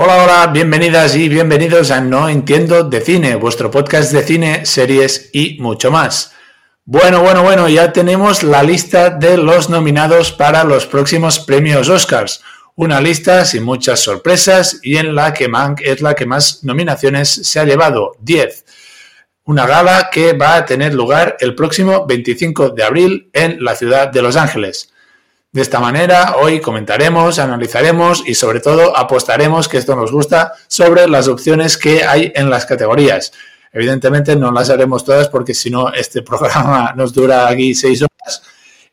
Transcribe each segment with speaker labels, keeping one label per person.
Speaker 1: Hola, hola, bienvenidas y bienvenidos a No Entiendo de Cine, vuestro podcast de cine, series y mucho más. Bueno, bueno, bueno, ya tenemos la lista de los nominados para los próximos premios Oscars. Una lista sin muchas sorpresas y en la que Mank es la que más nominaciones se ha llevado, 10. Una gala que va a tener lugar el próximo 25 de abril en la ciudad de Los Ángeles. De esta manera, hoy comentaremos, analizaremos y sobre todo apostaremos, que esto nos gusta, sobre las opciones que hay en las categorías. Evidentemente no las haremos todas porque si no este programa nos dura aquí seis horas.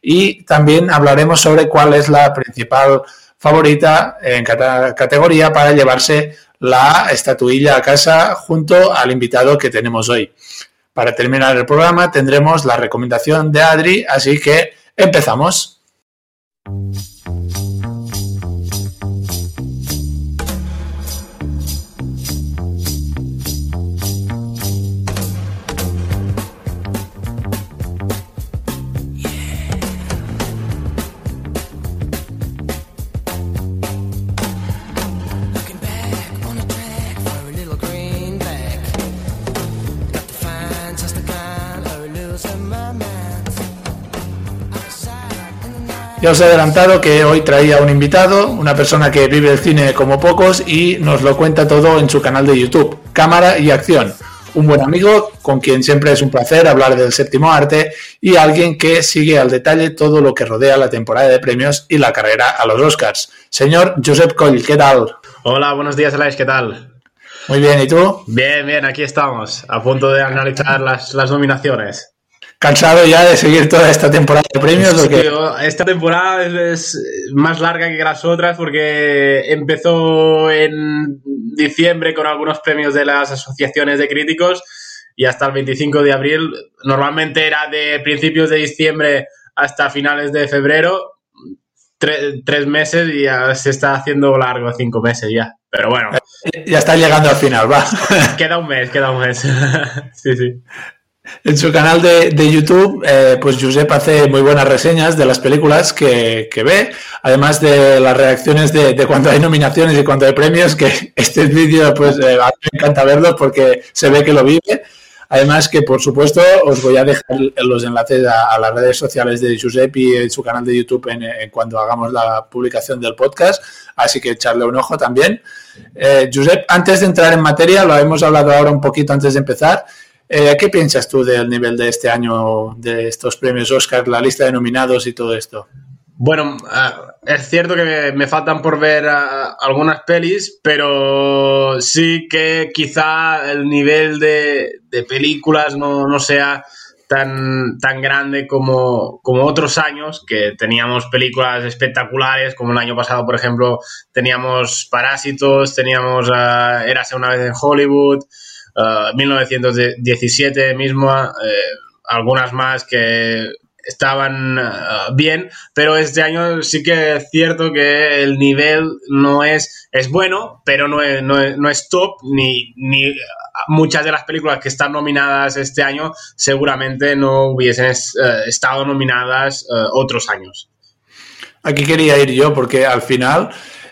Speaker 1: Y también hablaremos sobre cuál es la principal favorita en cada categoría para llevarse la estatuilla a casa junto al invitado que tenemos hoy. Para terminar el programa tendremos la recomendación de Adri, así que empezamos. Thank you. Ya os he adelantado que hoy traía un invitado, una persona que vive el cine como pocos y nos lo cuenta todo en su canal de YouTube, Cámara y Acción. Un buen amigo con quien siempre es un placer hablar del séptimo arte y alguien que sigue al detalle todo lo que rodea la temporada de premios y la carrera a los Oscars. Señor Josep Coll, ¿qué tal?
Speaker 2: Hola, buenos días, Alex, ¿qué tal?
Speaker 1: Muy bien, ¿y tú?
Speaker 2: Bien, bien, aquí estamos, a punto de analizar las, las nominaciones.
Speaker 1: ¿Cansado ya de seguir toda esta temporada de premios?
Speaker 2: esta temporada es, más larga que las otras porque empezó en diciembre con algunos premios de las asociaciones de críticos y hasta el 25 de abril. Normalmente era de principios de diciembre hasta finales de febrero, tres meses y ya se está haciendo largo, cinco meses ya. Pero bueno.
Speaker 1: Ya está llegando al final, va.
Speaker 2: Queda un mes, queda un mes. sí, sí.
Speaker 1: En su canal de, YouTube, eh, pues Josep hace muy buenas reseñas de las películas que, ve, además de las reacciones de, cuando hay nominaciones y cuando hay premios, que este vídeo pues eh, a mí me encanta verlo porque se ve que lo vive. Además que, por supuesto, os voy a dejar los enlaces a, las redes sociales de Josep y en su canal de YouTube en, cuando hagamos la publicación del podcast, así que echarle un ojo también. Eh, Josep, antes de entrar en materia, lo hemos hablado ahora un poquito antes de empezar, eh, ¿Qué piensas tú del nivel de este año, de estos premios Oscar, la lista de nominados y todo esto?
Speaker 2: Bueno, eh, es cierto que me, faltan por ver eh, algunas pelis, pero sí que quizá el nivel de, películas no, sea tan, tan grande como, otros años, que teníamos películas espectaculares, como el año pasado, por ejemplo, teníamos Parásitos, teníamos Érase una vez en Hollywood, 1917 uh, mismo, eh, algunas más que estaban uh, bien, pero este año sí que es cierto que el nivel no es, es bueno, pero no es, no es, top, ni, ni muchas de las películas que están nominadas este año seguramente no hubiesen uh, estado nominadas otros años.
Speaker 1: Aquí quería ir yo porque al final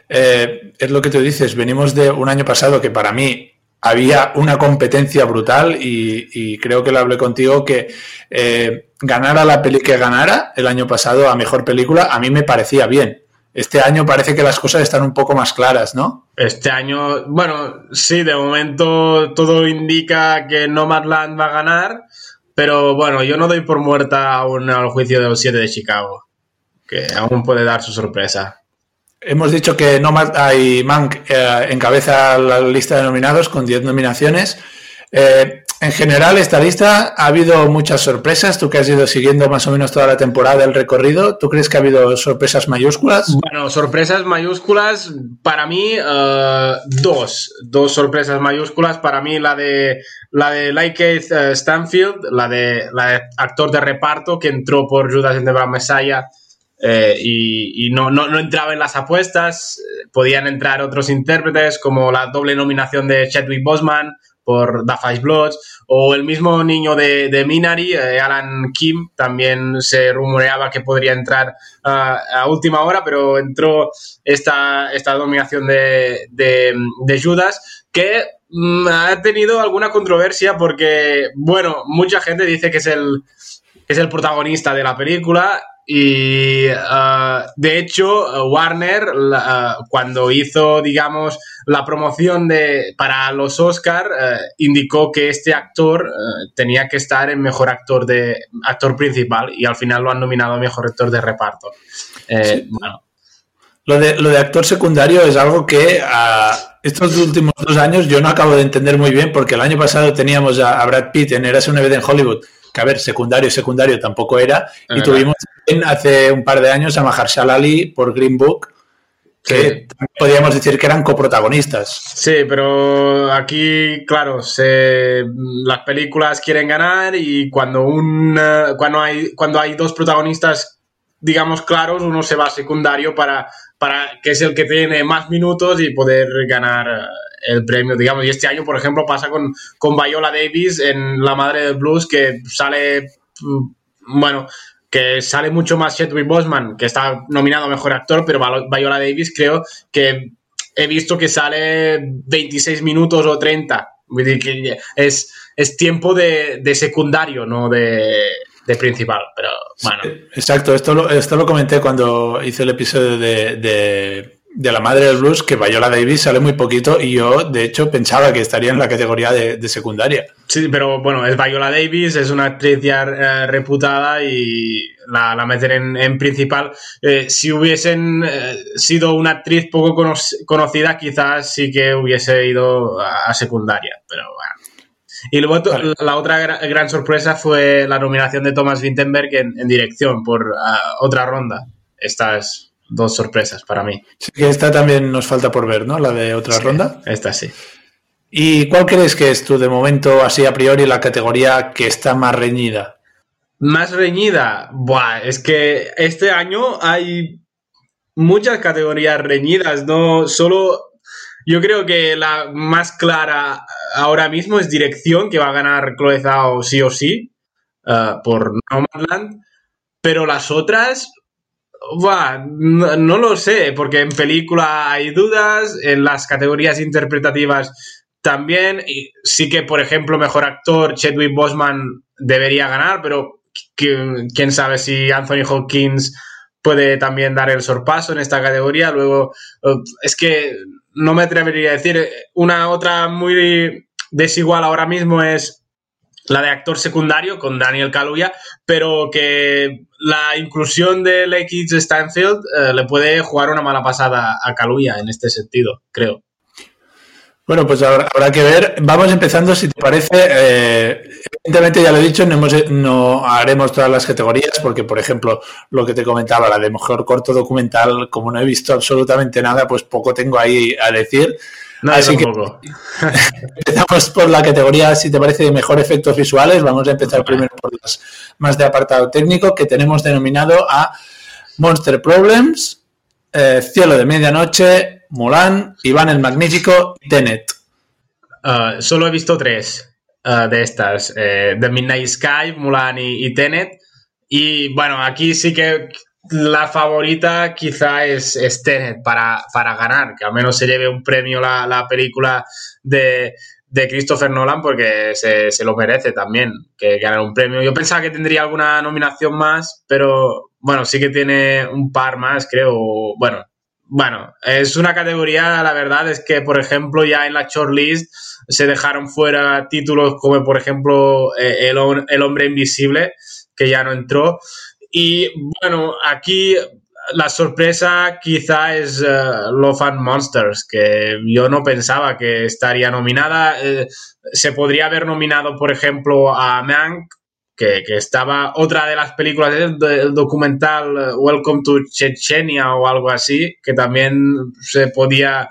Speaker 1: eh, es lo que tú dices, venimos de un año pasado que para mí había una competencia brutal y, creo que lo hablé contigo que eh, ganara la peli que ganara el año pasado a mejor película, a mí me parecía bien. Este año parece que las cosas están un poco más claras, ¿no?
Speaker 2: Este año, bueno, sí, de momento todo indica que Nomadland va a ganar, pero bueno, yo no doy por muerta aún al juicio de los siete de Chicago, que aún puede dar su sorpresa.
Speaker 1: Hemos dicho que Nomad y Mank eh, encabeza la lista de nominados con 10 nominaciones. Eh, en general, esta lista ha habido muchas sorpresas. Tú que has ido siguiendo más o menos toda la temporada el recorrido, ¿tú crees que ha habido sorpresas mayúsculas?
Speaker 2: Bueno, sorpresas mayúsculas, para mí, eh, dos. Dos sorpresas mayúsculas. Para mí, la de la de Like Stanfield, la de, la de actor de reparto que entró por Judas and the Messiah eh, y, no, no, entraba en las apuestas. Podían entrar otros intérpretes como la doble nominación de Chadwick Boseman por The Five Bloods, o el mismo niño de, de Minari, eh, Alan Kim, también se rumoreaba que podría entrar a última hora, pero entró esta, esta dominación de, de, Judas, que mm, ha tenido alguna controversia porque, bueno, mucha gente dice que es el, es el protagonista de la película y uh, de hecho, Warner, uh, cuando hizo, digamos, la promoción de, para los Oscar, uh, indicó que este actor tenía que estar en mejor actor de actor principal y al final lo han nominado mejor actor de reparto. Eh, bueno.
Speaker 1: Lo de, lo de actor secundario es algo que estos últimos dos años yo no acabo de entender muy bien porque el año pasado teníamos a, Brad Pitt en Eras una vez en Hollywood que a ver, secundario, secundario tampoco era. y tuvimos hace un par de años a Mahershala Ali por Green Book, que podríamos decir que eran coprotagonistas.
Speaker 2: Sí, pero aquí, claro, se, las películas quieren ganar y cuando, un, cuando, hay, cuando hay dos protagonistas, digamos, claros, uno se va a secundario para, para que es el que tiene más minutos y poder ganar el premio, digamos. Y este año, por ejemplo, pasa con, con Viola Davis en La Madre del Blues, que sale, mm, bueno, que sale mucho más Chadwick Boseman, que está nominado a Mejor Actor, pero Viola Davis creo que he visto que sale 26 minutos o 30. Es, es tiempo de, secundario, no de, principal, pero bueno.
Speaker 1: exacto, esto lo, esto lo comenté cuando hice el episodio de de la madre del blues que Viola Davis sale muy poquito y yo, de hecho, pensaba que estaría en la categoría de, secundaria.
Speaker 2: Sí, pero bueno, es Viola Davis, es una actriz ya eh, reputada y la, la meten en, principal. Eh, si hubiesen eh, sido una actriz poco conocida, quizás sí que hubiese ido a, secundaria, pero bueno. Y luego la otra gran, sorpresa fue la nominación de Thomas Vinterberg en, en dirección por otra ronda. Esta es dos sorpresas para mí.
Speaker 1: Sí, que esta también nos falta por ver, ¿no? La de otra ronda.
Speaker 2: Esta sí.
Speaker 1: ¿Y cuál crees que es tú de momento, así a priori, la categoría que está más reñida?
Speaker 2: Más reñida. Buah, es que este año hay muchas categorías reñidas, no solo. Yo creo que la más clara ahora mismo es dirección, que va a ganar Chloe Zhao sí o sí, uh, por Nomadland. Pero las otras, no, lo sé, porque en película hay dudas, en las categorías interpretativas también. Sí que, por ejemplo, mejor actor, Chadwick Boseman debería ganar, pero quién sabe si Anthony Hopkins puede también dar el sorpaso en esta categoría. Luego, eh, es que no me atrevería a decir. Una otra muy desigual ahora mismo es la de actor secundario con Daniel Kaluuya, pero que la inclusión de X Stanfield eh, le puede jugar una mala pasada a Kaluuya en este sentido, creo.
Speaker 1: Bueno, pues habrá, que ver. Vamos empezando, si te parece. Eh, evidentemente, ya lo he dicho, no, no, haremos todas las categorías, porque, por ejemplo, lo que te comentaba, la de mejor corto documental, como no he visto absolutamente nada, pues poco tengo ahí a decir. Así que empezamos por la categoría, si te parece, de mejor efectos visuales. Vamos a empezar primero por las más de apartado técnico, que tenemos denominado a Monster Problems, eh, Cielo de Medianoche, Mulan, Iván el Magnífico y Tenet.
Speaker 2: Uh, solo he visto tres uh, de estas, eh, The Midnight Sky, Mulan y, y Tenet. Y bueno, aquí sí que la favorita quizá es, Tenet para, para, ganar, que al menos se lleve un premio la, película de, Christopher Nolan porque se, lo merece también, que ganar un premio. Yo pensaba que tendría alguna nominación más, pero bueno, sí que tiene un par más, creo. Bueno, bueno, es una categoría, la verdad es que, por ejemplo, ya en la shortlist se dejaron fuera títulos como, por ejemplo, eh, el, el Hombre Invisible, que ya no entró. Y bueno, aquí la sorpresa quizá es uh, Love and Monsters, que yo no pensaba que estaría nominada. Eh, se podría haber nominado, por ejemplo, a Mank, que, estaba otra de las películas del documental eh, Welcome to Chechenia o algo así, que también se podía,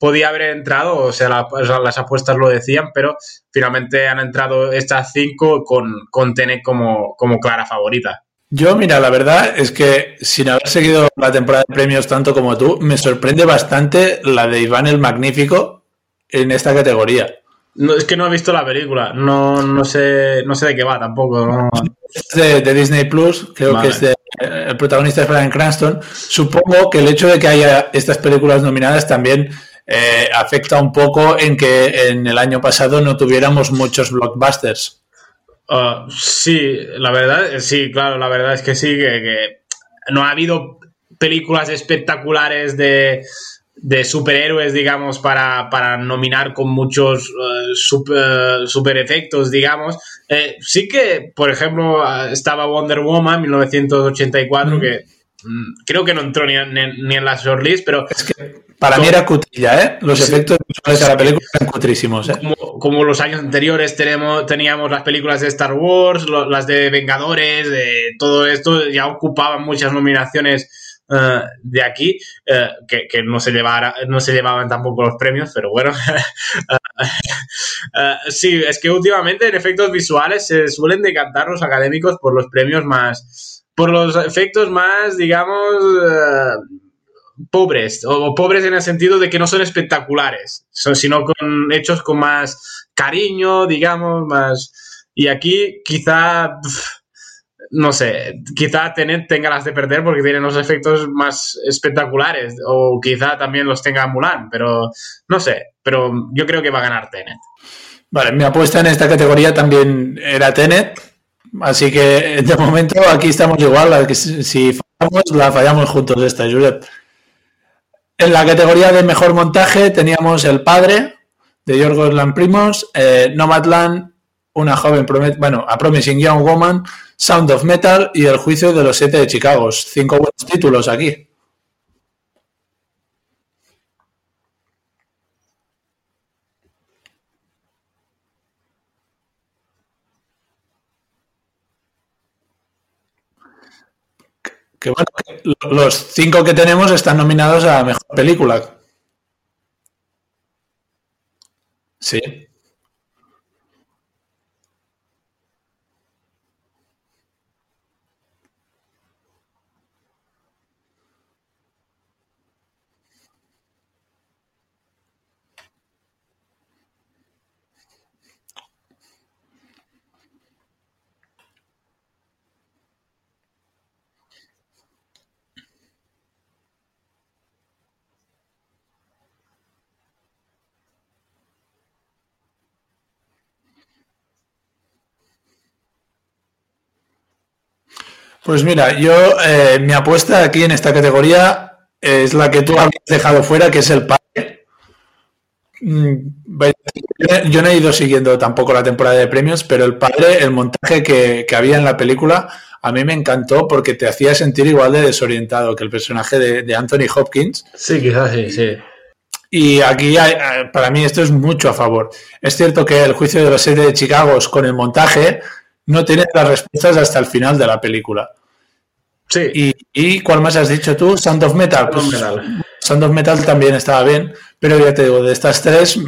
Speaker 2: podía haber entrado, o sea, las apuestas lo decían, pero finalmente han entrado estas cinco con, con Tenet como, como clara favorita.
Speaker 1: Yo, mira, la verdad es que sin haber seguido la temporada de premios tanto como tú, me sorprende bastante la de Iván el Magnífico en esta categoría.
Speaker 2: No, es que no he visto la película, no, no, sé, no sé de qué va tampoco.
Speaker 1: Es de, Disney Plus, creo que es de. El protagonista es Brian Cranston. Supongo que el hecho de que haya estas películas nominadas también eh, afecta un poco en que en el año pasado no tuviéramos muchos blockbusters.
Speaker 2: Uh, sí, la verdad, sí, claro, la verdad es que sí, que no ha habido películas espectaculares de de superhéroes, digamos, para, para nominar con muchos eh, super, efectos, digamos. Eh, sí que, por ejemplo, estaba Wonder Woman 1984, que creo que no entró ni, ni, en la shortlist, pero...
Speaker 1: Es que para mí era cutrilla, ¿eh? Los efectos visuales de la película eran cutrísimos, ¿eh?
Speaker 2: Como, los años anteriores tenemos, teníamos las películas de Star Wars, las de Vengadores, de todo esto, ya ocupaban muchas nominaciones eh, de aquí, eh, que, no, se llevara, no se llevaban tampoco los premios, pero bueno. Eh, sí, es que últimamente en efectos visuales se suelen decantar los académicos por los premios más, por los efectos más, digamos, pobres, o pobres en el sentido de que no son espectaculares, sino con hechos con más cariño, digamos, más... Y aquí quizá no sé, quizá Tenet tenga las de perder porque tiene los efectos más espectaculares o quizá también los tenga Mulan, pero no sé, pero yo creo que va a ganar Tenet.
Speaker 1: Vale, mi apuesta en esta categoría también era Tenet, así que de momento aquí estamos igual, si fallamos la fallamos juntos esta, Juliet. En la categoría de mejor montaje teníamos El Padre, de Yorgos Lamprimos, eh, Nomadland, una joven, bueno, A Promising Young Woman, Sound of Metal y El juicio de los siete de Chicago. Cinco buenos títulos aquí. Que bueno, los cinco que tenemos están nominados a mejor película. Sí. Pues mira, yo eh, mi apuesta aquí en esta categoría es la que tú habías dejado fuera, que es el padre. Mm, yo no he ido siguiendo tampoco la temporada de premios, pero el padre, el montaje que, había en la película, a mí me encantó porque te hacía sentir igual de desorientado que el personaje de, Anthony Hopkins.
Speaker 2: Sí, quizás sí, sí.
Speaker 1: Y aquí para mí esto es mucho a favor. Es cierto que el juicio de los siete de Chicago con el montaje no tienes las respuestas hasta el final de la película. Sí. ¿Y, cuál más has dicho tú? Sound of Metal. Pues, Sound of Metal también estaba bien, pero ya te digo, de estas tres,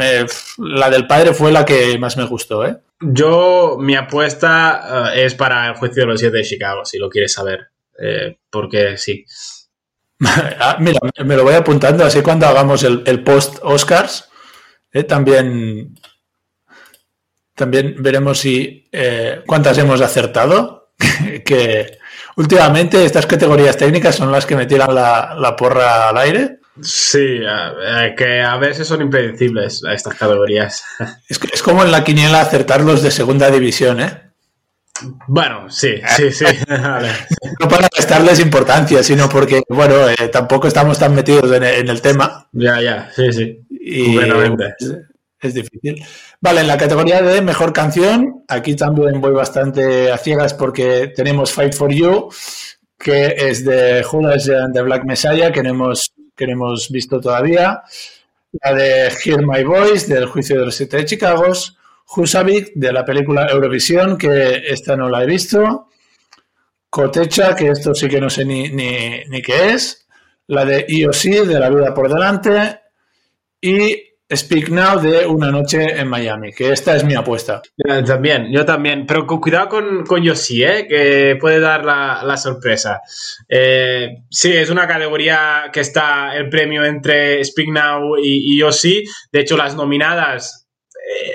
Speaker 1: la del padre fue la que más me gustó. ¿eh?
Speaker 2: Yo, mi apuesta eh, es para el juicio de los siete de Chicago, si lo quieres saber. Eh, porque sí.
Speaker 1: Ah, mira, me lo voy apuntando, así cuando hagamos el, post Oscars, eh, también también veremos si eh, cuántas hemos acertado. que últimamente estas categorías técnicas son las que me tiran la, porra al aire.
Speaker 2: Sí, que a veces son impredecibles estas categorías.
Speaker 1: Es, es como en la quiniela acertar los de segunda división, ¿eh?
Speaker 2: Bueno, sí, sí, sí.
Speaker 1: no para restarles importancia, sino porque, bueno, eh, tampoco estamos tan metidos en, el tema.
Speaker 2: Ya, ya, sí, sí.
Speaker 1: Y, es difícil. Vale, en la categoría de mejor canción, aquí también voy bastante a ciegas porque tenemos Fight for You, que es de Judas and the Black Messiah, que no hemos, que hemos visto todavía. La de Hear My Voice, del Juicio de los Siete de Chicago. Husavik, de la película Eurovisión, que esta no la he visto. Cotecha, que esto sí que no sé ni, ni, ni qué es. La de IOC, de La Vida por Delante. Y Speak Now de Una Noche en Miami, que esta es mi apuesta.
Speaker 2: también, yo también, pero con cuidado con, con Yossi, ¿eh? que puede dar la, sorpresa. Eh, sí, es una categoría que está el premio entre Speak Now y, y Yossi. De hecho, las nominadas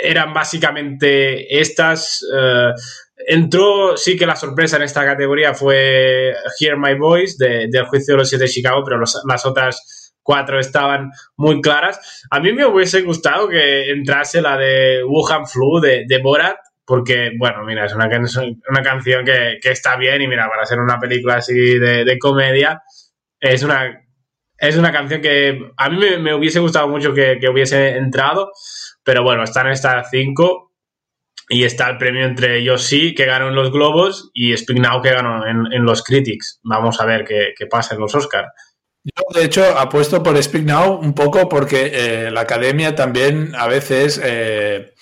Speaker 2: eran básicamente estas. Eh, entró, sí que la sorpresa en esta categoría fue Hear My Voice del juicio de los siete de Chicago, pero las otras cuatro estaban muy claras. A mí me hubiese gustado que entrase la de Wuhan Flu de, de Borat, porque, bueno, mira, es una, una canción que, está bien y mira, para ser una película así de, comedia, es una, es una canción que a mí me, hubiese gustado mucho que, hubiese entrado, pero bueno, están estas cinco y está el premio entre ellos sí, que ganó en los Globos, y Speak Now, que ganó en, los Critics. Vamos a ver qué, pasa en los Oscars.
Speaker 1: Yo, de hecho, apuesto por Speak Now un poco porque eh, la academia también a veces eh,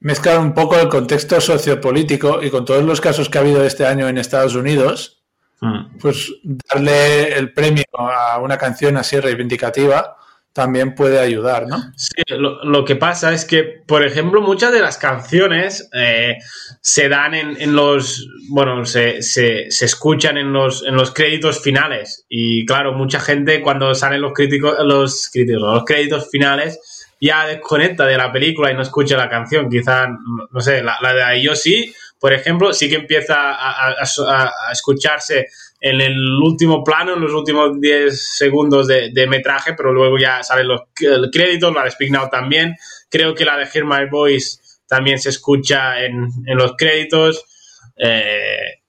Speaker 1: mezcla un poco el contexto sociopolítico y con todos los casos que ha habido este año en Estados Unidos, mm. pues darle el premio a una canción así reivindicativa también puede ayudar, ¿no?
Speaker 2: Sí, lo, que pasa es que, por ejemplo, muchas de las canciones eh, se dan en, los, bueno, se, se, se, escuchan en los, en los créditos finales. Y claro, mucha gente cuando salen los críticos, los críticos, los créditos finales, ya desconecta de la película y no escucha la canción. Quizá, no sé, la, la de yo sí, por ejemplo, sí que empieza a, a escucharse en el último plano, en los últimos 10 segundos de, metraje, pero luego ya salen los créditos, la de Speak Now también. Creo que la de Hear My Voice también se escucha en, los créditos. Eh,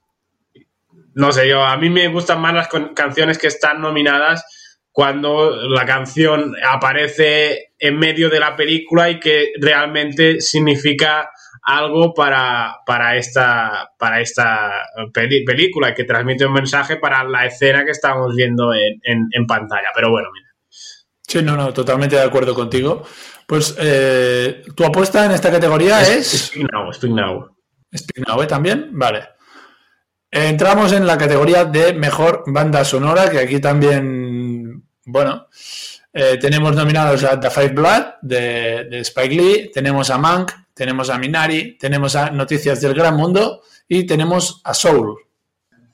Speaker 2: no sé, yo, a mí me gustan más las canciones que están nominadas cuando la canción aparece en medio de la película y que realmente significa algo para, para esta, para esta película que transmite un mensaje para la escena que estamos viendo en, pantalla. Pero bueno, mira.
Speaker 1: Sí, no, no, totalmente de acuerdo contigo. Pues eh, tu apuesta en esta categoría es.
Speaker 2: Speak Now, Speak Now.
Speaker 1: Speak Now, ¿eh? También, vale. Entramos en la categoría de mejor banda sonora, que aquí también, bueno, eh, tenemos nominados a The Five Blood de, de Spike Lee, tenemos a Mank, tenemos a Minari, tenemos a Noticias del Gran Mundo y tenemos a Soul.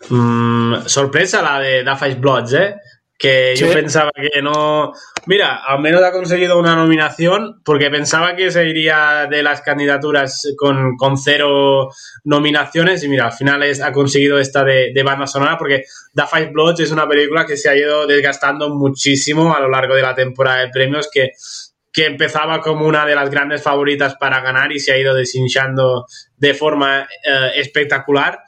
Speaker 2: Mm, sorpresa la de Da Five Bloods, ¿eh? Que yo pensaba que no. Mira, al menos ha conseguido una nominación porque pensaba que se iría de las candidaturas con, cero nominaciones y mira, al final ha conseguido esta de, de, banda sonora porque Da Five Bloods es una película que se ha ido desgastando muchísimo a lo largo de la temporada de premios que que empezaba como una de las grandes favoritas para ganar y se ha ido deshinchando de forma eh, espectacular.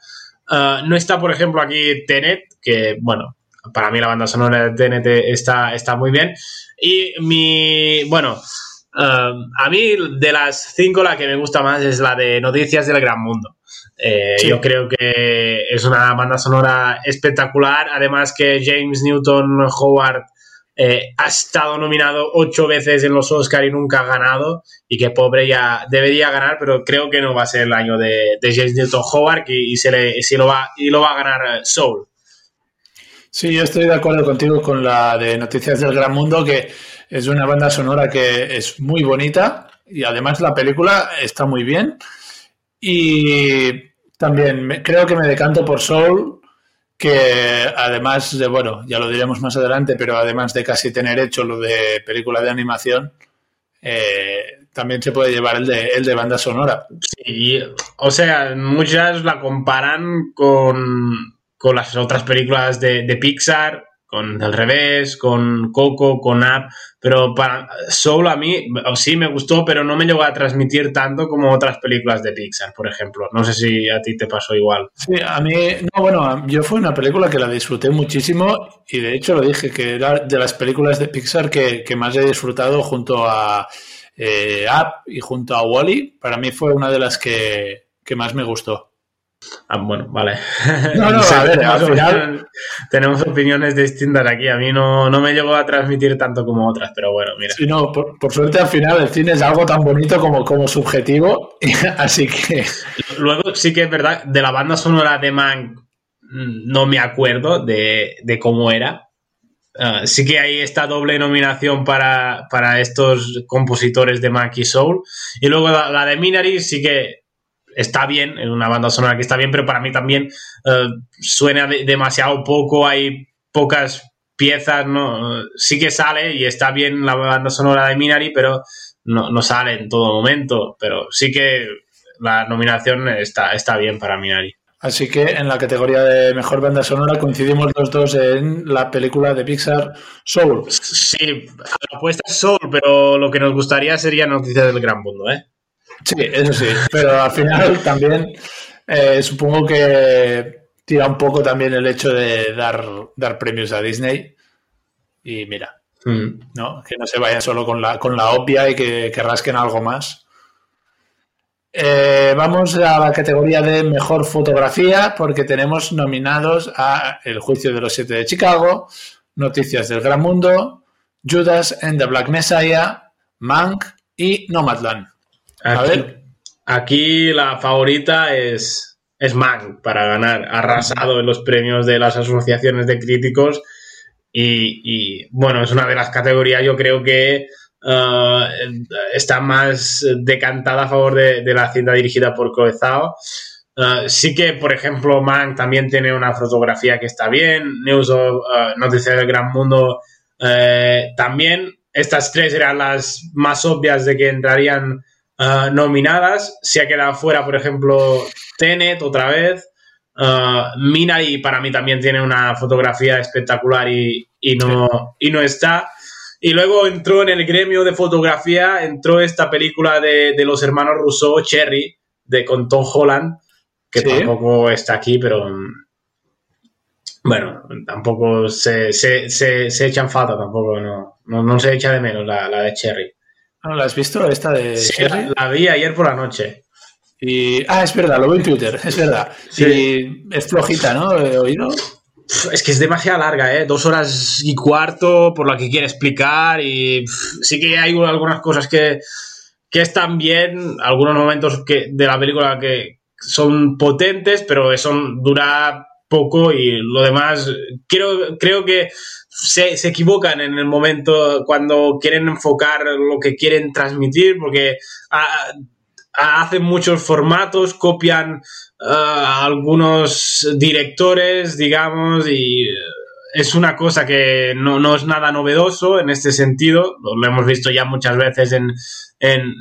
Speaker 2: Eh, no está, por ejemplo, aquí Tenet, que, bueno, para mí la banda sonora de Tenet está, está muy bien. Y mi, bueno, eh, a mí de las cinco la que me gusta más es la de Noticias del Gran Mundo. Yo creo que es una banda sonora espectacular, además que James Newton Howard eh, ha estado nominado ocho veces en los Oscars y nunca ha ganado. Y que pobre ya debería ganar, pero creo que no va a ser el año de, James Newton Howard y, se le, lo va, y lo va a ganar eh, Soul.
Speaker 1: Sí, yo estoy de acuerdo contigo con la de Noticias del Gran Mundo, que es una banda sonora que es muy bonita y además la película está muy bien. Y también creo que me decanto por Soul que además de, bueno, ya lo diremos más adelante, pero además de casi tener hecho lo de película de animación, eh, también se puede llevar el de, el de banda sonora.
Speaker 2: Sí, o sea, muchas la comparan con, con las otras películas de, de Pixar con Al revés, con Coco, con App, pero para Soul a mí sí me gustó, pero no me llegó a transmitir tanto como otras películas de Pixar, por ejemplo. No sé si a ti te pasó igual.
Speaker 1: Sí, a mí, no, bueno, yo fue una película que la disfruté muchísimo y de hecho lo dije, que era de las películas de Pixar que, más he disfrutado junto a eh, App y junto a Wally. Para mí fue una de las que, que más me gustó.
Speaker 2: Ah, bueno, vale. No, no, a ver, al final tenemos opiniones distintas aquí. A mí no, me llegó a transmitir tanto como otras, pero bueno, mira.
Speaker 1: Sí, no, por, suerte al final el cine es algo tan bonito como, como subjetivo, así que...
Speaker 2: Luego sí que es verdad, de la banda sonora de Man mm, no me acuerdo de, cómo era. Ah, sí que hay esta doble nominación para, estos compositores de Monkey Soul. Y luego la, la de Minari sí que está bien, es una banda sonora que está bien, pero para mí también eh, suena demasiado poco, hay pocas piezas, ¿no? Sí que sale y está bien la banda sonora de Minari, pero no, no sale en todo momento, pero sí que la nominación está, está bien para Minari.
Speaker 1: Así que en la categoría de mejor banda sonora coincidimos los dos en la película de Pixar Soul.
Speaker 2: Sí, la apuesta es Soul, pero lo que nos gustaría sería Noticias del Gran Mundo, ¿eh?
Speaker 1: Sí, eso sí, pero al final también eh, supongo que tira un poco también el hecho de dar, dar premios a Disney. Y mira, mm. ¿no? Que no se vayan solo con la, con la obvia y que, que rasquen algo más. Eh, vamos a la categoría de mejor fotografía porque tenemos nominados a El juicio de los siete de Chicago, Noticias del Gran Mundo, Judas and the Black Messiah, Mank y Nomadland.
Speaker 2: A ver. Aquí la favorita es, es Mank para ganar, arrasado en los premios de las asociaciones de críticos y, y bueno, es una de las categorías yo creo que Uh, está más decantada a favor de, la cinta dirigida por Coezao. Uh, sí que, por ejemplo, Mank también tiene una fotografía que está bien, News of uh, Noticias del Gran Mundo también. Estas tres eran las más obvias de que entrarían nominadas. Se ha quedado fuera, por ejemplo, Tenet otra vez. Mina y para mí también tiene una fotografía espectacular y, no, y no está. Y luego entró en el gremio de fotografía, entró esta película de, los hermanos Rousseau, Cherry, de con Tom Holland, que tampoco está aquí, pero bueno, tampoco se, se, echan falta, tampoco, no, no, se echa de menos la, de Cherry.
Speaker 1: ¿No la has visto esta de
Speaker 2: Cherry? La, vi ayer por la noche.
Speaker 1: Y, ah, es verdad, lo vi en Twitter, es verdad. Sí. es flojita, ¿no? He oído.
Speaker 2: Es que es demasiado larga, ¿eh? Dos horas y cuarto por lo que quiere explicar y sí que hay algunas cosas que, están bien, algunos momentos que, de la película que son potentes, pero eso dura poco y lo demás creo, creo que se, equivocan en el momento cuando quieren enfocar lo que quieren transmitir porque hacen muchos formatos, copian algunos directores, digamos, y eh, es una cosa que no, es nada novedoso en este sentido, lo hemos visto ya muchas veces en, en,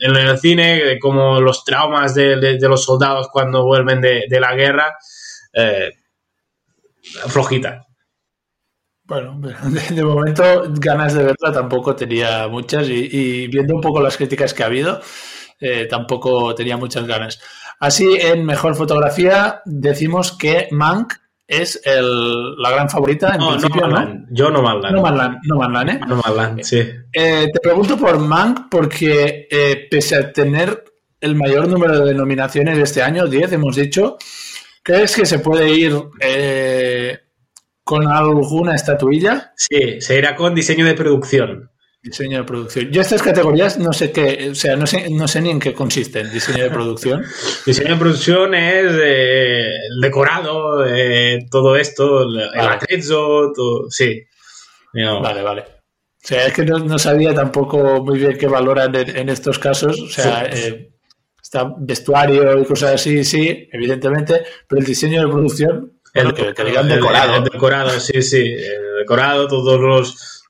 Speaker 2: el cine, de cómo los traumas de, los soldados cuando vuelven de, la guerra, eh, flojita.
Speaker 1: Bueno, de, momento ganas de verla tampoco tenía muchas y, viendo un poco las críticas que ha habido, eh, tampoco tenía muchas ganas. Así, en mejor fotografía, decimos que Mank es la gran favorita en principio,
Speaker 2: ¿no? Yo no Manland.
Speaker 1: No Manland, no Manland, ¿eh?
Speaker 2: No Manland, sí.
Speaker 1: Eh, te pregunto por Mank porque eh, pese a tener el mayor número de nominaciones de este año, 10 hemos dicho, ¿crees que se puede ir eh, con alguna estatuilla?
Speaker 2: Sí, se irá con diseño de producción.
Speaker 1: Diseño de producción. Yo estas categorías no sé qué, o sea, no sé, no sé ni en qué consisten. Diseño de producción.
Speaker 2: Diseño de producción es eh, el decorado, eh, todo esto, el atrezo, todo, sí.
Speaker 1: Vale, vale. O sea, es que no, sabía tampoco muy bien qué valoran en, estos casos. O sea, eh, está vestuario y cosas así, sí, evidentemente, pero el diseño de producción,
Speaker 2: el, que, digan decorado. El, decorado, sí, sí. decorado, todos los,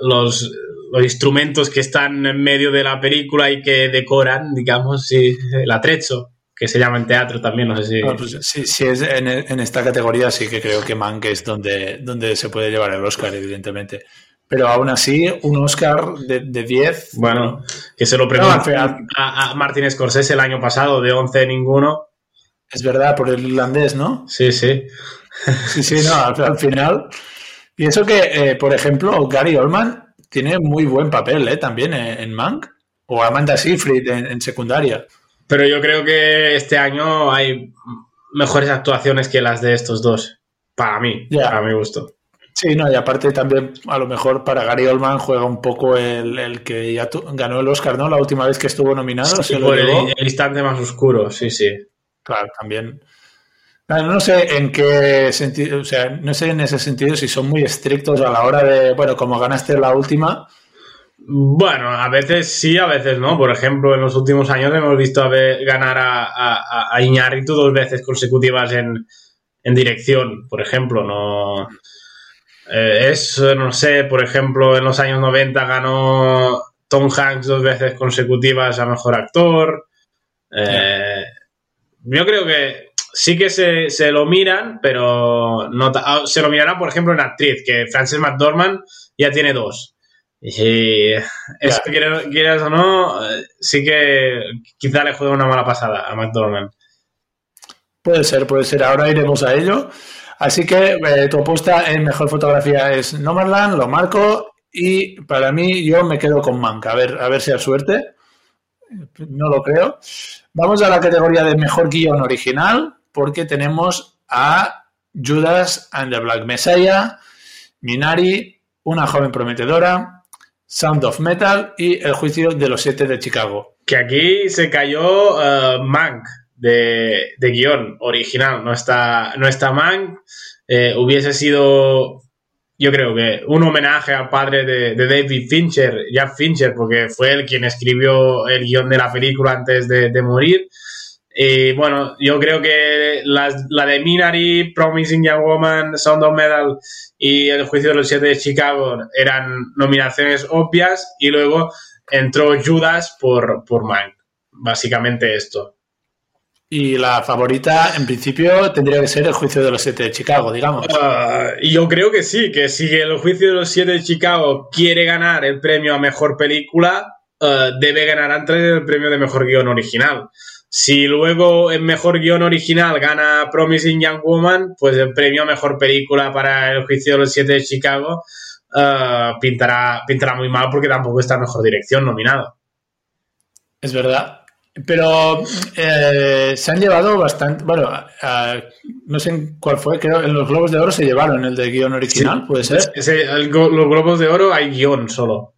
Speaker 2: los los instrumentos que están en medio de la película y que decoran, digamos, sí, el atrecho, que se llama en teatro también, no sé si...
Speaker 1: Pues sí, es en, esta categoría sí que creo que Mank es donde, donde se puede llevar el Oscar, evidentemente. Pero aún así, un Oscar de, 10...
Speaker 2: Bueno, que se lo pregunté a, a, Martin Scorsese el año pasado, de 11 ninguno.
Speaker 1: Es verdad, por el irlandés, ¿no?
Speaker 2: Sí, sí.
Speaker 1: Sí, sí, no, al, final... Y eso que, eh, por ejemplo, Gary Oldman tiene muy buen papel ¿eh? también en, Mank. O Amanda Seyfried en, secundaria.
Speaker 2: Pero yo creo que este año hay mejores actuaciones que las de estos dos. Para mí, para mi gusto.
Speaker 1: Sí, no, y aparte también a lo mejor para Gary Oldman juega un poco el, que ya ganó el Oscar, ¿no? La última vez que estuvo nominado.
Speaker 2: Sí, por el, el, instante más oscuro, sí, sí.
Speaker 1: Claro, también no sé en qué sentido, o sea, no sé en ese sentido si son muy estrictos a la hora de, bueno, como ganaste la última.
Speaker 2: Bueno, a veces sí, a veces no. Por ejemplo, en los últimos años hemos visto a ver, ganar a, a, a, Iñárritu dos veces consecutivas en, dirección, por ejemplo. No, eh, es, no sé, por ejemplo, en los años 90 ganó Tom Hanks dos veces consecutivas a mejor actor. Eh, yo creo que sí que se, lo miran, pero no ah, se lo mirarán, por ejemplo, en actriz, que Frances McDormand ya tiene dos. Y eso, quieras, o no, sí que quizá le juega una mala pasada a McDormand.
Speaker 1: Puede ser, puede ser. Ahora iremos a ello. Así que eh, tu apuesta en mejor fotografía es Nomadland, lo marco y para mí yo me quedo con Mank. A ver, a ver si hay suerte. No lo creo. Vamos a la categoría de mejor guion original porque tenemos a Judas and the Black Messiah, Minari, Una joven prometedora, Sound of Metal y El juicio de los siete de Chicago.
Speaker 2: Que aquí se cayó uh, Mank de, guion original, no está, no Mank. Eh, hubiese sido, yo creo que, un homenaje al padre de, David Fincher, Jack Fincher, porque fue él quien escribió el guion de la película antes de, de morir. Y bueno, yo creo que la de Minari, Promising Young Woman, Sound of Metal y El Juicio de los Siete de Chicago eran nominaciones obvias y luego entró Judas por, por Mank. Básicamente esto.
Speaker 1: Y la favorita, en principio, tendría que ser El Juicio de los Siete de Chicago, digamos.
Speaker 2: Ah, yo creo que sí, que si El Juicio de los Siete de Chicago quiere ganar el premio a Mejor Película, ah, debe ganar antes el premio de Mejor Guión Original. Si luego en mejor guion original gana Promising Young Woman, pues el premio a mejor película para el juicio de los siete de Chicago eh, pintará, pintará muy mal porque tampoco está mejor dirección nominado.
Speaker 1: Es verdad. Pero eh, se han llevado bastante. Bueno, no sé cuál fue, creo en los Globos de Oro se llevaron el de guion original, ¿puede ser?
Speaker 2: los Globos de Oro hay guion solo.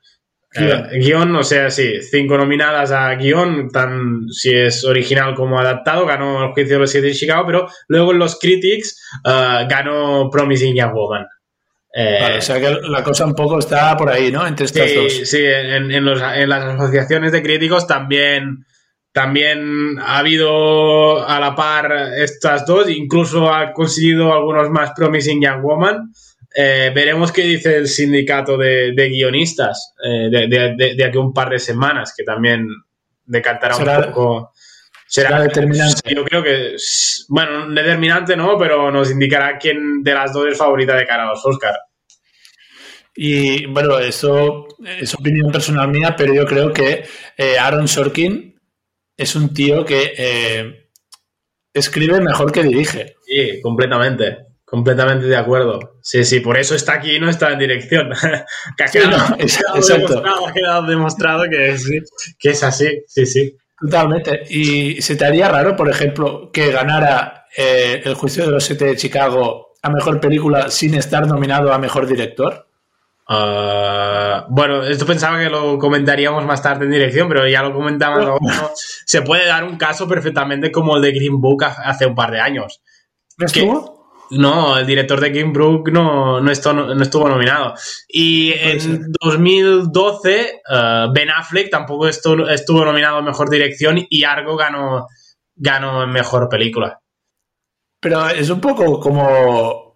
Speaker 2: Eh, guion, o sea, sí, cinco nominadas a guion, tan si es original como adaptado, ganó el juicio de los siete de Chicago, pero luego en los critics uh, ganó Promising Young Woman.
Speaker 1: Eh, o sea que la cosa un poco está por ahí, ¿no? Entre estas dos.
Speaker 2: Sí, en, en, las asociaciones de críticos también, también ha habido a la par estas dos, incluso ha conseguido algunos más Promising Young Woman. Eh, veremos qué dice el sindicato de, guionistas eh, de, aquí un par de semanas, que también decantará un poco.
Speaker 1: Será, determinante.
Speaker 2: Yo creo que, bueno, determinante no, pero nos indicará quién de las dos es favorita de cara a los Oscar.
Speaker 1: Y bueno, eso es opinión personal mía, pero yo creo que eh, Aaron Sorkin es un tío que escribe mejor que dirige.
Speaker 2: Sí, completamente. Completamente de acuerdo. Sí, sí, por eso está aquí y no está en dirección. que ha quedado, Demostrado, demostrado, que, que es así, sí, sí.
Speaker 1: Totalmente. ¿Y se te haría raro, por ejemplo, que ganara eh, El juicio de los siete de Chicago a mejor película sin estar nominado a mejor director?
Speaker 2: Ah, bueno, esto pensaba que lo comentaríamos más tarde en dirección, pero ya lo comentamos. Se puede dar un caso perfectamente como el de Green Book hace un par de años.
Speaker 1: ¿Estuvo?
Speaker 2: No, el director de King Brook no, no, estuvo, nominado. Y en 2012, eh, Ben Affleck tampoco estuvo, estuvo, nominado a Mejor Dirección y Argo ganó, ganó en Mejor Película.
Speaker 1: Pero es un poco como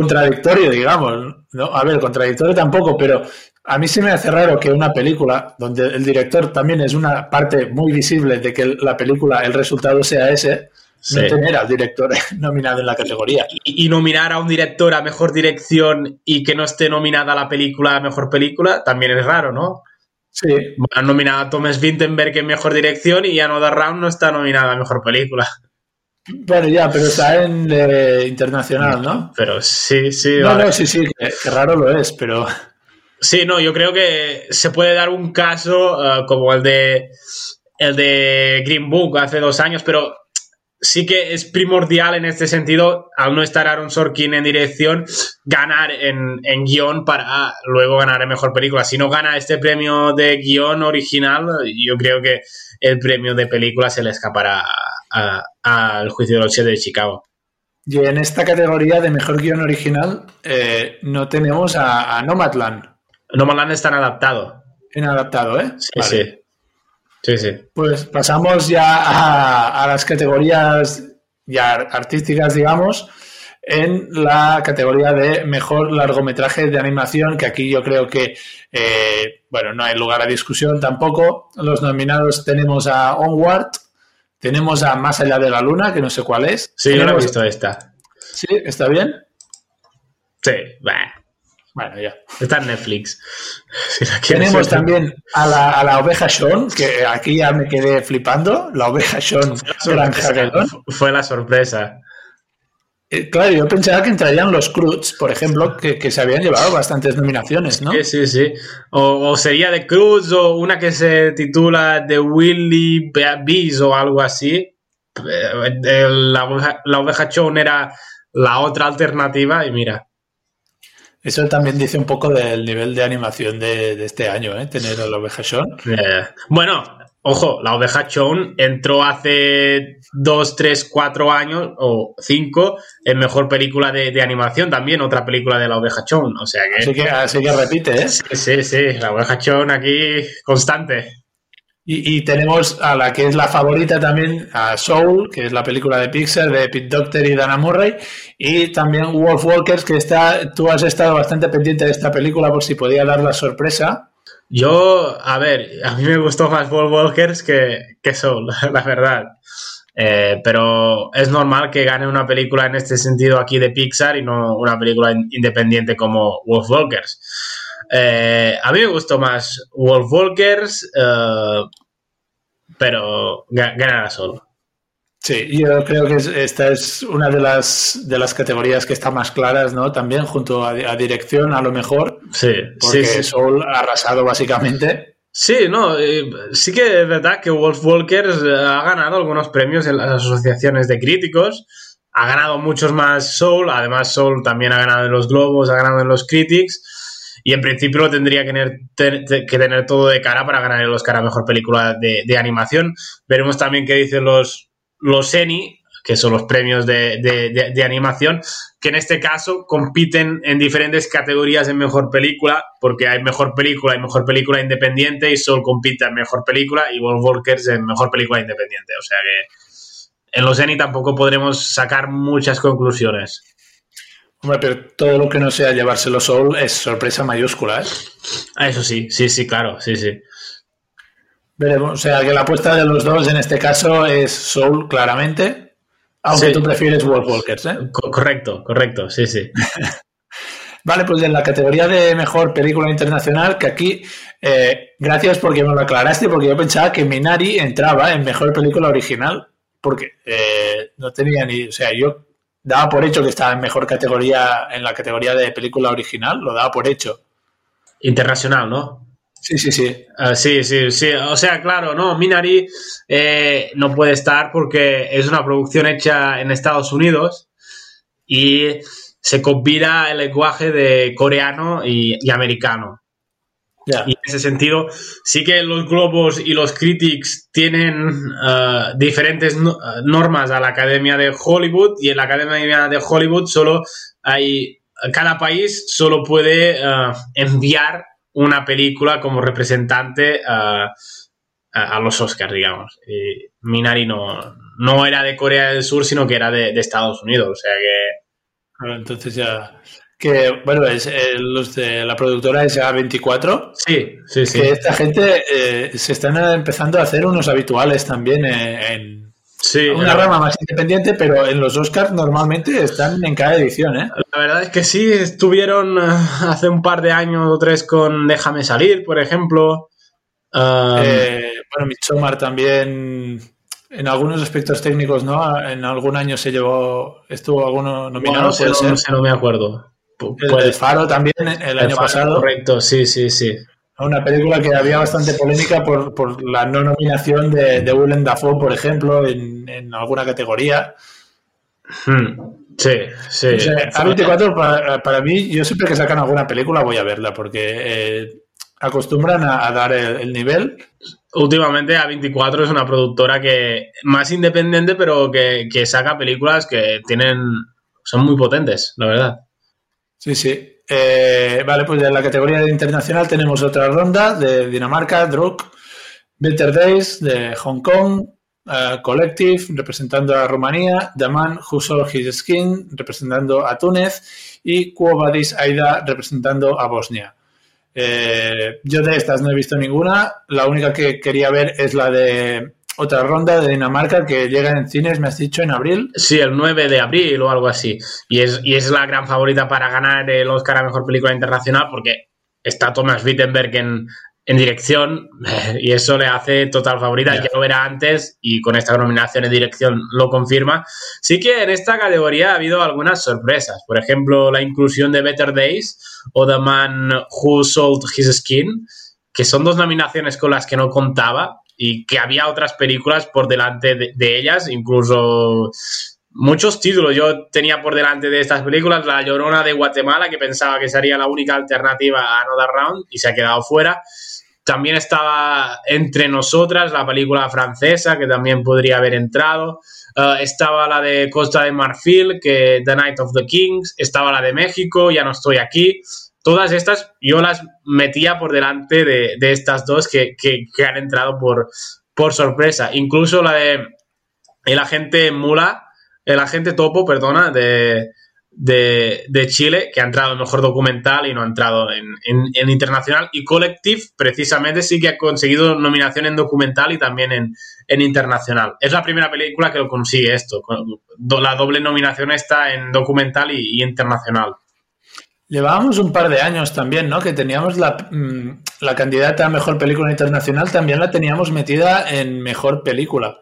Speaker 1: contradictorio, digamos. ¿no? A ver, contradictorio tampoco, pero a mí sí me hace raro que una película donde el director también es una parte muy visible de que la película, el resultado sea ese, no tener al director nominado en la categoría.
Speaker 2: Y, nominar a un director a mejor dirección y que no esté nominada la película a mejor película también es raro, ¿no?
Speaker 1: Sí.
Speaker 2: Han nominado a Thomas Vinterberg en mejor dirección y Another Round no está nominada a mejor película.
Speaker 1: Bueno, ya, pero está en internacional, ¿no?
Speaker 2: Pero sí, sí.
Speaker 1: No, no, sí, sí, que, raro lo es, pero.
Speaker 2: Sí, no, yo creo que se puede dar un caso eh, como el de el de Green Book hace dos años, pero sí que es primordial en este sentido, al no estar Aaron Sorkin en dirección, ganar en, guion para luego ganar en mejor película. Si no gana este premio de guion original, yo creo que el premio de película se le escapará al juicio de los siete de Chicago.
Speaker 1: Y en esta categoría de mejor guion original eh, no tenemos a, Nomadland.
Speaker 2: Nomadland está en adaptado.
Speaker 1: En adaptado, ¿eh?
Speaker 2: Sí, sí. Sí, sí.
Speaker 1: Pues pasamos ya a, las categorías ya artísticas, digamos. en la categoría de mejor largometraje de animación, que aquí yo creo que, eh, bueno, no hay lugar a discusión tampoco. Los nominados tenemos a Onward, tenemos a Más allá de la luna, que no sé cuál es.
Speaker 2: Sí, yo he visto esta.
Speaker 1: ¿Sí? ¿Está bien?
Speaker 2: Sí, bah.
Speaker 1: Bueno, ya.
Speaker 2: Está en Netflix.
Speaker 1: Tenemos también a la, a la, oveja Sean, que aquí ya me quedé flipando. La oveja Sean
Speaker 2: Fue la sorpresa.
Speaker 1: Eh, claro, yo pensaba que entrarían los Cruz, por ejemplo, que, se habían llevado bastantes nominaciones, ¿no?
Speaker 2: Sí, sí, sí. O, sería de Cruz o una que se titula The Willy Bees o algo así. Eh, la oveja, la oveja era la otra alternativa y mira.
Speaker 1: Eso también dice un poco del nivel de animación de, este año, ¿eh? Tener a la oveja Sean.
Speaker 2: Eh, bueno, ojo, la oveja Sean entró hace dos, tres, cuatro años o cinco en mejor película de, animación también, otra película de la oveja Sean. O sea
Speaker 1: que. Así que, repite, ¿eh?
Speaker 2: Sí, sí, sí, la oveja Sean aquí constante.
Speaker 1: Y, tenemos a la que es la favorita también, a Soul, que es la película de Pixar de Pete Doctor y Dana Murray, y también Wolf Walkers, que está, tú has estado bastante pendiente de esta película por si podía dar la sorpresa.
Speaker 2: Yo, a ver, a mí me gustó más Wolf Walkers que, que Soul, la verdad. Eh, pero es normal que gane una película en este sentido aquí de Pixar y no una película independiente como Wolf Walkers. Eh, a mí me gustó más Wolf Walkers, eh, pero ganará solo.
Speaker 1: Sí, yo creo que esta es una de las, de las categorías que están más claras, ¿no? También junto a, dirección, a lo mejor.
Speaker 2: Sí,
Speaker 1: porque
Speaker 2: sí,
Speaker 1: Soul ha arrasado básicamente.
Speaker 2: Sí, no, eh, sí que es verdad que Wolf Walkers ha ganado algunos premios en las asociaciones de críticos. Ha ganado muchos más Soul, además Soul también ha ganado en los Globos, ha ganado en los Critics y en principio lo tendría que tener, que tener todo de cara para ganar el Oscar a Mejor Película de, Animación. Veremos también qué dicen los, los ENI, que son los premios de, animación, que en este caso compiten en diferentes categorías en Mejor Película, porque hay Mejor Película y Mejor Película Independiente, y Soul compite en Mejor Película y Wolf Walkers en Mejor Película Independiente. O sea que en los ENI tampoco podremos sacar muchas conclusiones.
Speaker 1: Hombre, pero todo lo que no sea llevárselo Soul es sorpresa mayúscula, ¿eh?
Speaker 2: Ah, eso sí, sí, sí, claro, sí, sí.
Speaker 1: Veremos, o sea, que la apuesta de los dos en este caso es Soul, claramente. Aunque tú prefieres Wolf Walkers, ¿eh?
Speaker 2: correcto, correcto, sí, sí.
Speaker 1: vale, pues en la categoría de mejor película internacional, que aquí, eh, gracias porque me lo aclaraste, porque yo pensaba que Minari entraba en mejor película original, porque eh, no tenía ni, o sea, yo daba por hecho que estaba en mejor categoría, en la categoría de película original, lo daba por hecho.
Speaker 2: Internacional, ¿no?
Speaker 1: Sí, sí, sí.
Speaker 2: Ah, sí, sí, sí. O sea, claro, no, Minari eh, no puede estar porque es una producción hecha en Estados Unidos y se combina el lenguaje de coreano y americano. Y en ese sentido, sí que los globos y los critics tienen uh, diferentes uh, normas a la Academia de Hollywood y en la Academia de Hollywood solo hay, cada país solo puede uh, enviar una película como representante a, los Oscars, digamos. Y Minari no, no era de Corea del Sur, sino que era de, de Estados Unidos, o sea que...
Speaker 1: Entonces ya que bueno, es eh, los de la productora es A24.
Speaker 2: Sí, sí, sí.
Speaker 1: Que esta gente eh, se están empezando a hacer unos habituales también en, una rama más independiente, pero en los Oscars normalmente están en cada edición, ¿eh?
Speaker 2: La verdad es que sí, estuvieron eh, hace un par de años o tres con Déjame salir, por ejemplo.
Speaker 1: bueno, Midsommar también en algunos aspectos técnicos, ¿no? En algún año se llevó, estuvo alguno nominado.
Speaker 2: no, no me acuerdo.
Speaker 1: El Faro también el, año pasado.
Speaker 2: Correcto, sí, sí, sí.
Speaker 1: Una película que había bastante polémica por, la no nominación de, de Willem Dafoe, por ejemplo, en, alguna categoría.
Speaker 2: Hmm, sí, sí.
Speaker 1: A24, para, mí, yo siempre que sacan alguna película voy a verla, porque eh, acostumbran a, dar el, nivel.
Speaker 2: Últimamente A24 es una productora que más independiente, pero que, que saca películas que tienen son muy potentes, la verdad.
Speaker 1: Sí, sí. Eh, vale, pues en la categoría internacional tenemos otra ronda de Dinamarca, Druk, Better Days de Hong Kong, eh, Collective, representando a Rumanía, The Man Who Sold His Skin, representando a Túnez, y Quo Vadis Aida, representando a Bosnia. Eh, yo de estas no he visto ninguna. La única que quería ver es la de otra ronda de Dinamarca que llega en cines, me has dicho, en abril.
Speaker 2: Sí, el 9 de abril o algo así. Y es, y es la gran favorita para ganar el Oscar a Mejor Película Internacional porque está Thomas Wittenberg en, en dirección y eso le hace total favorita. Ya lo verá antes y con esta nominación en dirección lo confirma. Sí que en esta categoría ha habido algunas sorpresas. Por ejemplo, la inclusión de Better Days o The Man Who Sold His Skin, que son dos nominaciones con las que no contaba y que había otras películas por delante de, ellas, incluso muchos títulos. Yo tenía por delante de estas películas La Llorona de Guatemala, que pensaba que sería la única alternativa a Another Round y se ha quedado fuera. También estaba Entre Nosotras, la película francesa, que también podría haber entrado. Uh, estaba la de Costa de Marfil, que The Night of the Kings. Estaba la de México, Ya no estoy aquí todas estas yo las metía por delante de, estas dos que, han entrado por, sorpresa. Incluso la de el agente Mula, el agente Topo, perdona, de, Chile, que ha entrado en mejor documental y no ha entrado en, en, internacional. Y Collective, precisamente, sí que ha conseguido nominación en documental y también en, internacional. Es la primera película que lo consigue esto. La doble nominación está en documental y internacional.
Speaker 1: Llevábamos un par de años también, ¿no? Que teníamos la, mm, la, candidata a mejor película internacional, también la teníamos metida en mejor película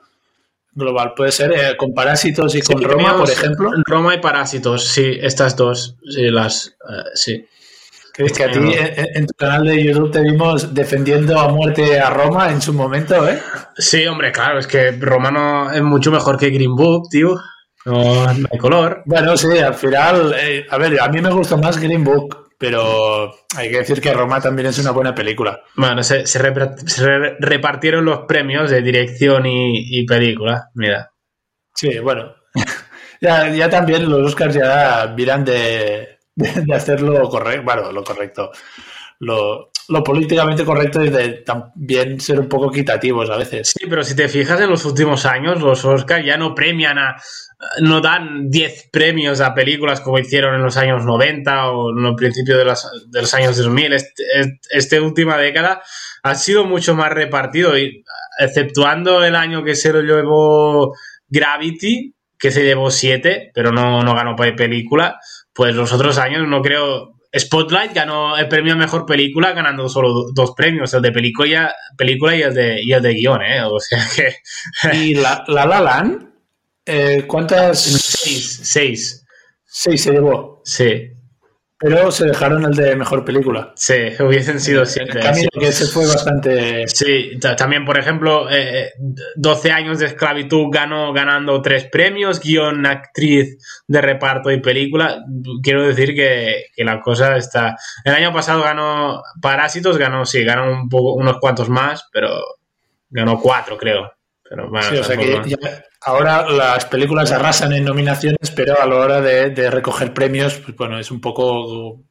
Speaker 1: global. Puede ser eh, con Parásitos y con Roma, por ejemplo.
Speaker 2: Roma y Parásitos, sí, estas dos, sí, las, uh, sí.
Speaker 1: Que a ti en, tu canal de YouTube te vimos defendiendo a muerte a Roma en su momento, ¿eh?
Speaker 2: Sí, hombre, claro, es que Roma no es mucho mejor que Green Book, tío. No, hay color.
Speaker 1: Bueno, sí, al final, eh, a ver, a mí me gusta más Green Book, pero hay que decir que Roma también es una buena película.
Speaker 2: Bueno, se, repartieron los premios de dirección y, película, mira.
Speaker 1: Sí, bueno. ya, también los Oscars ya miran de, de, hacer lo correcto, bueno, lo correcto. Lo, lo políticamente correcto y de también ser un poco equitativos a veces.
Speaker 2: Sí, pero si te fijas en los últimos años, los Oscars ya no premian a. no dan 10 premios a películas como hicieron en los años 90 o en el principio de, de los años 2000. Este, esta última década ha sido mucho más repartido y exceptuando el año que se lo llevó Gravity, que se llevó 7, pero no, no ganó película, pues los otros años no creo Spotlight ganó el premio a mejor película ganando solo dos premios, el de película, película y el de, y el de guion, ¿eh? O sea que...
Speaker 1: ¿Y la La, la Land? Eh, ¿Cuántas?
Speaker 2: Seis. Seis.
Speaker 1: Seis se llevó.
Speaker 2: Sí.
Speaker 1: Pero se dejaron el de mejor película.
Speaker 2: Sí, hubiesen sido siete.
Speaker 1: camino que ese fue bastante.
Speaker 2: Sí, también, por ejemplo, eh, 12 años de esclavitud ganó ganando tres premios, guion, actriz de reparto y película. Quiero decir que, la cosa está. El año pasado ganó Parásitos, ganó, sí, ganó un poco, unos cuantos más, pero ganó cuatro, creo. Pero
Speaker 1: sí, o sea que ahora las películas arrasan en nominaciones, pero a la hora de, recoger premios, pues bueno, es un poco.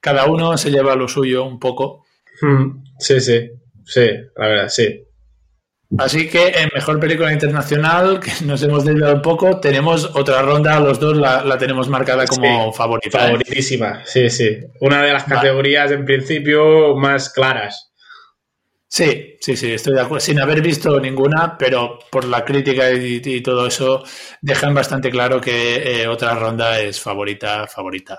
Speaker 1: Cada uno se lleva lo suyo un poco.
Speaker 2: Hmm, sí, sí, sí, la verdad, sí.
Speaker 1: Así que en mejor película internacional, que nos hemos desviado un poco, tenemos otra ronda, los dos la, tenemos marcada como favorita.
Speaker 2: Favoritísima, sí, sí. Una de las categorías en principio más claras.
Speaker 1: Sí, sí, sí, estoy de acuerdo. Sin haber visto ninguna, pero por la crítica y, todo eso, dejan bastante claro que eh, otra ronda es favorita, favorita.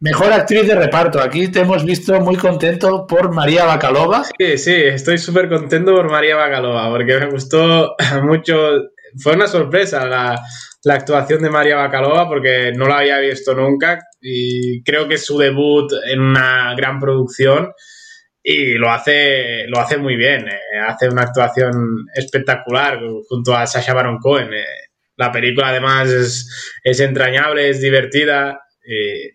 Speaker 1: Mejor actriz de reparto. Aquí te hemos visto muy contento por María Bacalova.
Speaker 2: Sí, sí, estoy súper contento por María Bacalova, porque me gustó mucho. Fue una sorpresa la, la actuación de María Bacalova, porque no la había visto nunca y creo que es su debut en una gran producción y lo hace, lo hace muy bien. Eh, hace una actuación espectacular junto a Sasha Baron Cohen. Eh, la película además es, es entrañable, es divertida. Y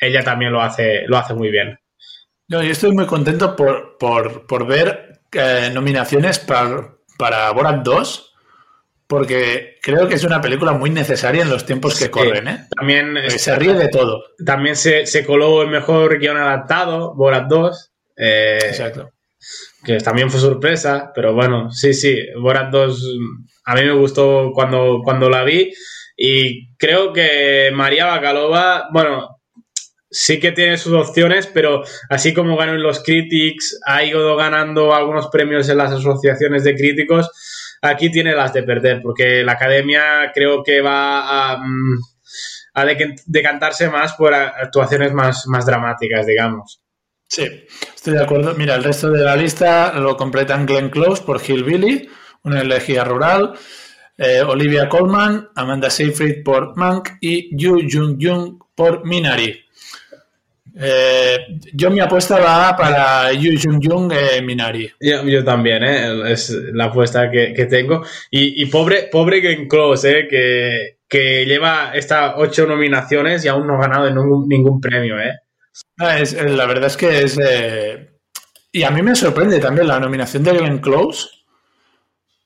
Speaker 2: ella también lo hace, lo hace muy bien.
Speaker 1: yo estoy muy contento por, por, por ver eh, nominaciones para, para Borat 2 porque creo que es una película muy necesaria en los tiempos que corren. ¿eh?
Speaker 2: También
Speaker 1: se ríe de todo.
Speaker 2: También se, se coló el mejor guion adaptado, Borat 2.
Speaker 1: Eh, Exacto.
Speaker 2: que también fue sorpresa, pero bueno, sí, sí, Borat 2 a mí me gustó cuando, cuando la vi y creo que María Bacalova, bueno, sí que tiene sus opciones, pero así como ganó en los Critics, ha ido ganando algunos premios en las asociaciones de críticos, aquí tiene las de perder, porque la academia creo que va a, mm, a decantarse más por actuaciones más, más dramáticas, digamos.
Speaker 1: Sí, estoy de acuerdo. Mira, el resto de la lista lo completan Glenn Close por Hillbilly, una elegía rural, eh, Olivia Colman, Amanda Seyfried por Mank y Yu Jung Jung por Minari. Eh, yo mi apuesta va para Yu Jung Jung eh, Minari.
Speaker 2: Yo, también, es la apuesta que, tengo. Y, pobre, pobre Glenn Close, que, que lleva estas ocho nominaciones y aún no ha ganado ningún, ningún premio. ¿eh?
Speaker 1: Ah, la verdad es que es... y a mí me sorprende también la nominación de Glenn Close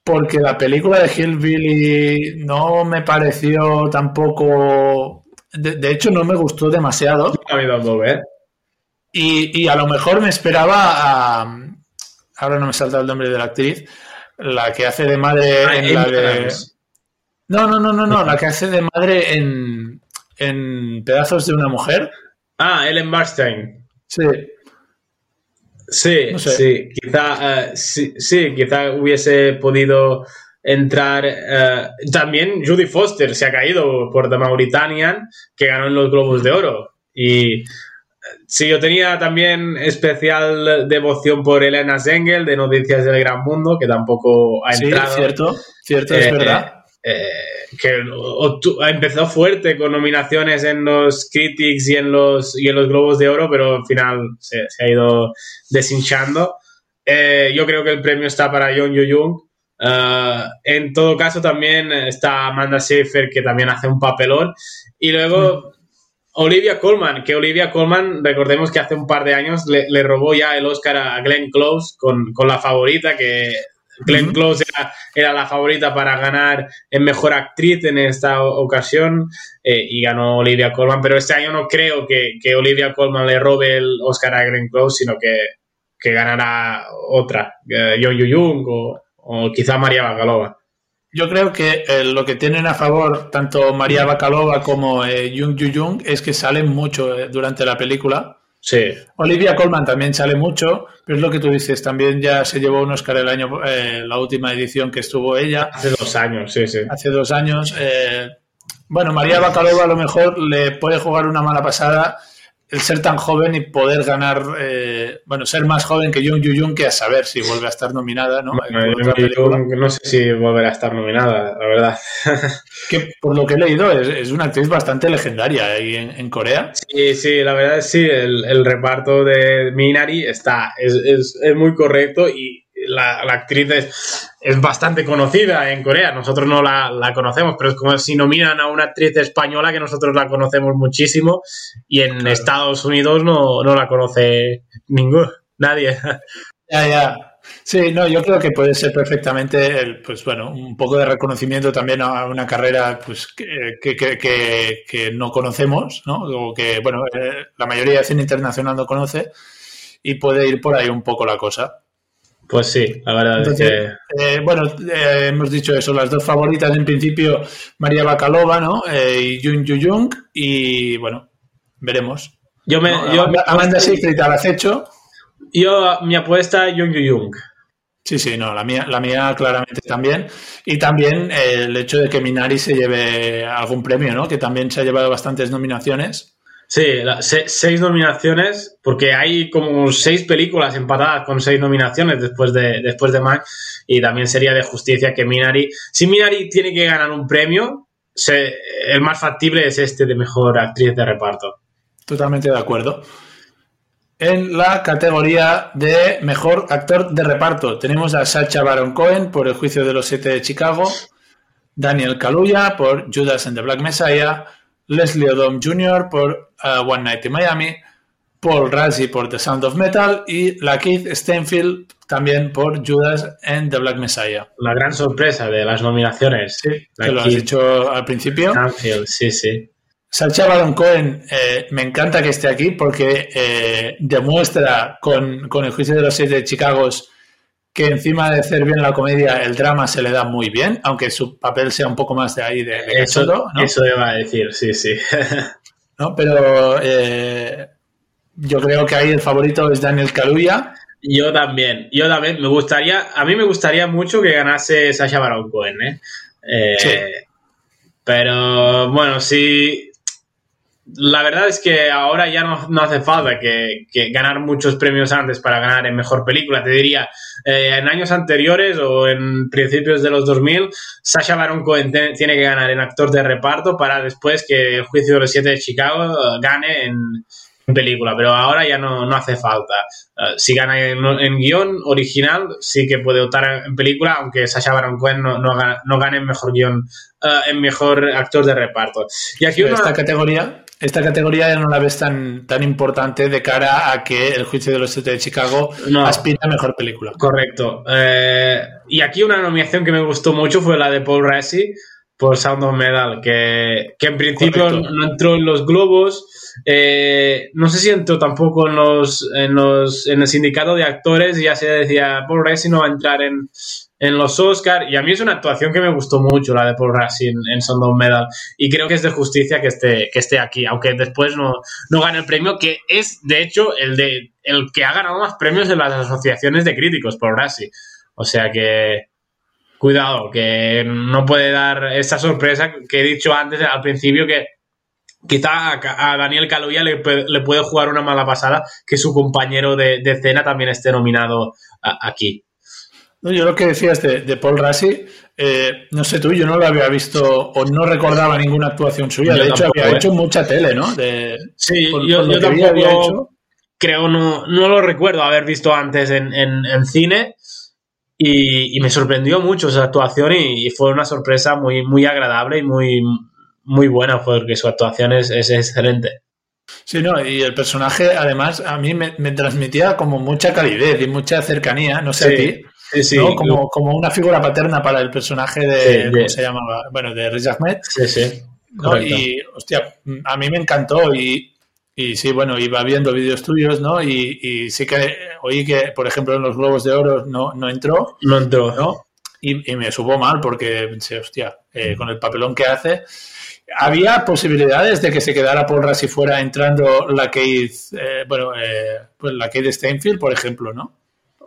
Speaker 1: porque la película de Hillbilly no me pareció tampoco. De, hecho, no me gustó demasiado. Y, y, a lo mejor me esperaba a. Ahora no me salta el nombre de la actriz. La que hace de madre ah, en la de. No, no, no, no, no. La que hace de madre en, en Pedazos de una mujer.
Speaker 2: Ah, Ellen Barstein.
Speaker 1: Sí.
Speaker 2: Sí, sí, quizá, uh, sí, sí, quizá hubiese podido entrar. Uh, también Judy Foster se ha caído por The Mauritanian, que ganó en los Globos de Oro. Y sí, yo tenía también especial devoción por Elena Zengel de Noticias del Gran Mundo, que tampoco ha entrado.
Speaker 1: Sí, cierto, cierto, es eh, verdad.
Speaker 2: Eh, que empezó fuerte con nominaciones en los Critics y en los, y en los Globos de Oro, pero al final se, ha ido deshinchando. Eh, yo creo que el premio está para John Yoo Jung. Eh, en todo caso, también está Amanda Seyfried, que también hace un papelón. Y luego Olivia Colman, que Olivia Colman, recordemos que hace un par de años le, robó ya el Oscar a Glenn Close con, con la favorita, que Glenn Close era, la favorita para ganar en mejor actriz en esta ocasión eh, y ganó Olivia Colman, pero este año no creo que, Olivia Colman le robe el Oscar a Glenn Close, sino que, ganará otra, eh, Yu Jung o, quizá María Bacalova.
Speaker 1: Yo creo que eh, lo que tienen a favor tanto María Bacalova como eh, Jung Yu Jung es que salen mucho durante la película
Speaker 2: Sí.
Speaker 1: Olivia Colman también sale mucho, pero es lo que tú dices, también ya se llevó un Oscar el año, eh, la última edición que estuvo ella.
Speaker 2: Hace dos años, sí, sí.
Speaker 1: Hace dos años. Eh, bueno, María Bacalova a lo mejor le puede jugar una mala pasada el ser tan joven y poder ganar, eh, bueno, ser más joven que Jung Yu que a saber si vuelve a estar nominada, ¿no?
Speaker 2: no sé si volverá a estar nominada, la verdad.
Speaker 1: que por lo que he leído es, una actriz bastante legendaria ahí en, Corea.
Speaker 2: Sí, sí, la verdad es sí, el, reparto de Minari está, es, es muy correcto y la, actriz es, bastante conocida en Corea. Nosotros no la, conocemos, pero es como si nominan a una actriz española que nosotros la conocemos muchísimo y en Estados Unidos no, la conoce ninguno, nadie.
Speaker 1: Ya, ya. Sí, no, yo creo que puede ser perfectamente, el, pues bueno, un poco de reconocimiento también a una carrera pues que, que, no conocemos, ¿no? O que, bueno, eh, la mayoría de cine internacional no conoce y puede ir por ahí un poco la cosa.
Speaker 2: Pues sí, la verdad es que...
Speaker 1: Eh, bueno, eh, hemos dicho eso, las dos favoritas en principio, María Bacalova, ¿no? Eh, y Jung Yu Jung, y bueno, veremos.
Speaker 2: Yo me, yo,
Speaker 1: Amanda, Seyfried al acecho.
Speaker 2: Yo, mi apuesta, Jung Yu Jung.
Speaker 1: Sí, sí, no, la mía, la mía claramente también. Y también el hecho de que Minari se lleve algún premio, ¿no? Que también se ha llevado bastantes nominaciones.
Speaker 2: Sí, seis nominaciones, porque hay como seis películas empatadas con seis nominaciones después de, después de Mike, y también sería de justicia que Minari, si Minari tiene que ganar un premio, el más factible es este de mejor actriz de reparto.
Speaker 1: Totalmente de acuerdo. En la categoría de mejor actor de reparto tenemos a Sacha Baron Cohen por El juicio de los siete de Chicago, Daniel Kaluuya por Judas and the Black Messiah, Leslie Odom Jr. por uh, One Night in Miami, Paul Razzie por The Sound of Metal y la Keith Stanfield también por Judas and the Black Messiah.
Speaker 2: La gran sorpresa de las nominaciones.
Speaker 1: Sí, que lo has dicho al principio.
Speaker 2: Stanfield, sí, sí.
Speaker 1: Sacha Baron Cohen, eh, me encanta que esté aquí porque eh, demuestra con, con, el juicio de los siete de Chicago que encima de hacer bien la comedia, el drama se le da muy bien, aunque su papel sea un poco más de ahí, de,
Speaker 2: eso, ¿no? Eso iba a decir, sí, sí.
Speaker 1: ¿No? Pero eh, yo creo que ahí el favorito es Daniel Kaluuya.
Speaker 2: Yo también, yo también. Me gustaría, a mí me gustaría mucho que ganase Sasha Baron Cohen, ¿eh? eh pero bueno, sí, la verdad es que ahora ya no, hace falta que, ganar muchos premios antes para ganar en mejor película. Te diría, eh, en años anteriores o en principios de los 2000, Sasha Baron Cohen tiene que ganar en actor de reparto para después que el juicio de los siete de Chicago eh, gane en, película. Pero ahora ya no, hace falta. Eh, si gana en, guion original, sí que puede optar en película, aunque Sasha Baron Cohen no, no, gane en mejor guion, en mejor actor de reparto.
Speaker 1: Y aquí una... Esta categoría esta categoría ya no la ves tan, tan importante de cara a que el juicio de los siete de Chicago no. aspira a mejor película.
Speaker 2: Correcto. Eh, y aquí una nominación que me gustó mucho fue la de Paul Rassi por Sound of Metal, que, en principio no entró en los globos. Eh, no se siento tampoco en los, en los en el sindicato de actores, ya se decía, Paul Rassi no va a entrar en, en los Oscars. Y a mí es una actuación que me gustó mucho, la de Paul Rassi en, Sound of Medal. Y creo que es de justicia que esté, que esté aquí, aunque después no, no gane el premio, que es de hecho el, de, el que ha ganado más premios en las asociaciones de críticos, Paul Rassi. O sea que. Cuidado, que no puede dar esa sorpresa que he dicho antes al principio que quizá a, Daniel Kaluuya le, le, puede jugar una mala pasada que su compañero de, de escena también esté nominado aquí.
Speaker 1: No, yo lo que decías de, Paul Rassi, eh, no sé tú, yo no lo había visto o no recordaba ninguna actuación suya. de hecho, había ¿eh? hecho mucha tele, ¿no?
Speaker 2: sí, yo, tampoco creo, no, no lo recuerdo haber visto antes en, cine y, me sorprendió mucho esa actuación y, fue una sorpresa muy, muy agradable y muy, muy buena porque su actuación es, excelente.
Speaker 1: Sí, no, y el personaje además a mí me, transmitía como mucha calidez y mucha cercanía, no sé a ti. Como, como, una figura paterna para el personaje de, ¿cómo se llamaba? Bueno, de Riz Ahmed.
Speaker 2: Sí, sí.
Speaker 1: Y, hostia, a mí me encantó y, y sí, bueno, iba viendo vídeos tuyos, ¿no? Y, y, sí que oí que, por ejemplo, en los Globos de Oro no, no entró.
Speaker 2: No entró.
Speaker 1: ¿no? Y, me supo mal porque pensé, hostia, eh, con el papelón que hace. ¿Había posibilidades de que se quedara por si fuera entrando la Kate, eh, bueno, eh, pues la Kate Steinfield, por ejemplo, ¿no?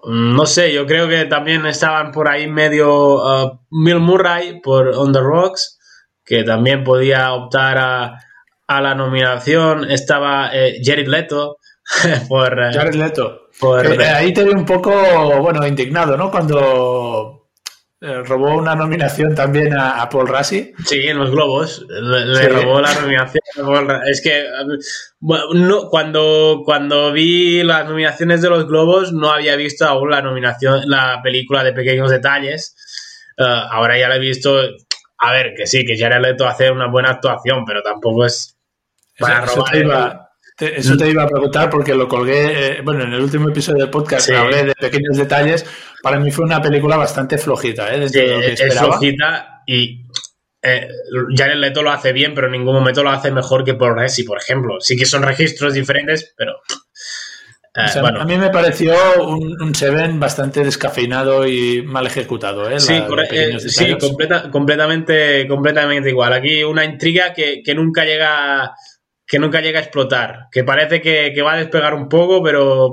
Speaker 2: No sé, yo creo que también estaban por ahí medio uh, Bill Murray por On the Rocks, que también podía optar a, la nominación. Estaba eh, Jared Leto por...
Speaker 1: Eh, Jared Leto. Eh, ahí te vi un poco, bueno, indignado, ¿no? Cuando eh, robó una nominación también a, Paul Rassi.
Speaker 2: Sí, en los Globos. Le, robó la nominación. Es que no, cuando, cuando vi las nominaciones de los Globos no había visto aún la nominación, la película de pequeños detalles. Eh, ahora ya la he visto. A ver, que sí, que Jared Leto hace una buena actuación, pero tampoco es
Speaker 1: para robar. Eso te iba a preguntar porque lo colgué, eh, bueno, en el último episodio del podcast hablé de pequeños detalles. Para mí fue una película bastante flojita, ¿eh?
Speaker 2: es flojita y eh, Jared Leto lo hace bien, pero en ningún momento lo hace mejor que por Resi, por ejemplo. Sí que son registros diferentes, pero...
Speaker 1: Eh, a mí me pareció un, Seven bastante descafeinado y mal ejecutado. ¿eh?
Speaker 2: sí, sí completamente, completamente igual. Aquí una intriga que, que nunca llega que nunca llega a explotar, que parece que, va a despegar un poco, pero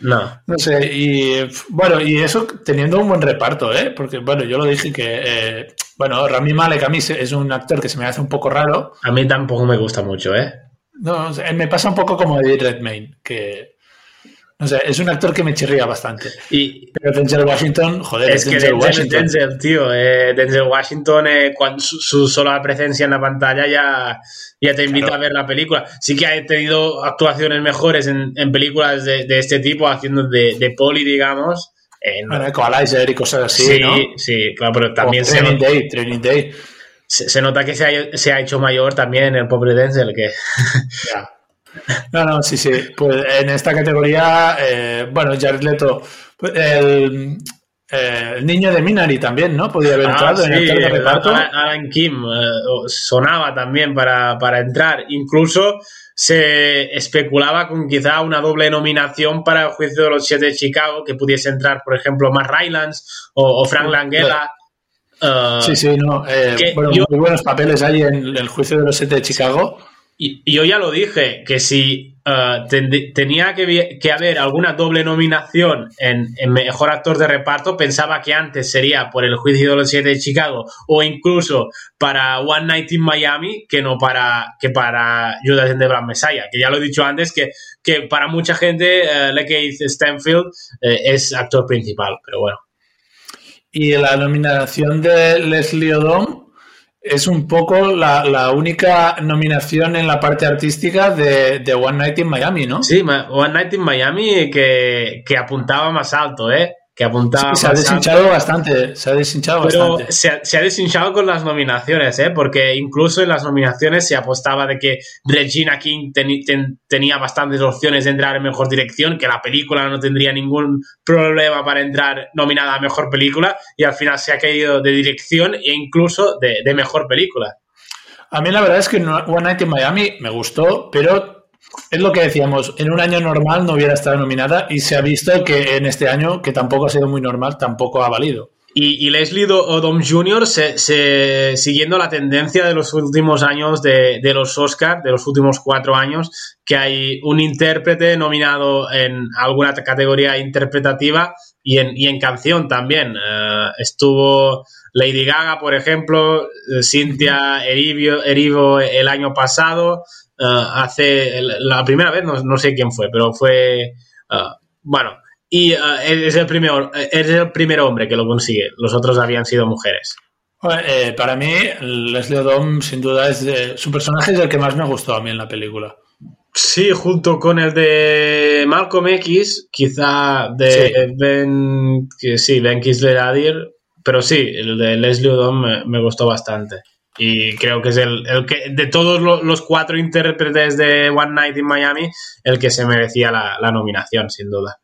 Speaker 2: no.
Speaker 1: No sé, y bueno, y eso teniendo un buen reparto, ¿eh? Porque, bueno, yo lo dije que, eh, bueno, Rami Malek a mí es un actor que se me hace un poco raro.
Speaker 2: A mí tampoco me gusta mucho, ¿eh?
Speaker 1: No, me pasa un poco como Eddie Redmayne, que no sé, es un actor que me chirría bastante.
Speaker 2: Y,
Speaker 1: Pero Denzel Washington, joder,
Speaker 2: es, que Denzel, Washington. Denzel, tío. Eh, Denzel Washington, eh, cuando su, sola presencia en la pantalla ya, ya te invita a ver la película. Sí que ha tenido actuaciones mejores en, películas de, este tipo, haciendo de, de poli, digamos.
Speaker 1: En, bueno, Equalizer y cosas así, sí, ¿no?
Speaker 2: Sí, claro, pero también
Speaker 1: se Training Day, Training Day.
Speaker 2: Se, nota que se ha, se ha, hecho mayor también el pobre Denzel, que...
Speaker 1: Ya. No, no, sí, sí. Pues en esta categoría, eh, bueno, Jared Leto, pues, Eh, el niño de Minari también, ¿no? Podía haber ah, entrado en el reparto.
Speaker 2: Alan Kim eh, sonaba también para, para entrar. Incluso se especulaba con quizá una doble nominación para el juicio de los siete de Chicago, que pudiese entrar, por ejemplo, Matt Rylance o, Frank Langella.
Speaker 1: Uh, sí, sí, no. Eh, bueno, muy buenos papeles hay en el juicio de los siete de Chicago.
Speaker 2: Y, yo ya lo dije, que si uh, tenía que, haber alguna doble nominación en, Mejor Actor de Reparto, pensaba que antes sería por el juicio de los siete de Chicago o incluso para One Night in Miami que no para, que para Judas and the Black Messiah. Que ya lo he dicho antes, que, que para mucha gente uh, Keith Stanfield eh, es actor principal, pero bueno.
Speaker 1: Y la nominación de Leslie Odom es un poco la, única nominación en la parte artística de, One Night in Miami, ¿no?
Speaker 2: Sí, One Night in Miami que, que apuntaba más alto, ¿eh? Que apuntaba.
Speaker 1: se ha deshinchado bastante, se ha deshinchado bastante.
Speaker 2: Se ha, deshinchado con las nominaciones, ¿eh? porque incluso en las nominaciones se apostaba de que Regina King tenía bastantes opciones de entrar en mejor dirección, que la película no tendría ningún problema para entrar nominada a mejor película, y al final se ha caído de dirección e incluso de, de mejor película.
Speaker 1: A mí la verdad es que One Night in Miami me gustó, pero es lo que decíamos, en un año normal no hubiera estado nominada y se ha visto que en este año, que tampoco ha sido muy normal, tampoco ha valido.
Speaker 2: Y, Leslie Odom Jr., se, siguiendo la tendencia de los últimos años de, los Oscars, de los últimos cuatro años, que hay un intérprete nominado en alguna categoría interpretativa y en, canción también. Eh, estuvo Lady Gaga, por ejemplo, Cynthia Erivo el año pasado, eh, hace la primera vez, no, sé quién fue, pero fue, eh, bueno, y eh, es, el primer, es el primer hombre que lo consigue, los otros habían sido mujeres.
Speaker 1: para mí, Leslie Odom, sin duda, es su personaje es el que más me gustó a mí en la película.
Speaker 2: Sí, junto con el de Malcolm X, quizá de Ben, que, sí, Ben Kisler Adir, pero sí, el de Leslie Odom me gustó bastante. Y creo que es el, que, de todos los, cuatro intérpretes de One Night in Miami, el que se merecía la, nominación, sin duda.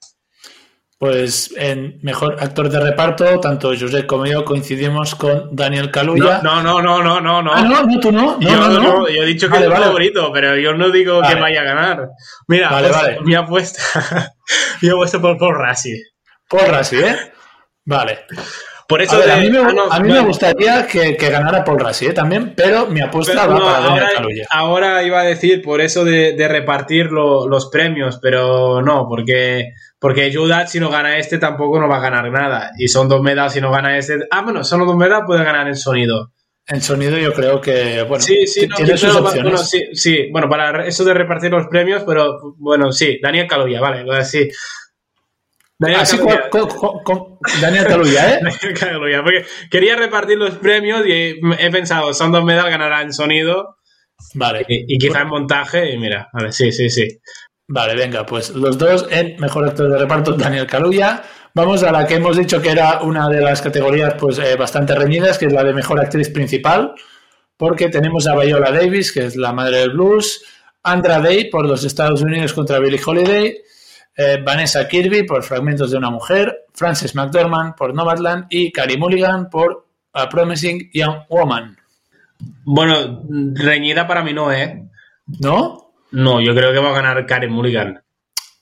Speaker 1: Pues en mejor actor de reparto, tanto José como yo coincidimos con Daniel Kaluuya.
Speaker 2: No, no, no, no, no, no.
Speaker 1: Ah, no, no, tú no.
Speaker 2: yo, no, yo he dicho que es el favorito, pero yo no digo que vaya a ganar. Mira, pues, mi apuesta. mi apuesta por Paul Rassi.
Speaker 1: Paul Rassi, ¿eh? Vale.
Speaker 2: Por eso
Speaker 1: a, mí, me, ah, gustaría que, ganara Paul Rassi ¿eh? también, pero mi apuesta va para
Speaker 2: ahora, ahora iba a decir por eso de, repartir los premios, pero no, porque, porque Judas si no gana este tampoco no va a ganar nada. Y son dos medallas si no gana este. Ah, bueno, son dos medallas puede ganar en sonido.
Speaker 1: En sonido yo creo que, bueno,
Speaker 2: sí, sí, tiene sus opciones. Bueno, sí, sí, bueno, para eso de repartir los premios, pero bueno, sí, Daniel Caluya, vale, sí.
Speaker 1: Daniel Así con, Daniel Caluya, ¿eh?
Speaker 2: Daniel Caluya, porque quería repartir los premios y he pensado, son dos medallas, ganará en sonido.
Speaker 1: Vale.
Speaker 2: Y, quizá en montaje, y mira, vale, sí, sí, sí.
Speaker 1: Vale, venga, pues los dos en mejor actor de reparto, Daniel Caluya. Vamos a la que hemos dicho que era una de las categorías pues eh, bastante reñidas, que es la de mejor actriz principal, porque tenemos a Viola Davis, que es la madre del blues, Andra Day por los Estados Unidos contra Billie Holiday, eh, Vanessa Kirby por Fragmentos de una Mujer, Frances McDormand por Nomadland y Carey Mulligan por A Promising Young Woman.
Speaker 2: Bueno, reñida para mí no, ¿eh?
Speaker 1: ¿No?
Speaker 2: No, yo creo que va a ganar Carey Mulligan.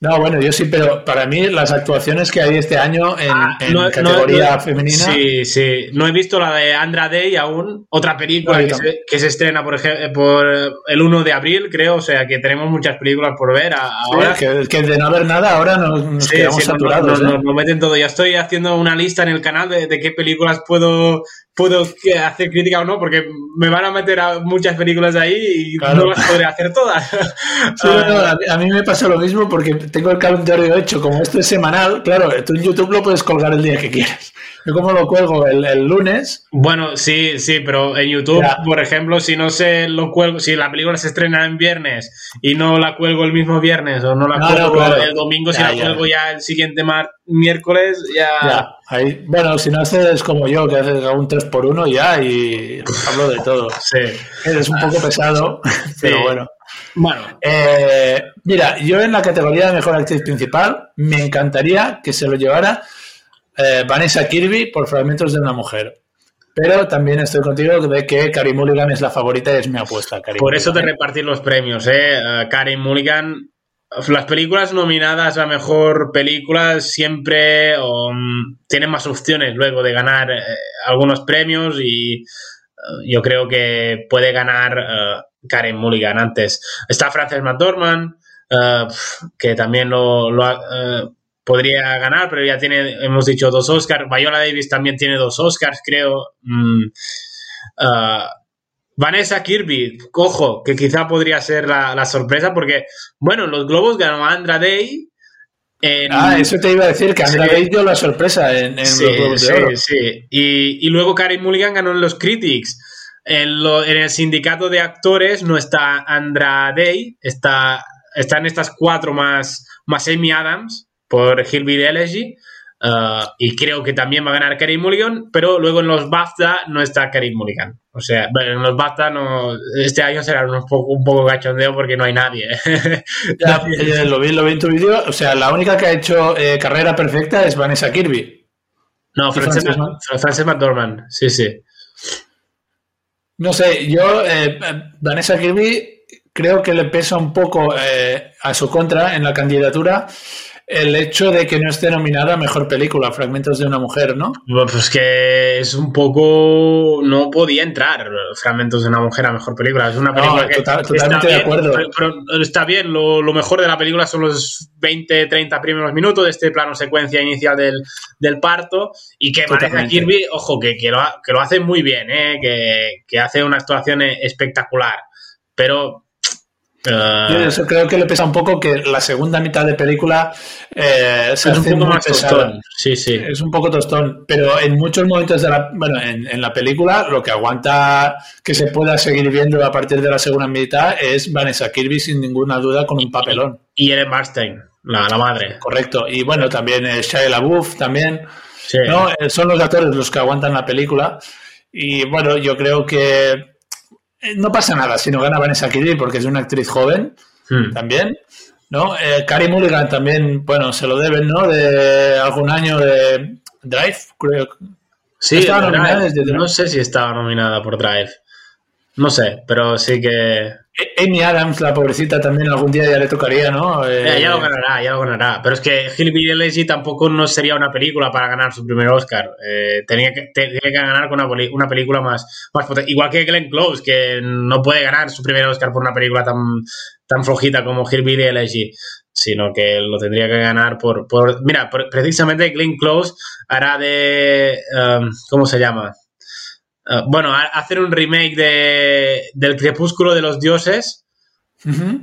Speaker 1: No, bueno, yo sí, pero para mí las actuaciones que hay este año en, ah, categoría femenina.
Speaker 2: Sí, sí. No he visto la de Andra Day aún, otra película que se, estrena por, por el 1 de abril, creo. O sea que tenemos muchas películas por ver ahora.
Speaker 1: que, de no haber nada ahora nos, quedamos saturados.
Speaker 2: Nos, ¿eh? meten todo. Ya estoy haciendo una lista en el canal de, de qué películas puedo puedo hacer crítica o no, porque me van a meter a muchas películas ahí y no las podré hacer todas.
Speaker 1: a, mí, me pasa lo mismo porque tengo el calendario hecho, como esto es semanal, claro, tú en YouTube lo puedes colgar el día que quieras. Yo como lo cuelgo el, lunes.
Speaker 2: Bueno, sí, sí, pero en YouTube, por ejemplo, si no se lo cuelgo, si la película se estrena en viernes y no la cuelgo el mismo viernes o no la cuelgo el domingo, si la cuelgo ya el siguiente miércoles, ya...
Speaker 1: Ahí, bueno, si no haces como yo, que haces un 3 por 1 ya y hablo de todo.
Speaker 2: Sí.
Speaker 1: Eres un poco pesado, pero bueno.
Speaker 2: Bueno.
Speaker 1: Eh, mira, yo en la categoría de mejor actriz principal me encantaría que se lo llevara eh, Vanessa Kirby por Fragmentos de una Mujer. Pero también estoy contigo de que Carey Mulligan es la favorita y es mi apuesta.
Speaker 2: por eso te repartir los premios, ¿eh? Uh, Mulligan, las películas nominadas a mejor película siempre um, tienen más opciones luego de ganar eh, algunos premios y uh, yo creo que puede ganar uh, Karen Mulligan antes. Está Frances McDormand, que también lo, lo podría ganar, pero ya tiene, hemos dicho, dos Oscars. Viola Davis también tiene dos Oscars, creo. Mm, uh, Vanessa Kirby, cojo, que quizá podría ser la, sorpresa, porque, bueno, los Globos ganó Andra Day.
Speaker 1: ah, eso te iba a decir, que Andra Day dio la sorpresa en, los Globos de Oro.
Speaker 2: Sí, y, y luego Karen Mulligan ganó en los Critics. En, en, el sindicato de actores no está Andra Day, está, están estas cuatro más, más Amy Adams, por Hillbilly Elegy. Uh, y creo que también va a ganar Karim Mulligan, pero luego en los BAFTA no está Karim Mulligan. O sea, en los BAFTA no, este año será un poco, un poco gachondeo porque no hay nadie.
Speaker 1: ya, eh, lo, vi, lo vi en tu vídeo. O sea, la única que ha hecho eh, carrera perfecta es Vanessa Kirby.
Speaker 2: No, Frances, McDormand, sí, sí.
Speaker 1: No sé, yo, eh, Vanessa Kirby, creo que le pesa un poco a su contra en la candidatura el hecho de que no esté nominada a mejor película, Fragmentos de una mujer, ¿no?
Speaker 2: Pues que es un poco. No podía entrar Fragmentos de una mujer a mejor película. Es una película que.
Speaker 1: totalmente de acuerdo.
Speaker 2: Pero, está bien, lo, mejor de la película son los 20, 30 primeros minutos de este plano secuencia inicial del, parto. Y que Vanessa Kirby, ojo, que, que, lo, que lo hace muy bien, ¿eh? que, que hace una actuación espectacular. Pero
Speaker 1: Uh, eso creo que le pesa un poco que la segunda mitad de película eh,
Speaker 2: es un poco más tostón. Sí, sí.
Speaker 1: Es un poco tostón, pero en muchos momentos de la, bueno, en, la película lo que aguanta que se pueda seguir viendo a partir de la segunda mitad es Vanessa Kirby sin ninguna duda con un papelón.
Speaker 2: Y Ellen Marstein, la, la madre.
Speaker 1: Correcto. Y bueno, también eh, Shia LaBeouf también. ¿no? Eh, son los actores los que aguantan la película. Y bueno, yo creo que no pasa nada si no gana Vanessa Kirby porque es una actriz joven hmm. también. ¿no? Eh, Carey Mulligan también, bueno, se lo deben, ¿no? De algún año de Drive, creo.
Speaker 2: Sí, estaba nominada no sé si estaba nominada por Drive. No sé, pero sí que.
Speaker 1: Amy Adams, la pobrecita, también algún día ya le tocaría, ¿no?
Speaker 2: ya, lo eh, ganará, ya lo ganará. Pero es que Hillbilly Elegy tampoco no sería una película para ganar su primer Oscar. Eh, tenía, que, tenía, que, ganar con una, una, película más, más potente. Igual que Glenn Close, que no puede ganar su primer Oscar por una película tan, tan flojita como Hillbilly Elegy sino que lo tendría que ganar por... por mira, precisamente Glenn Close hará de... Um, ¿Cómo se llama? Eh, bueno, hacer un remake de, del Crepúsculo de los Dioses.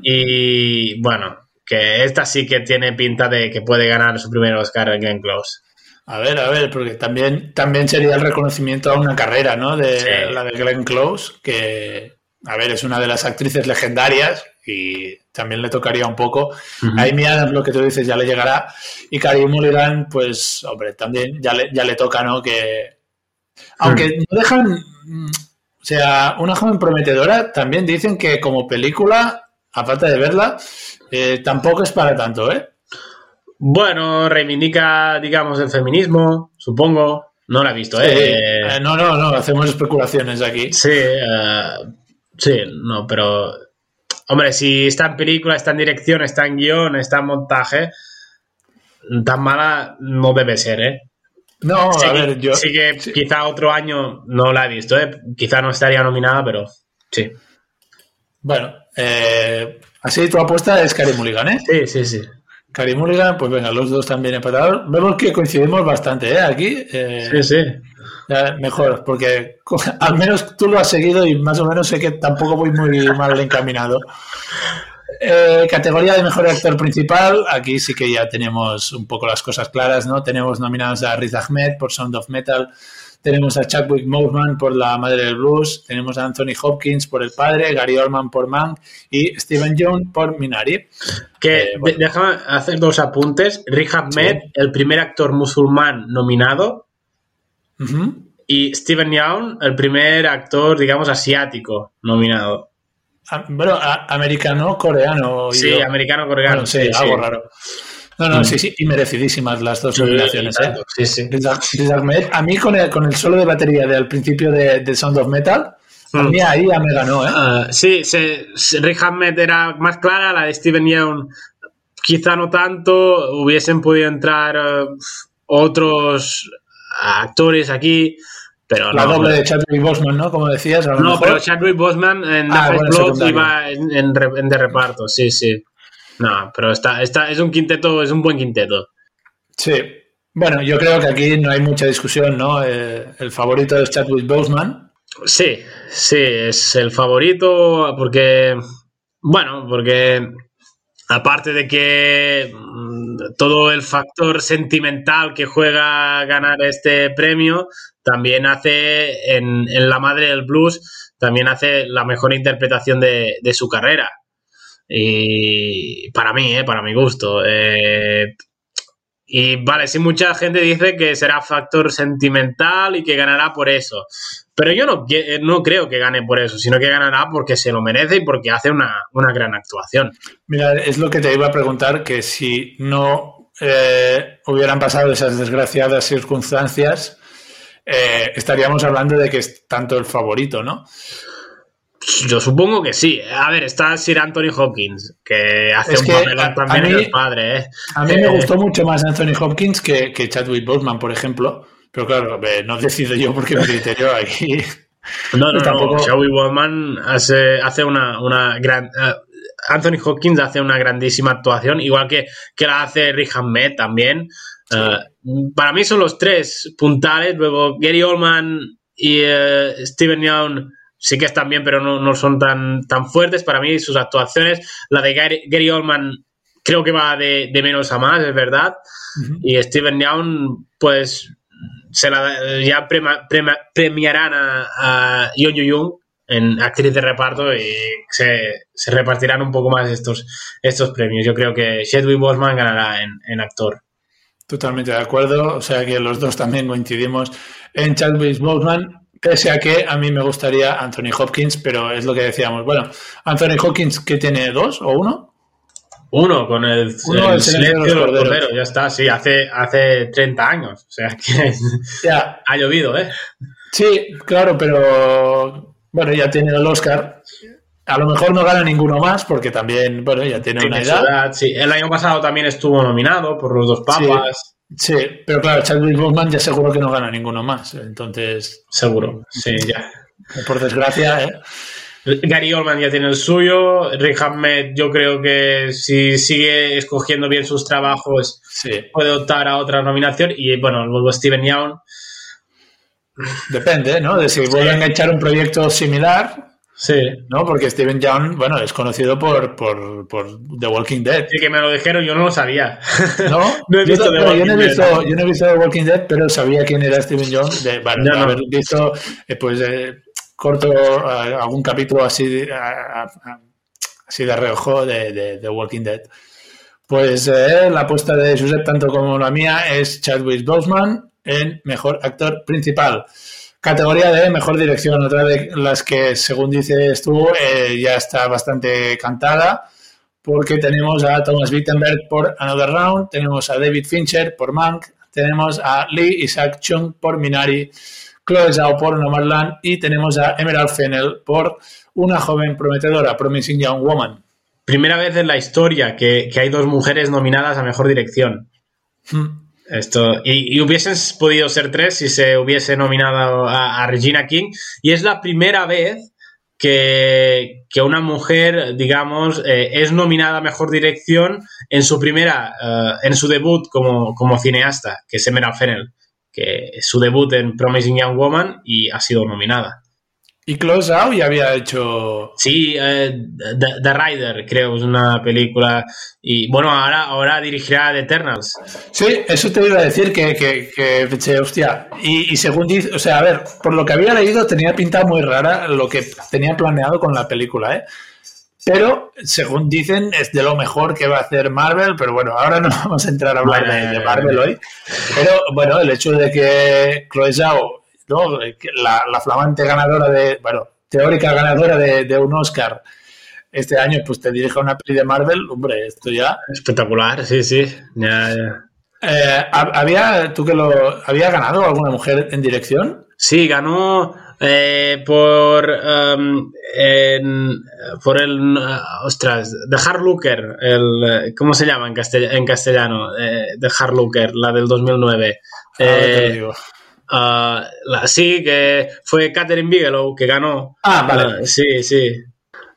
Speaker 2: Y bueno, que esta sí que tiene pinta de que puede ganar su primer Oscar en Game Close.
Speaker 1: A ver, a ver, porque también, también sería el reconocimiento a una carrera, ¿no? De la de Glenn Close, que, a ver, es una de las actrices legendarias y también le tocaría un poco. A Amy Adams, lo que tú dices, ya le llegará. Y Karim Mulligan, pues, hombre, también ya le, ya le toca, ¿no? Que, aunque no dejan, o sea, una joven prometedora, también dicen que como película, a falta de verla, eh, tampoco es para tanto, ¿eh?
Speaker 2: Bueno, reivindica, digamos, el feminismo, supongo. No la he visto, ¿eh?
Speaker 1: ¿eh? no, no, no, hacemos especulaciones aquí.
Speaker 2: Sí, eh, sí, no, pero. Hombre, si está en película, está en dirección, está en guion, está en montaje, tan mala no debe ser, ¿eh?
Speaker 1: No, a ver, yo.
Speaker 2: Sí que quizá otro año no la he visto, ¿eh? Quizá no estaría nominada, pero sí.
Speaker 1: Bueno, eh, así tu apuesta es Karim Mulligan, ¿eh?
Speaker 2: Sí, sí, sí.
Speaker 1: Karim Mulligan, pues venga, los dos también empatados. Vemos que coincidimos bastante, ¿eh? Aquí. Eh,
Speaker 2: sí, sí.
Speaker 1: mejor, porque al menos tú lo has seguido y más o menos sé que tampoco voy muy mal encaminado. Eh, categoría de mejor actor principal, aquí sí que ya tenemos un poco las cosas claras, ¿no? Tenemos nominados a Riz Ahmed por Sound of Metal, tenemos a Chadwick Boseman por La Madre del Blues, tenemos a Anthony Hopkins por El Padre, Gary Oldman por Mank y Steven Jones por Minari.
Speaker 2: Que eh, déjame hacer dos apuntes. Riz Ahmed, el primer actor musulmán nominado, y Steven Yeun, el primer actor, digamos, asiático nominado.
Speaker 1: Bueno, americano-coreano.
Speaker 2: Sí, americano-coreano.
Speaker 1: sí, algo raro. No, no, sí, sí, y merecidísimas las dos nominaciones. ¿eh?
Speaker 2: Sí, sí.
Speaker 1: A mí con el, con el solo de batería del principio de, de Sound of Metal, a mí ahí ya me ganó, ¿eh?
Speaker 2: Ah, sí, se, Rick Ahmed era más clara, la de Steven Yeun quizá no tanto, hubiesen podido entrar eh, otros actores aquí, pero
Speaker 1: la
Speaker 2: no,
Speaker 1: doble de Chadwick Boseman, ¿no? Como decías.
Speaker 2: No,
Speaker 1: mejor.
Speaker 2: pero Chadwick Boseman en
Speaker 1: Ah, bueno,
Speaker 2: iba en, en re- en de reparto, sí, sí. No, pero está, está, es un quinteto, es un buen quinteto.
Speaker 1: Sí. Bueno, yo creo que aquí no hay mucha discusión, ¿no? Eh, el favorito es Chadwick Boseman.
Speaker 2: Sí, sí, es el favorito porque, bueno, porque aparte de que mm, todo el factor sentimental que juega ganar este premio, también hace en, en La Madre del Blues, también hace la mejor interpretación de, de su carrera. Y para mí, eh, para mi gusto. Eh, y vale, sí, mucha gente dice que será factor sentimental y que ganará por eso. Pero yo no, que- no creo que gane por eso, sino que ganará porque se lo merece y porque hace una, una gran actuación.
Speaker 1: Mira, es lo que te iba a preguntar, que si no eh, hubieran pasado esas desgraciadas circunstancias, eh, estaríamos hablando de que es tanto el favorito, ¿no?
Speaker 2: Yo supongo que sí. A ver, está Sir Anthony Hopkins, que hace
Speaker 1: Es
Speaker 2: un
Speaker 1: a-
Speaker 2: también en
Speaker 1: mí-
Speaker 2: el padre, ¿eh?
Speaker 1: A mí me
Speaker 2: Eh,
Speaker 1: gustó mucho más Anthony Hopkins que, que Chadwick Boseman, por ejemplo. Pero claro, eh, no decido yo porque mi criterio aquí.
Speaker 2: No, no,
Speaker 1: tampoco-
Speaker 2: no. Joey Wallman hace, hace una, una gran. eh, Anthony Hopkins hace una grandísima actuación, igual que, que la hace Rick Ahmed también. Eh, para mí son los tres puntales. Luego Gary Oldman y eh, Steven Yeun sí que están bien, pero no, no son tan, tan fuertes. Para mí, sus actuaciones, la de Gary, Gary Oldman creo que va de, de menos a más, es verdad. Y Steven Yeun, pues se la, ya prema- prema- premiarán a, a Yeon Yu en actriz de reparto y se, se repartirán un poco más estos, estos premios. Yo creo que Chadwick Boseman ganará en, en actor.
Speaker 1: Totalmente de acuerdo. O sea que los dos también coincidimos en Chadwick Boseman. Pese a que a mí me gustaría Anthony Hopkins, pero es lo que decíamos. Bueno, Anthony Hopkins, ¿qué tiene? ¿Dos o uno?
Speaker 2: Uno con el,
Speaker 1: Uno,
Speaker 2: el
Speaker 1: el silencio de los corderos.
Speaker 2: corderos, ya está, sí, hace, hace 30 años. O sea que
Speaker 1: Ya,
Speaker 2: ha llovido, ¿eh?
Speaker 1: Sí, claro, pero bueno, ya tiene el Oscar. A lo mejor no gana ninguno más porque también, bueno, ya tiene una
Speaker 2: Tiene
Speaker 1: edad.
Speaker 2: edad, sí. El año pasado también estuvo nominado por los dos papas.
Speaker 1: Sí, pero claro, Chadwick Boseman ya seguro que no gana ninguno más. Entonces,
Speaker 2: Seguro, sí, ya.
Speaker 1: por desgracia, ¿eh?
Speaker 2: Gary Oldman ya tiene el suyo. Rick Ahmed, yo creo que si sigue escogiendo bien sus trabajos,
Speaker 1: sí,
Speaker 2: puede optar a otra nominación. Y bueno, luego Steven Yeun.
Speaker 1: depende, ¿no? De si vuelven a echar un proyecto similar,
Speaker 2: Sí.
Speaker 1: ¿no? Porque Steven Young, bueno, es conocido por, por, por The Walking Dead.
Speaker 2: Sí, que me lo dijeron, yo no lo sabía.
Speaker 1: ¿No?
Speaker 2: No he
Speaker 1: Yo
Speaker 2: visto
Speaker 1: no-
Speaker 2: The
Speaker 1: bueno, yo, no he visto,
Speaker 2: Dead.
Speaker 1: yo no he visto The Walking Dead, pero sabía quién era Steven Young de, bueno,
Speaker 2: No, no.
Speaker 1: haber visto eh, pues eh, corto eh, algún capítulo así de, a- a- así de reojo de, de, de Walking Dead. Pues eh, la apuesta de Josep, tanto como la mía, es Chadwick Boseman en Mejor Actor Principal. Categoría de Mejor Dirección, otra de las que, según dices tú, eh, ya está bastante cantada, porque tenemos a Thomas Wittenberg por Another Round, tenemos a David Fincher por Mank, tenemos a Lee Isaac Chung por Minari, Chloe Zhao por Nomadland y tenemos a Emerald Fennell por Una joven prometedora, Promising Young Woman.
Speaker 2: Primera vez en la historia que, que hay dos mujeres nominadas a mejor dirección.
Speaker 1: Hmm.
Speaker 2: Esto, y, hubiesen podido ser tres si se hubiese nominado a, Regina King. Y es la primera vez que, que una mujer, digamos, eh, es nominada a mejor dirección en su primera, eh, en su debut como, como cineasta, que es Emerald Fennell, que es su debut en Promising Young Woman y ha sido nominada.
Speaker 1: Y Chloe Zhao ya había hecho...
Speaker 2: Sí, eh, The, The Rider, creo, es una película. Y bueno, ahora, ahora dirigirá The Eternals.
Speaker 1: Sí, eso te iba a decir que, que, que hostia. Y, y según dice, o sea, a ver, por lo que había leído tenía pinta muy rara lo que tenía planeado con la película, ¿eh? Pero, según dicen, es de lo mejor que va a hacer Marvel, pero bueno, ahora no vamos a entrar a hablar de, de Marvel hoy. Pero bueno, el hecho de que Chloe Zhao, ¿no? La, la flamante ganadora de, bueno, teórica ganadora de, de un Oscar, este año pues te dirige una peli de Marvel, hombre, esto ya...
Speaker 2: Espectacular, sí, sí. Ya,
Speaker 1: eh, ¿Había, tú que lo, ¿había ganado alguna mujer en dirección?
Speaker 2: Sí, ganó eh, por, um, por el, uh, ostras, The Hard Looker, el, ¿cómo se llama en, en castellano? Eh, The Hard Looker, la del 2009. Uh, sí, que fue Catherine Bigelow que ganó.
Speaker 1: Ah, vale.
Speaker 2: Uh, sí, sí.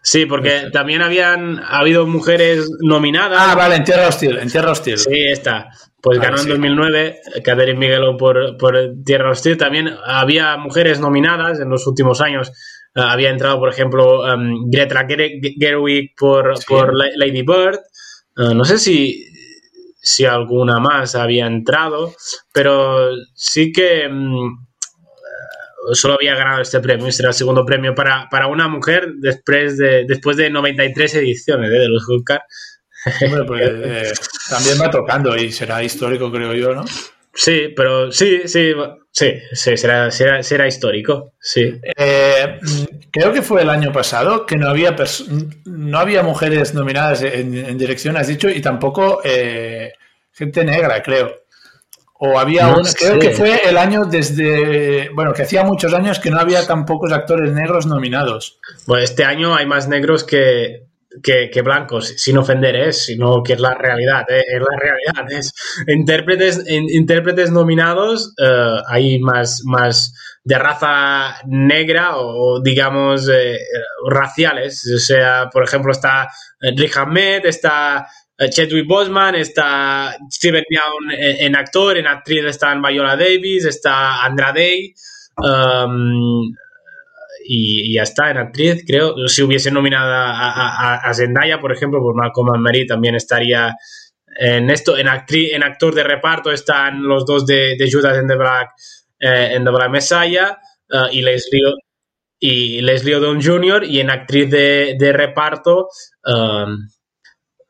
Speaker 2: Sí, porque también habían habido mujeres nominadas.
Speaker 1: Ah, vale, en Tierra Hostil, en Tierra Hostil.
Speaker 2: Sí, está. Pues ganó en 2009 Catherine Bigelow por, por Tierra Hostil. También había mujeres nominadas en los últimos años. Uh, había entrado, por ejemplo, um, Greta Gerwig por, por Lady Bird. Uh, no sé si, si alguna más había entrado, pero sí que um, solo había ganado este premio. Este era el segundo premio para, para una mujer después de, después de 93 ediciones ¿eh? de los Oscar.
Speaker 1: Pues eh, también va tocando y será histórico, creo yo, ¿no?
Speaker 2: Sí, pero sí, sí, sí, sí será, será, histórico, sí.
Speaker 1: Eh, creo que fue el año pasado que no había, no había mujeres nominadas en, dirección, has dicho, y tampoco gente negra, creo. O había un, creo que fue el año desde, bueno, que hacía muchos años que no había tan pocos actores negros nominados.
Speaker 2: Bueno, este año hay más negros que, que, blancos, sin ofender, ¿eh? sino que es la realidad, ¿eh? es la realidad. Es, intérpretes, intérpretes nominados eh, hay más, más de raza negra o, digamos, eh, raciales. O sea, por ejemplo, está Rick Ahmed, está eh, Chadwick Boseman, está Steven Yeun en, actor, en actriz están Viola Davis, está Andra Day, um, y, ya está, en actriz, creo. Si hubiese nominada a, Zendaya, por ejemplo, por Malcolm and Mary también estaría en esto. En, actriz, en actor de reparto están los dos de, Judas and the Black, eh, en Black Messiah, eh, y Leslie y Leslie Odom Jr. y en actriz de, reparto um,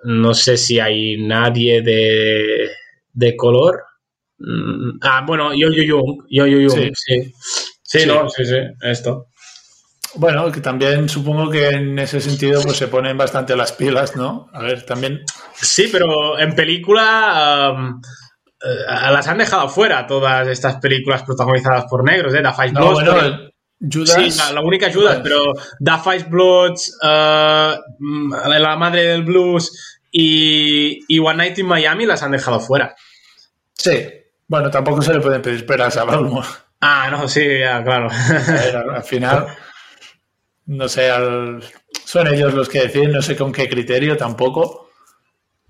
Speaker 2: no sé si hay nadie de, de color. Mm, ah, bueno, Yo Yo Young. Yo Yo Young, sí. Sí, no, sí, sí, esto.
Speaker 1: Bueno, que también supongo que en ese sentido pues se ponen bastante las pilas, ¿no? A ver, también.
Speaker 2: Sí, pero en película eh, las han dejado fuera todas estas películas protagonizadas por negros, ¿eh? The Five no, Bueno, Sí, la, única Judas, pero The Five Bloods, uh, La Madre del Blues y, y, One Night in Miami las han dejado fuera.
Speaker 1: Sí, bueno, tampoco se le pueden pedir peras a Baltimore.
Speaker 2: Ah, no, sí, ya, claro.
Speaker 1: al final, no sé, son ellos los que deciden, no sé con qué criterio tampoco,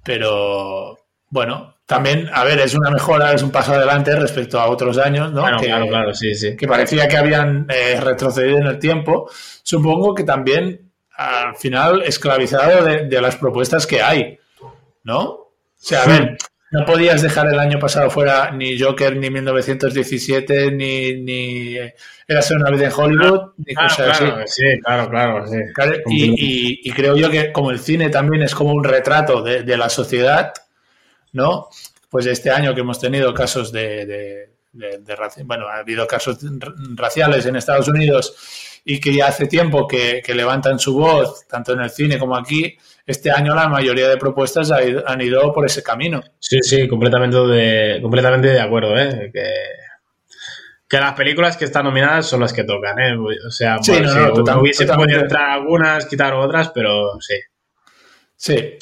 Speaker 1: pero bueno, también, a ver, es una mejora, es un paso adelante respecto a otros años, ¿no?
Speaker 2: que, claro, claro, sí, sí.
Speaker 1: Que parecía que habían eh, retrocedido en el tiempo. Supongo que también, al final, esclavizado de, las propuestas que hay, ¿no? O sea, a ver, no podías dejar el año pasado fuera ni Joker, ni 1917, ni, ni Era ser una vida en Hollywood, ni cosas
Speaker 2: así. Sí, claro, claro, sí.
Speaker 1: y, creo yo que como el cine también es como un retrato de, de la sociedad, ¿no? Pues este año que hemos tenido casos de, bueno, ha habido casos raciales en Estados Unidos y que ya hace tiempo que, levantan su voz, tanto en el cine como aquí, este año la mayoría de propuestas han ido por ese camino.
Speaker 2: Sí, sí, completamente de, completamente de acuerdo, ¿eh? Que, que las películas que están nominadas son las que tocan, ¿eh? O sea, sí, no, hubiese podido entrar algunas, quitar otras, pero sí.
Speaker 1: Sí.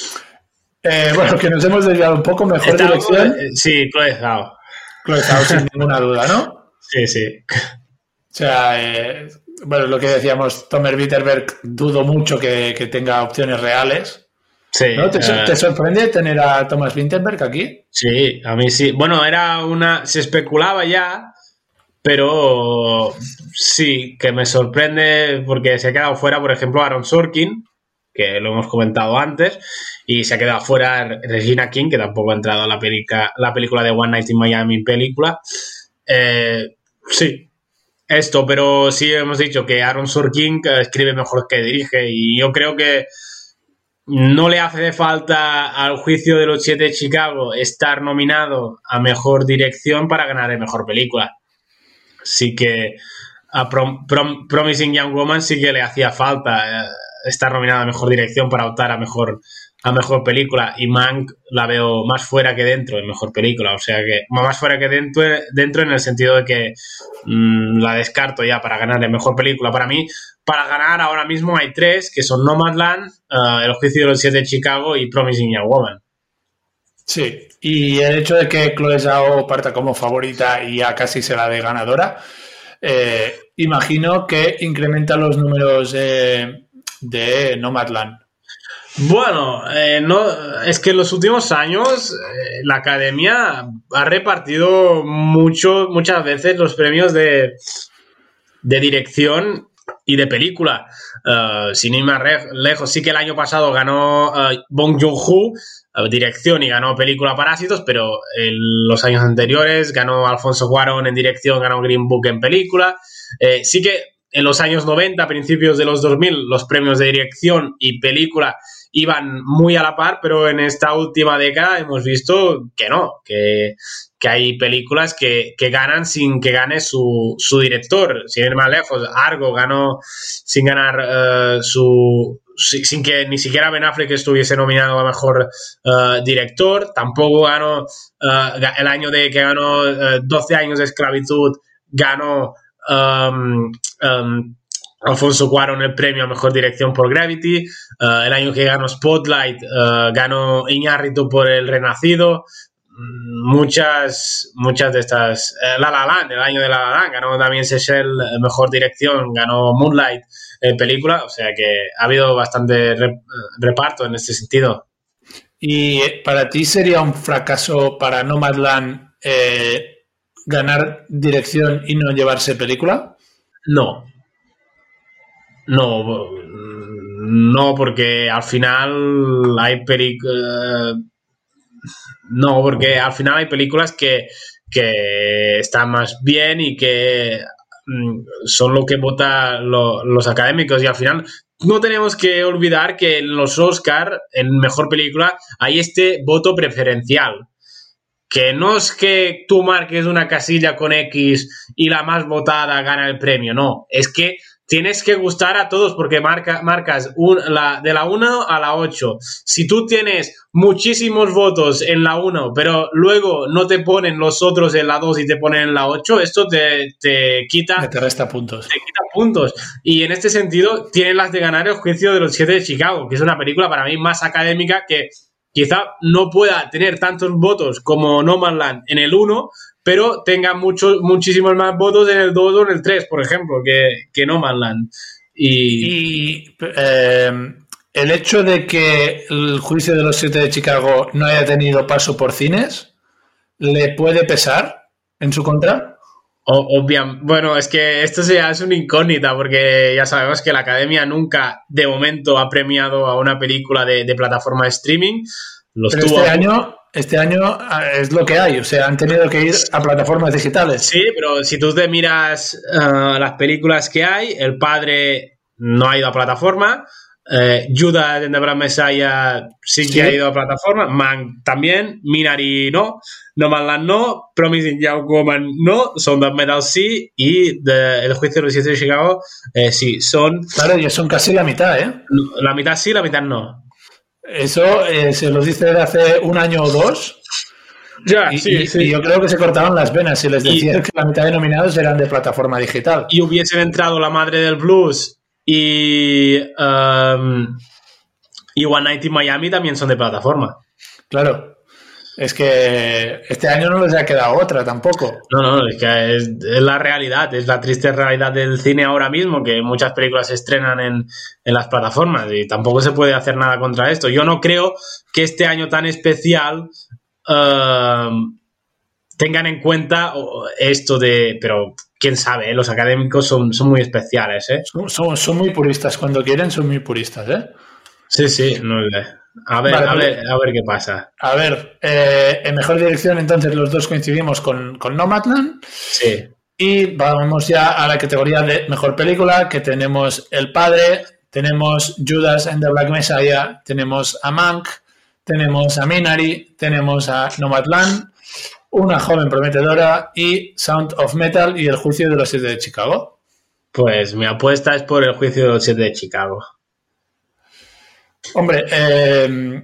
Speaker 1: Eh, bueno, que nos hemos desviado un poco mejor dirección.
Speaker 2: Eh, sí, Chloe Zhao.
Speaker 1: Chloe Zhao, sin ninguna duda, ¿no?
Speaker 2: Sí, sí.
Speaker 1: O sea, eh, bueno, lo que decíamos, Tomer Witterberg, dudo mucho que, tenga opciones reales.
Speaker 2: Sí.
Speaker 1: ¿no? ¿Te, sorprende tener a Thomas Winterberg aquí?
Speaker 2: Sí, a mí sí. Bueno, era una. Se especulaba ya, pero sí, que me sorprende porque se ha quedado fuera, por ejemplo, Aaron Sorkin, que lo hemos comentado antes, y se ha quedado fuera Regina King, que tampoco ha entrado a la, la película de One Night in Miami película. Eh, sí, esto, pero sí hemos dicho que Aaron Sorkin escribe mejor que dirige y yo creo que no le hace falta al juicio de los siete de Chicago estar nominado a mejor dirección para ganar el mejor película. Sí que a Promising Young Woman sí que le hacía falta. Eh, estar nominada a mejor dirección para optar a mejor a mejor película y Mank la veo más fuera que dentro en mejor película, o sea que más fuera que dentro, dentro en el sentido de que mm, la descarto ya para ganar la mejor película. Para mí, para ganar ahora mismo hay tres, que son Nomadland, uh, El juicio de los siete de Chicago y Promising Young Woman.
Speaker 1: Sí, y el hecho de que Chloe Zhao parta como favorita y ya casi será de ganadora, eh, imagino que incrementa los números de Nomadland.
Speaker 2: Bueno, eh, no, es que en los últimos años eh, la academia ha repartido mucho, muchas veces los premios de, de dirección y de película. Uh, sin ir más lejos, sí que el año pasado ganó Bong Joon-ho dirección y ganó película Parásitos, pero en los años anteriores ganó Alfonso Cuarón en dirección, ganó Green Book en película. sí que en los años 90, principios de los 2000, los premios de dirección y película iban muy a la par, pero en esta última década hemos visto que no, que, hay películas que, ganan sin que gane su, director. Sin ir más lejos, Argo ganó sin ganar eh, su, sin que ni siquiera Ben Affleck estuviese nominado a mejor eh, director. Tampoco ganó eh, el año de que ganó 12 años de esclavitud, ganó um, um, Alfonso Cuarón el premio a mejor dirección por Gravity. Uh, el año que ganó Spotlight, uh, ganó Iñárritu por El Renacido. Mm, muchas, muchas de estas. Uh, la La Land, el año de La La Land, ganó también Seychelles mejor dirección, ganó Moonlight en película. O sea que ha habido bastante reparto en este sentido.
Speaker 1: ¿Y para ti sería un fracaso para Nomadland eh, ganar dirección y no llevarse película?
Speaker 2: No, no, no, porque al final hay películas. no, porque al final hay películas que, están más bien y que mm, son lo que votan los académicos y al final no tenemos que olvidar que en los Oscar, en mejor película, hay este voto preferencial. Que no es que tú marques una casilla con X y la más votada gana el premio, no. Es que tienes que gustar a todos porque marca, marcas la, de la 1 a la 8. Si tú tienes muchísimos votos en la 1, pero luego no te ponen los otros en la 2 y te ponen en la 8, esto te, te quita...
Speaker 1: Te resta puntos.
Speaker 2: Te quita puntos. Y en este sentido, tienen las de ganar el juicio de los 7 de Chicago, que es una película para mí más académica que quizá no pueda tener tantos votos como No Man Land en el 1, pero tenga muchos, muchísimos más votos en el 2 o en el 3, por ejemplo, que, que No Manland.
Speaker 1: Y, eh, el hecho de que el juicio de los siete de Chicago no haya tenido paso por cines, ¿le puede pesar en su contra?
Speaker 2: Obviamente, bueno, es que esto ya es una incógnita porque ya sabemos que la academia nunca de momento ha premiado a una película de, plataforma de streaming.
Speaker 1: Los Pero este año este año ah, es lo que hay, o sea, han tenido que ir a plataformas digitales.
Speaker 2: Sí, pero si tú te miras ah, las películas que hay, el padre no ha ido a plataforma, eh, Judas en The Black Messiah sí que ha ido a plataforma, Man también, Minari no, No Manland no, Promising Young Woman no, Sound of Metal sí y El Juicio de los de Chicago eh, sí, son...
Speaker 1: Claro, ya son casi la mitad, ¿eh?
Speaker 2: La mitad sí, la mitad no.
Speaker 1: Eso eh, se lo dice de hace un año o dos.
Speaker 2: Ya,
Speaker 1: y,
Speaker 2: sí, sí.
Speaker 1: y yo creo que se cortaban las venas y les decían que la mitad de nominados eran de plataforma digital.
Speaker 2: Y hubiesen entrado La Madre del Blues y, um, y One Night in Miami también son de plataforma.
Speaker 1: Claro. Es que este año no les ha quedado otra tampoco.
Speaker 2: No, no, es que es, la realidad, es la triste realidad del cine ahora mismo, que muchas películas se estrenan en, las plataformas y tampoco se puede hacer nada contra esto. Yo no creo que este año tan especial um, tengan en cuenta esto de, pero quién sabe, ¿eh? los académicos son, son muy especiales. ¿eh?
Speaker 1: Son, son, muy puristas, cuando quieren son muy puristas. ¿eh?
Speaker 2: Sí, sí, no sé. A ver, a, ver, a ver qué pasa.
Speaker 1: A ver, eh, en mejor dirección entonces los dos coincidimos con, con Nomadland.
Speaker 2: Sí.
Speaker 1: Y vamos ya a la categoría de mejor película, que tenemos El Padre, tenemos Judas and the Black Messiah, tenemos a Mank, tenemos a Minari, tenemos a Nomadland, Una joven prometedora y Sound of Metal y El juicio de los siete de Chicago.
Speaker 2: Pues mi apuesta es por El juicio de los siete de Chicago.
Speaker 1: Hombre, eh,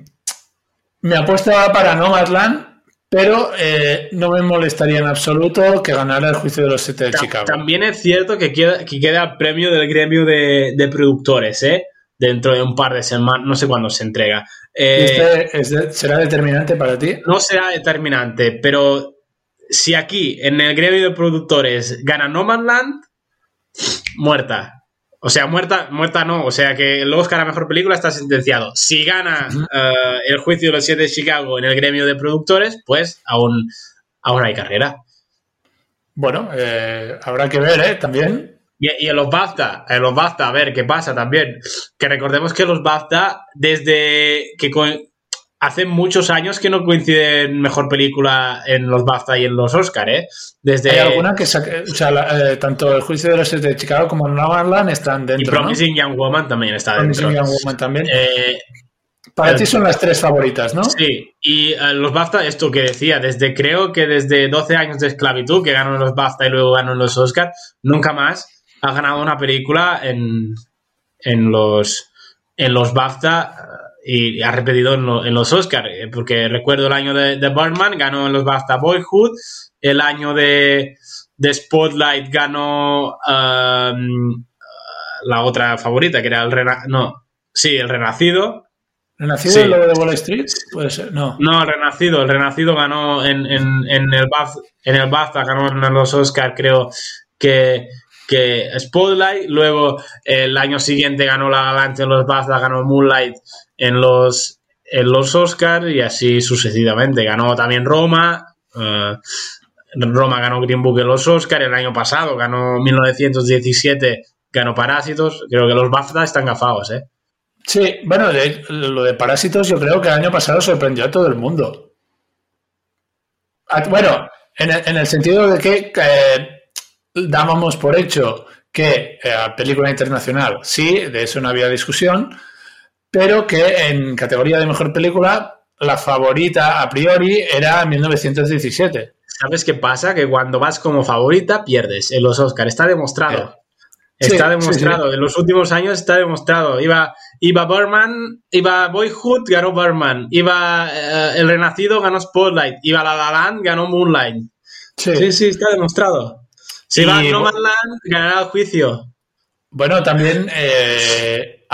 Speaker 1: me apuesta para Nomadland, pero eh, no me molestaría en absoluto que ganara el juicio de los siete de Chicago.
Speaker 2: También es cierto que queda, que queda premio del gremio de, de productores, ¿eh? Dentro de un par de semanas, no sé cuándo se entrega.
Speaker 1: Eh, este ¿Será determinante para ti?
Speaker 2: No será determinante, pero si aquí en el gremio de productores gana Nomadland, muerta. O sea, muerta, muerta no. O sea que el Oscar a mejor película está sentenciado. Si gana uh, el juicio de los siete de Chicago en el gremio de productores, pues aún, aún hay carrera.
Speaker 1: Bueno, eh, habrá que ver, ¿eh? También.
Speaker 2: Y, y, en los BAFTA, en los BAFTA, a ver qué pasa también. Que recordemos que los BAFTA, desde que hace muchos años que no coinciden mejor película en los BAFTA y en los Oscar, ¿eh?
Speaker 1: Desde... Hay alguna que saque, o sea, la, eh, tanto el juicio de los siete de Chicago como Nomadland están dentro.
Speaker 2: Y Promising ¿no? Young Woman también está
Speaker 1: Promising
Speaker 2: dentro.
Speaker 1: Young Woman también. Eh, Para ti son las tres favoritas, ¿no?
Speaker 2: Sí, y uh, los BAFTA, esto que decía, desde creo que desde 12 años de esclavitud, que ganó los BAFTA y luego ganó los Oscar, nunca más ha ganado una película en, en los en los BAFTA y ha repetido en, lo, en los Oscars, porque recuerdo el año de, de, Birdman, ganó en los BAFTA Boyhood, el año de, de Spotlight ganó um, la otra favorita, que era el Rena no, sí, el Renacido.
Speaker 1: ¿Renacido sí. el de Wall Street? Puede ser, no.
Speaker 2: No, el Renacido, el Renacido ganó en, en, en el, BAFTA, en el BAFTA, ganó en los Oscars, creo que que Spotlight, luego el año siguiente ganó la Galante en los BAFTA, ganó Moonlight en los, en los Oscars y así sucesivamente. Ganó también Roma, uh, Roma ganó Green Book en los Oscars, el año pasado ganó 1917, ganó Parásitos, creo que los BAFTA están gafados, ¿eh?
Speaker 1: Sí, bueno, lo de Parásitos yo creo que el año pasado sorprendió a todo el mundo. Bueno, en el, en el sentido de que eh, dábamos por hecho que eh, película internacional, sí, de eso no había discusión, pero que en categoría de mejor película, la favorita a priori era 1917.
Speaker 2: ¿Sabes qué pasa? Que cuando vas como favorita pierdes en los Oscars. Está demostrado. Sí, está demostrado. Sí. En los últimos años está demostrado. Iba, iba Berman, iba Boyhood, ganó Berman. Iba uh, El Renacido, ganó Spotlight. Iba La La Land, ganó Moonlight. Sí, sí, está demostrado. Si va
Speaker 1: y,
Speaker 2: No Man's Land, ganará el juicio.
Speaker 1: Bueno, también eh,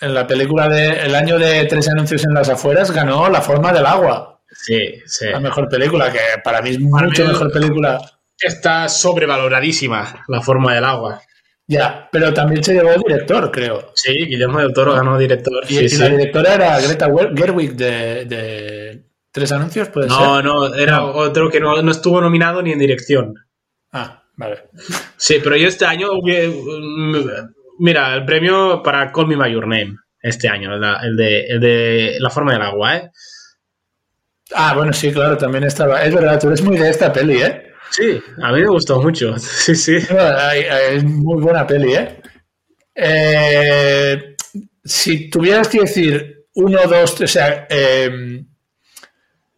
Speaker 1: en la película de El año de tres anuncios en las afueras ganó La forma del agua.
Speaker 2: Sí, sí.
Speaker 1: La mejor película, que para mí es mucho mí mejor película.
Speaker 2: Está sobrevaloradísima La forma del agua.
Speaker 1: Ya, pero también se llevó director, creo.
Speaker 2: Sí, Guillermo del Toro ganó director.
Speaker 1: Y,
Speaker 2: sí,
Speaker 1: y
Speaker 2: sí.
Speaker 1: la directora era Greta Gerwig de, de Tres Anuncios, ¿puede
Speaker 2: no,
Speaker 1: ser?
Speaker 2: No, era no. otro que no, no estuvo nominado ni en dirección.
Speaker 1: Ah, vale.
Speaker 2: Sí, pero yo este año, mira, el premio para Call Me By Your Name, este año, el de, el de La Forma del Agua, ¿eh?
Speaker 1: Ah, bueno, sí, claro, también estaba. Es verdad, tú eres muy de esta peli, ¿eh?
Speaker 2: Sí, a mí me gustó mucho. Sí, sí.
Speaker 1: Es muy buena peli, ¿eh? eh si tuvieras que decir uno, dos, o sea, eh,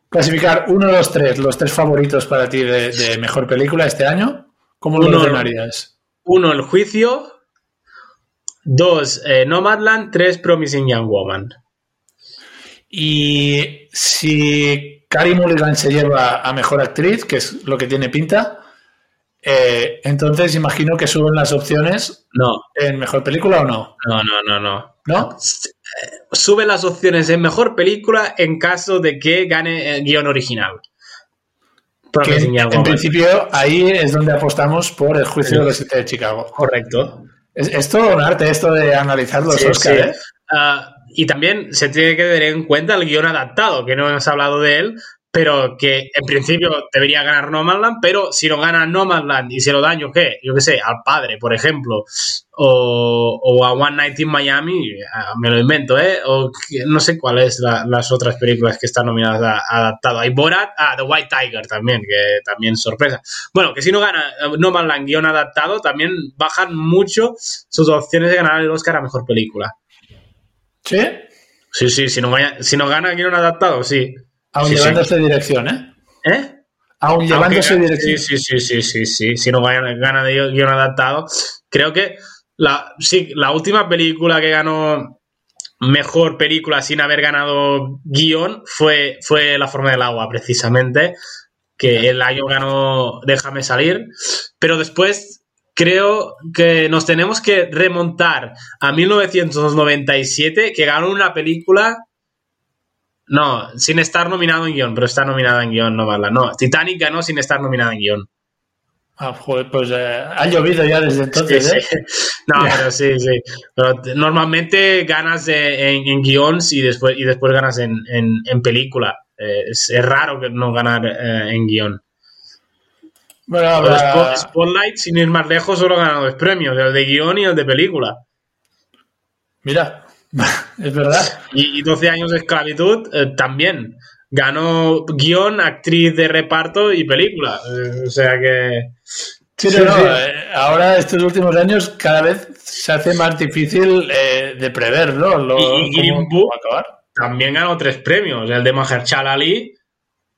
Speaker 1: clasificar uno, dos, tres, los tres favoritos para ti de, de mejor película este año, ¿cómo
Speaker 2: uno,
Speaker 1: lo ordenarías?
Speaker 2: Uno, El Juicio. Dos, eh, Nomadland. Tres, Promising Young Woman.
Speaker 1: Y si Carey Mulligan se lleva a mejor actriz, que es lo que tiene pinta, eh, entonces imagino que suben las opciones
Speaker 2: no.
Speaker 1: en mejor película o no.
Speaker 2: No, no, no, no.
Speaker 1: ¿No?
Speaker 2: Sube las opciones en mejor película en caso de que gane el guion original.
Speaker 1: Que en, en principio ahí es donde apostamos por el juicio sí. de los siete de Chicago.
Speaker 2: Correcto.
Speaker 1: Es, es todo un arte esto de analizar los sí, Oscar, sí. ¿eh?
Speaker 2: Uh, y también se tiene que tener en cuenta el guion adaptado, que no hemos hablado de él, pero que en principio debería ganar Nomadland, pero si no gana Nomadland y se lo daño, ¿qué? Yo qué sé, al padre, por ejemplo, o, o, a One Night in Miami, me lo invento, ¿eh? O no sé cuáles la, las otras películas que están nominadas a, adaptado. Hay Borat, ah, The White Tiger también, que también sorpresa. Bueno, que si no gana Nomadland guion adaptado, también bajan mucho sus opciones de ganar el Oscar a Mejor Película.
Speaker 1: ¿Sí?
Speaker 2: Sí, sí, si no, si no gana guion adaptado, sí.
Speaker 1: Aún
Speaker 2: sí,
Speaker 1: llevándose sí. dirección, ¿eh?
Speaker 2: ¿Eh?
Speaker 1: Aún llevándose
Speaker 2: Aunque,
Speaker 1: dirección.
Speaker 2: Sí, sí, sí, sí, sí, sí. Si no gana, gana de guion adaptado. Creo que la, sí, la última película que ganó mejor película sin haber ganado guion fue, fue La forma del agua, precisamente, que el año ganó Déjame salir, pero después creo que nos tenemos que remontar a 1997, que ganó una película... No, sin estar nominado en guion, pero está nominada en guion, no mala. No, Titanic ganó sin estar nominada en guion.
Speaker 1: Ah, joder, pues eh, ha llovido ya desde entonces, ¿eh?
Speaker 2: No, pero sí, sí. normalmente ganas en, en guions y después, y después ganas en, en, película. Eh, es, raro que no ganar eh, en guion. Bueno, pero Spotlight, sin ir más lejos, solo ha ganado dos premios, el de guion y el de película.
Speaker 1: Mira, es verdad.
Speaker 2: Y, 12 años de esclavitud también. Ganó guion, actriz de reparto y película. o sea que
Speaker 1: Sí, eh, ahora estos últimos años cada vez se hace más difícil eh, de prever, ¿no?
Speaker 2: y, Green Book también ganó tres premios, el de Mahershala Ali,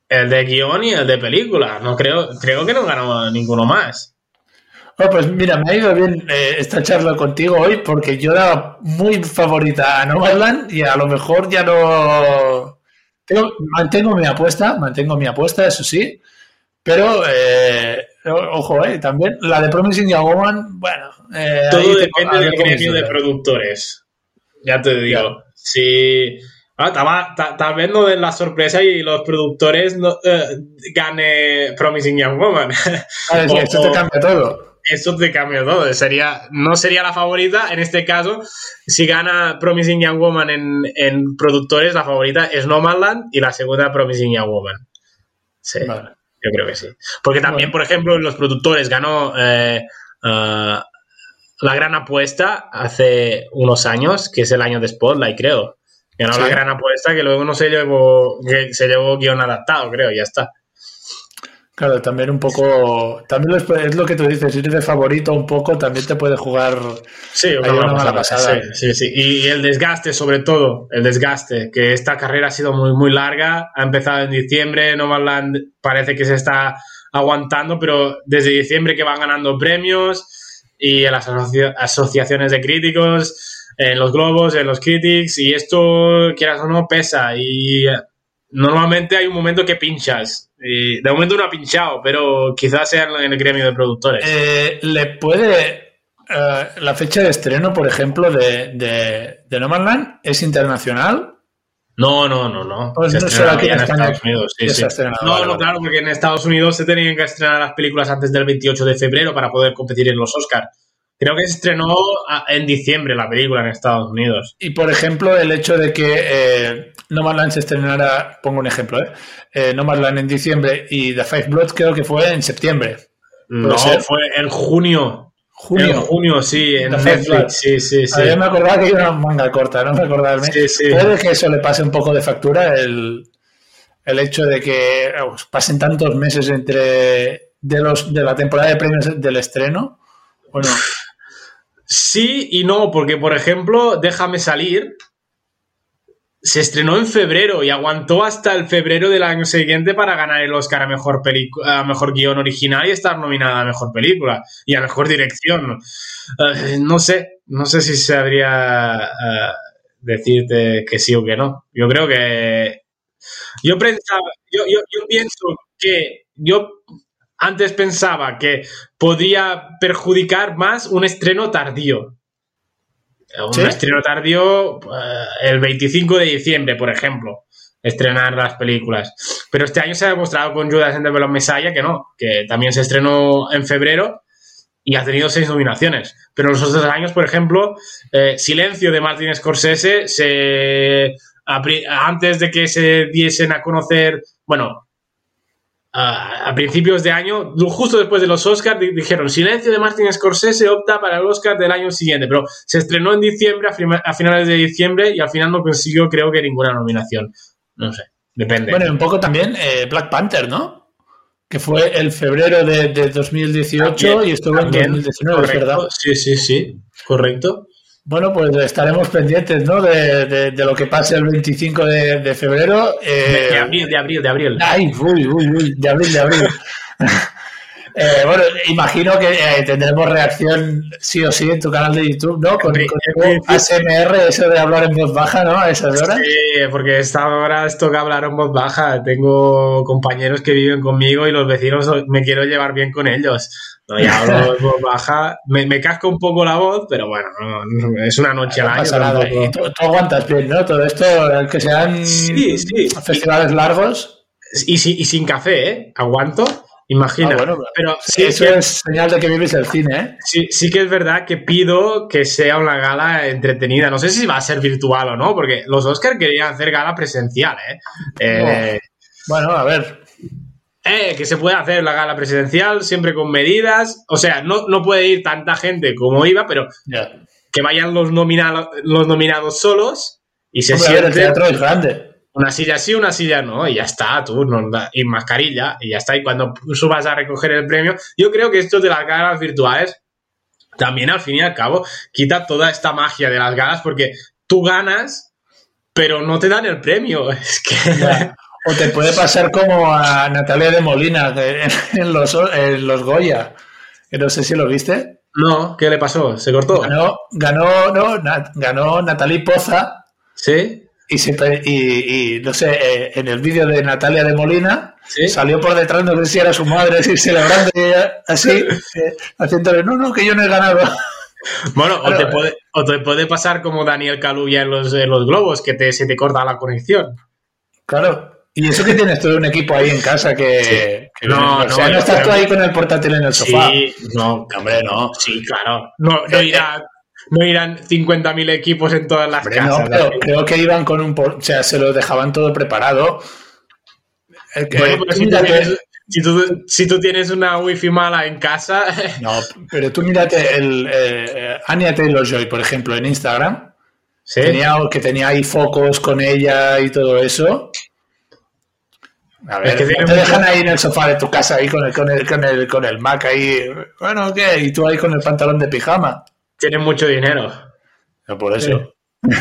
Speaker 2: el de guion y el de película. No creo, creo que no ganó ninguno más.
Speaker 1: Bueno, pues mira, me ha ido bien eh, esta charla contigo hoy porque yo era muy favorita a Nomadland y a lo mejor ya no... mantengo mi apuesta, mantengo mi apuesta, eso sí, pero Ojo, eh, también la de Promising Young Woman, bueno.
Speaker 2: Eh, Todo depende del gremio de productores. Ya te digo. Si. Ah, tal vez no den la sorpresa y los productores no, eh, gane Promising Young Woman.
Speaker 1: esto te cambia todo.
Speaker 2: Esto te cambia todo. Sería, no sería la favorita. En este caso, si gana Promising Young Woman en, en productores, la favorita es Nomadland y la segunda Promising Young Woman. Sí. Vale. Yo creo que sí. Porque también, por ejemplo, los productores ganó eh, eh, la gran apuesta hace unos años, que es el año de Spotlight, creo. Ganó la gran apuesta que luego no se llevó, que se llevó guion adaptado, creo, ya está.
Speaker 1: Claro, también un poco. También es lo que tú dices, si eres de favorito un poco, también te puede jugar.
Speaker 2: Sí, una, mala pasada. Sí, sí, Y el desgaste, sobre todo, el desgaste, que esta carrera ha sido muy, muy larga. Ha empezado en diciembre, Nomadland parece que se está aguantando, pero desde diciembre que van ganando premios y en las asociaciones de críticos, en los globos, en los critics, y esto, quieras o no, pesa. Y normalmente hay un momento que pinchas de momento no ha pinchado, pero quizás sea en el gremio de productores.
Speaker 1: Eh, ¿Le puede. Eh, la fecha de estreno, por ejemplo, de, de, No Man Land es internacional?
Speaker 2: No, no, no, no. Pues no será aquí en, Estados Unidos. Sí, sí. No, no, claro, porque en Estados Unidos se tenían que estrenar las películas antes del 28 de febrero para poder competir en los Oscars. Creo que se estrenó en diciembre la película en Estados Unidos.
Speaker 1: Y por ejemplo, el hecho de que eh, No Man Land se estrenara, pongo un ejemplo, ¿eh? eh no Man Land en diciembre y The Five Bloods creo que fue en septiembre.
Speaker 2: No, fue en junio. Junio. En junio, sí, en Netflix. Sí, sí, sí.
Speaker 1: A me acordaba que era una manga corta, no me acordaba. Sí, sí. Puede que eso le pase un poco de factura el, el hecho de que pasen tantos meses entre de los de la temporada de premios del estreno. Bueno.
Speaker 2: Sí y no, porque por ejemplo, Déjame salir se estrenó en febrero y aguantó hasta el febrero del año siguiente para ganar el Oscar a mejor, a mejor guion original y estar nominada a mejor película y a mejor dirección. Eh, no sé, no sé si sabría uh, decirte que sí o que no. Yo creo que. Yo pensaba, yo, yo pienso que yo antes pensaba que podría perjudicar más un estreno tardío. Un estreno tardío eh, el 25 de diciembre, por ejemplo, estrenar las películas. Pero este año se ha demostrado con Judas and the Messiah que no, que también se estrenó en febrero y ha tenido seis nominaciones. Pero los otros años, por ejemplo, eh, Silencio de Martin Scorsese, se, antes de que se diesen a conocer, bueno, a, principios de año, justo después de los Oscars, dijeron Silencio de Martin Scorsese opta para el Oscar del año siguiente, pero se estrenó en diciembre, a, finales de diciembre, y al final no consiguió, creo que, ninguna nominación. No sé, depende.
Speaker 1: Bueno, un poco también eh, Black Panther, ¿no? Que fue el febrero de, 2018 y estuvo en 2019, ¿verdad?
Speaker 2: Sí, sí, sí, correcto.
Speaker 1: Bueno, pues estaremos pendientes, ¿no? De, lo que pase el 25 de, febrero.
Speaker 2: de, abril, de abril, de abril.
Speaker 1: Ay, uy, uy, uy, de abril, de abril. Eh, bueno, imagino que eh, tendremos reacción sí o sí en tu canal de YouTube, ¿no? Con, con ASMR, eso de hablar en voz baja, ¿no? A esas horas.
Speaker 2: Sí, porque esta hora toca hablar en voz baja. Tengo compañeros que viven conmigo y los vecinos me quiero llevar bien con ellos. No, ya hablo en voz baja. Me, me, casco un poco la voz, pero bueno, es una noche al año.
Speaker 1: Y tú, aguantas bien, ¿no? Todo esto, que sean sí, sí. festivales largos.
Speaker 2: Y, y sin café, ¿eh? Aguanto. Imagina. Ah, pero
Speaker 1: sí, eso es señal de que vives el cine, ¿eh?
Speaker 2: Sí, sí que es verdad que pido que sea una gala entretenida. No sé si va a ser virtual o no, porque los Oscars querían hacer gala presencial, ¿eh? eh
Speaker 1: bueno, a ver.
Speaker 2: Eh, que se puede hacer la gala presidencial siempre con medidas. O sea, no, no puede ir tanta gente como iba, pero que vayan los, nominados los nominados solos y se
Speaker 1: sienten... El teatro es grande.
Speaker 2: Una silla sí, una silla no, y ya está, tú, no, y mascarilla, y ya está. Y cuando subas a recoger el premio, yo creo que esto de las galas virtuales también al fin y al cabo quita toda esta magia de las galas porque tú ganas, pero no te dan el premio. Es que.
Speaker 1: O te puede pasar como a Natalia de Molina en los, en los Goya. Que no sé si lo viste.
Speaker 2: No, ¿qué le pasó? ¿Se cortó?
Speaker 1: Ganó, ganó, no, ganó Natalie Poza.
Speaker 2: Sí
Speaker 1: y, y, no sé, eh, en el vídeo de Natalia de Molina salió por detrás, no sé si era su madre, así celebrando, así, eh, haciéndole, no, no, que yo no he ganado.
Speaker 2: Bueno, o, te puede, o te puede pasar como Daniel Caluya en los, los globos, que te, se te corta la conexión.
Speaker 1: Claro. Y eso que tienes todo un equipo ahí en casa que. no, no, o sea, no estás tú ahí con el portátil en el sofá.
Speaker 2: Sí, no, hombre, no. Sí, claro. No, no eh, irá no irán 50.000 equipos en todas las casas.
Speaker 1: No, creo que iban con un... O sea, se lo dejaban todo preparado.
Speaker 2: si, tú tienes, una wifi mala en casa...
Speaker 1: No, pero tú mírate el... Eh, Anya Taylor-Joy, por ejemplo, en Instagram. ¿Sí? Tenía, que tenía ahí focos con ella y todo eso. A ver, te dejan ahí en el sofá de tu casa ahí con el, con el, con el, con el Mac ahí. Bueno, ¿qué? Y tú ahí con el pantalón de pijama.
Speaker 2: Tienen mucho dinero.
Speaker 1: por eso.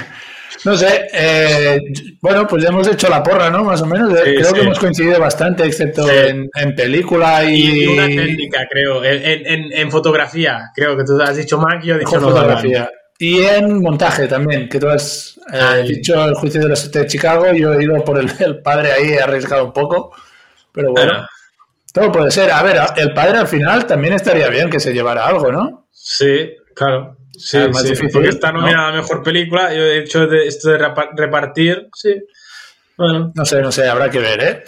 Speaker 1: No sé, eh, bueno, pues ya hemos hecho la porra, ¿no? Más o menos. creo que hemos coincidido bastante, excepto en, película y...
Speaker 2: y... una técnica, creo. En, fotografía, creo que tú has dicho Mac y yo he dicho
Speaker 1: fotografía. Y en montaje también, que tú has eh, dicho el juicio de los de Chicago, yo he ido por el, padre ahí, he arriesgado un poco, pero bueno, todo puede ser. A ver, el padre al final también estaría bien que se llevara algo, ¿no?
Speaker 2: Sí, Claro. Sí, más difícil, porque está nominada a mejor película. Yo he hecho de, esto de repartir, sí. Bueno.
Speaker 1: No sé, no sé, habrá que ver, ¿eh?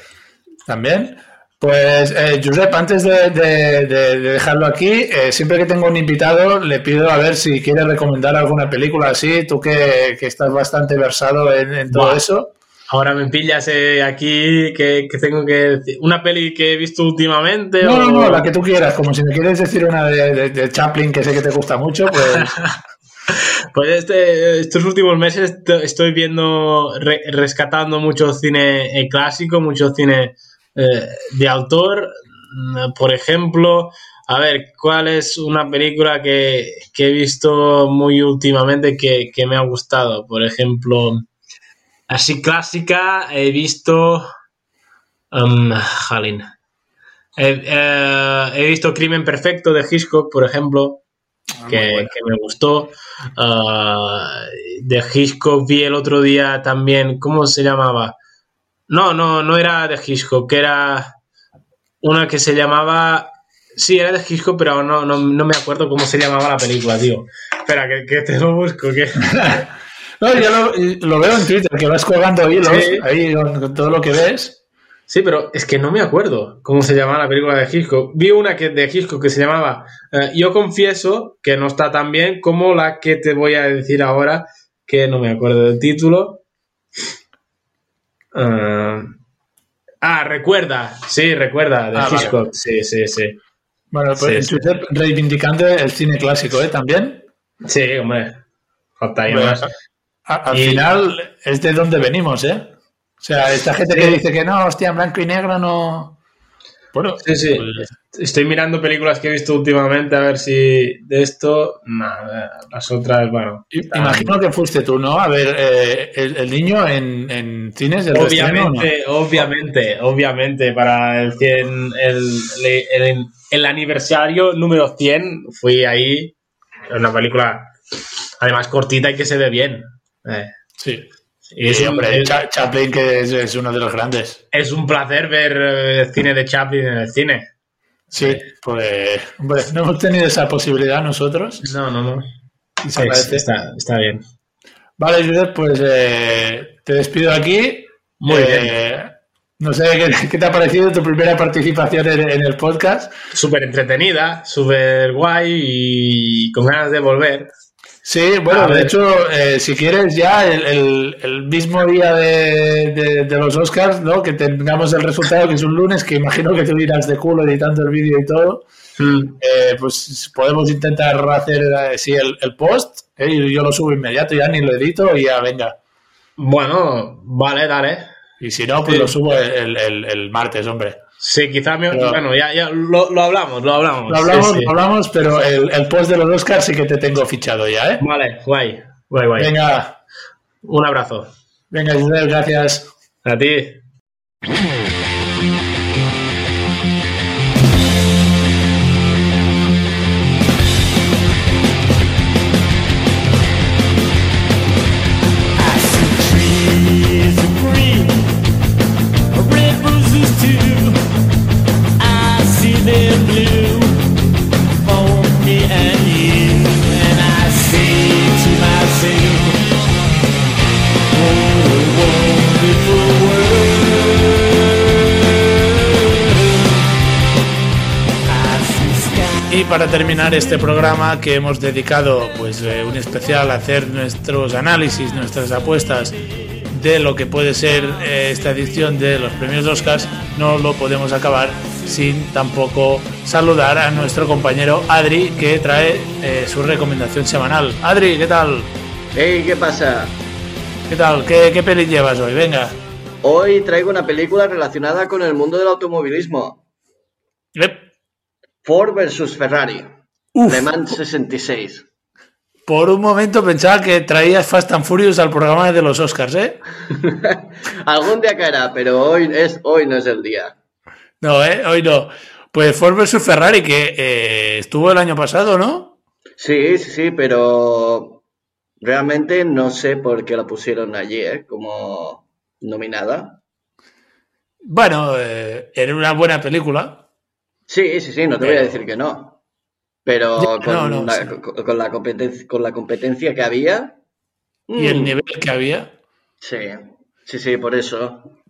Speaker 1: También. Pues, eh, Josep, antes de, dejarlo aquí, eh, siempre que tengo un invitado, le pido a ver si quiere recomendar alguna película así. Tú que, estás bastante versado en, todo eso.
Speaker 2: Ahora me pillas eh, aquí que, tengo que decir. ¿Una peli que he visto últimamente?
Speaker 1: No, no, no, la que tú quieras. Como si me quieres decir una de, Chaplin que sé que te gusta mucho, pues.
Speaker 2: pues este, estos últimos meses estoy viendo, rescatando mucho cine eh, clásico, mucho cine eh, de autor. Mm, por ejemplo, a ver, ¿cuál es una película que, he visto muy últimamente que, que me ha gustado? Por ejemplo. Así clásica, he visto. Um, He, visto Crimen Perfecto de Hitchcock, por ejemplo, ah, que, me gustó. Uh, de Hitchcock vi el otro día también. ¿Cómo se llamaba? No, no, no era de Hitchcock, que era una que se llamaba. Sí, era de Hitchcock, pero no, no, me acuerdo cómo se llamaba la película, tío. Espera, que, te lo busco, que.
Speaker 1: No, yo lo, veo en Twitter, que vas colgando hilos ahí con, todo lo que ves.
Speaker 2: Sí, pero es que no me acuerdo cómo se llamaba la película de Hitchcock. Vi una que, de Hitchcock que se llamaba eh, Yo confieso que no está tan bien como la que te voy a decir ahora, que no me acuerdo del título. Eh, ah, recuerda, sí, recuerda, de ah, Hitchcock, sí, sí, sí.
Speaker 1: Bueno, pues en Twitter reivindicando el cine clásico, ¿eh? También.
Speaker 2: Sí, hombre. Falta ahí más
Speaker 1: al final es de donde venimos, ¿eh? O sea, esta gente que dice que no, hostia, en blanco y negro no. Bueno,
Speaker 2: sí, sí. Pues, Estoy mirando películas que he visto últimamente a ver si de esto, nada, las otras, bueno.
Speaker 1: Imagino que fuiste tú, ¿no? A ver, eh, el, niño en, en cines del
Speaker 2: Obviamente, obviamente, obviamente, para el 100, el, el, aniversario número 100 fui ahí, una película además cortita y que se ve bien. Eh.
Speaker 1: Sí. Y sí, hombre, Chaplin que es, uno de los grandes.
Speaker 2: Es un placer ver el eh, cine de Chaplin en el cine.
Speaker 1: Sí, pues hombre, no hemos tenido esa posibilidad nosotros.
Speaker 2: No, no, no. está, está, bien.
Speaker 1: Vale, Judith, pues eh, te despido aquí.
Speaker 2: Muy eh, bien.
Speaker 1: No sé ¿qué, te ha parecido tu primera participación en, el podcast.
Speaker 2: Súper entretenida, súper guay y con ganas de volver.
Speaker 1: Sí, bueno, de hecho, eh, si quieres ya el, mismo día de, los Oscars, ¿no? Que tengamos el resultado, que es un lunes, que imagino que tú irás de culo editando el vídeo y todo, hmm. eh, pues podemos intentar hacer eh, sí, el, post, y yo lo subo inmediato, ya ni lo edito y ya venga.
Speaker 2: Bueno, vale, dale.
Speaker 1: Y si no, pues lo subo el martes, hombre.
Speaker 2: Sí, quizá bueno, ya, ya lo, lo, hablamos, lo hablamos.
Speaker 1: Lo hablamos, lo hablamos, pero el, el, post de los Oscars sí que te tengo fichado ya, ¿eh?
Speaker 2: Vale, guay, guay, guay.
Speaker 1: Venga.
Speaker 2: Un abrazo.
Speaker 1: Venga, Giselle, gracias.
Speaker 2: A ti.
Speaker 1: Para terminar este programa que hemos dedicado pues eh, un especial a hacer nuestros análisis, nuestras apuestas de lo que puede ser eh, esta edición de los premios Oscars, no lo podemos acabar sin tampoco saludar a nuestro compañero Adri que trae eh, su recomendación semanal. Adri, ¿qué tal?
Speaker 3: Hey, ¿qué pasa?
Speaker 1: ¿Qué tal? ¿Qué, qué peli llevas hoy? Venga.
Speaker 3: Hoy traigo una película relacionada con el mundo del automovilismo. Ford versus Ferrari. Le Mans 66.
Speaker 1: Por un momento pensaba que traías Fast and Furious al programa de los Oscars, ¿eh?
Speaker 3: Algún día caerá, pero hoy, es, hoy no es el día.
Speaker 1: No, ¿eh? Hoy no. Pues Ford versus Ferrari, que eh, estuvo el año pasado, ¿no?
Speaker 3: Sí, sí, sí, pero realmente no sé por qué la pusieron allí, ¿eh? Como nominada.
Speaker 1: Bueno, eh, era una buena película.
Speaker 3: Sí, sí, sí, no te voy a decir que no. Pero con, la, con, la competencia, con la competencia que había.
Speaker 1: Y el mm. nivel que había.
Speaker 3: Sí, sí, sí, por eso.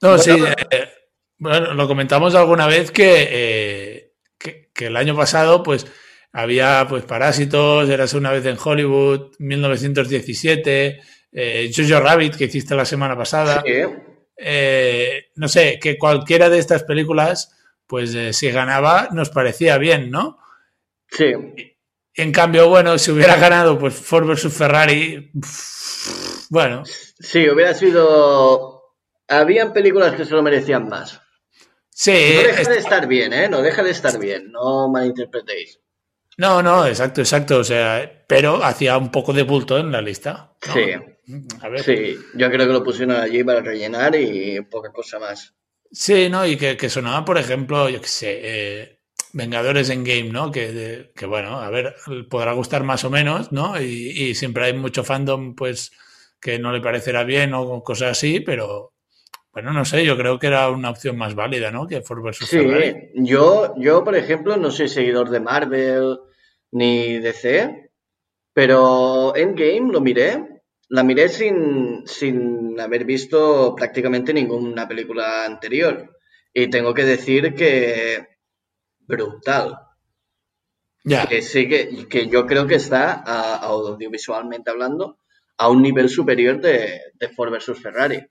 Speaker 1: No, sí. Eh, bueno, lo comentamos alguna vez eh, que, que, el año pasado, pues, había pues Parásitos, Eras una vez en Hollywood, 1917, eh, Jojo Rabbit, que hiciste la semana pasada.
Speaker 3: Sí.
Speaker 1: Eh, no sé, que cualquiera de estas películas pues eh, si ganaba nos parecía bien, ¿no?
Speaker 3: Sí.
Speaker 1: En cambio, bueno, si hubiera ganado pues Ford versus Ferrari, bueno.
Speaker 3: Sí, hubiera sido... Habían películas que se lo merecían más.
Speaker 1: Sí.
Speaker 3: No deja de estar bien, ¿eh? No deja de estar bien, no malinterpretéis.
Speaker 1: No, no, exacto, exacto. O sea, pero hacía un poco de bulto en la lista.
Speaker 3: Sí. A ver. Sí, yo creo que lo pusieron allí para rellenar y poca cosa más.
Speaker 1: Sí, ¿no? Y que, sonaba, por ejemplo, yo qué sé, eh, Vengadores en Game, ¿no? Que, que, bueno, a ver, podrá gustar más o menos, ¿no? Y, siempre hay mucho fandom, pues, que no le parecerá bien o cosas así, pero bueno, no sé, yo creo que era una opción más válida, ¿no? Que Ford vs.
Speaker 3: Sí, yo, yo, por ejemplo, no soy seguidor de Marvel ni DC, pero Endgame lo miré la miré sin, sin haber visto prácticamente ninguna película anterior. Y tengo que decir que brutal.
Speaker 1: Ya.
Speaker 3: Que sí que, que, yo creo que está, audiovisualmente hablando, a un nivel superior de, de Ford versus Ferrari.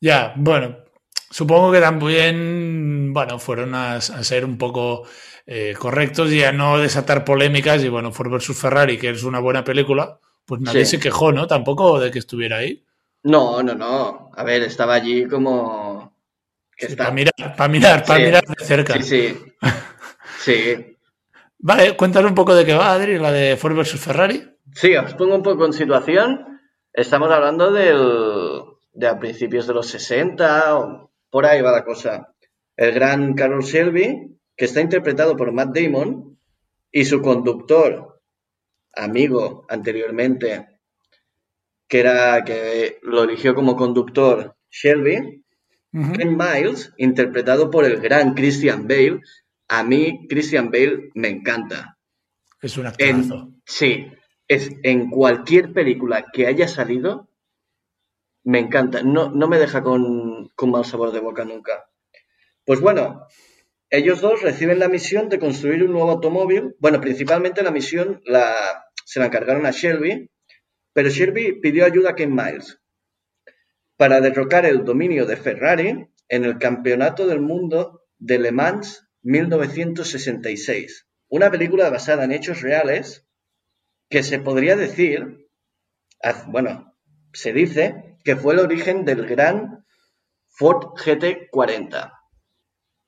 Speaker 1: Ya, bueno, supongo que también, bueno, fueron a, ser un poco eh, correctos y a no desatar polémicas. Y bueno, Ford versus Ferrari, que es una buena película, pues nadie se quejó, ¿no? Tampoco de que estuviera ahí.
Speaker 3: No, no, no. A ver, estaba allí como,
Speaker 1: Para mirar, para mirar, para mirar de cerca.
Speaker 3: Sí, sí. Sí.
Speaker 1: Vale, cuéntanos un poco de qué va, Adri, la de Ford versus Ferrari.
Speaker 3: Sí, os pongo un poco en situación. Estamos hablando del, de a principios de los 60, o por ahí va la cosa. El gran Carol Shelby, que está interpretado por Matt Damon, y su conductor, amigo anteriormente, que era que lo eligió como conductor Shelby, Ken Miles, interpretado por el gran Christian Bale. A mí, Christian Bale me encanta.
Speaker 1: Es un actorazo.
Speaker 3: sí, es en cualquier película que haya salido, me encanta. No, no me deja con, con mal sabor de boca nunca. Pues bueno, ellos dos reciben la misión de construir un nuevo automóvil. Bueno, principalmente la misión la, se la encargaron a Shelby, pero Shelby pidió ayuda a Ken Miles para derrocar el dominio de Ferrari en el Campeonato del Mundo de Le Mans 1966. Una película basada en hechos reales que se podría decir, bueno, se dice que fue el origen del gran Ford GT40,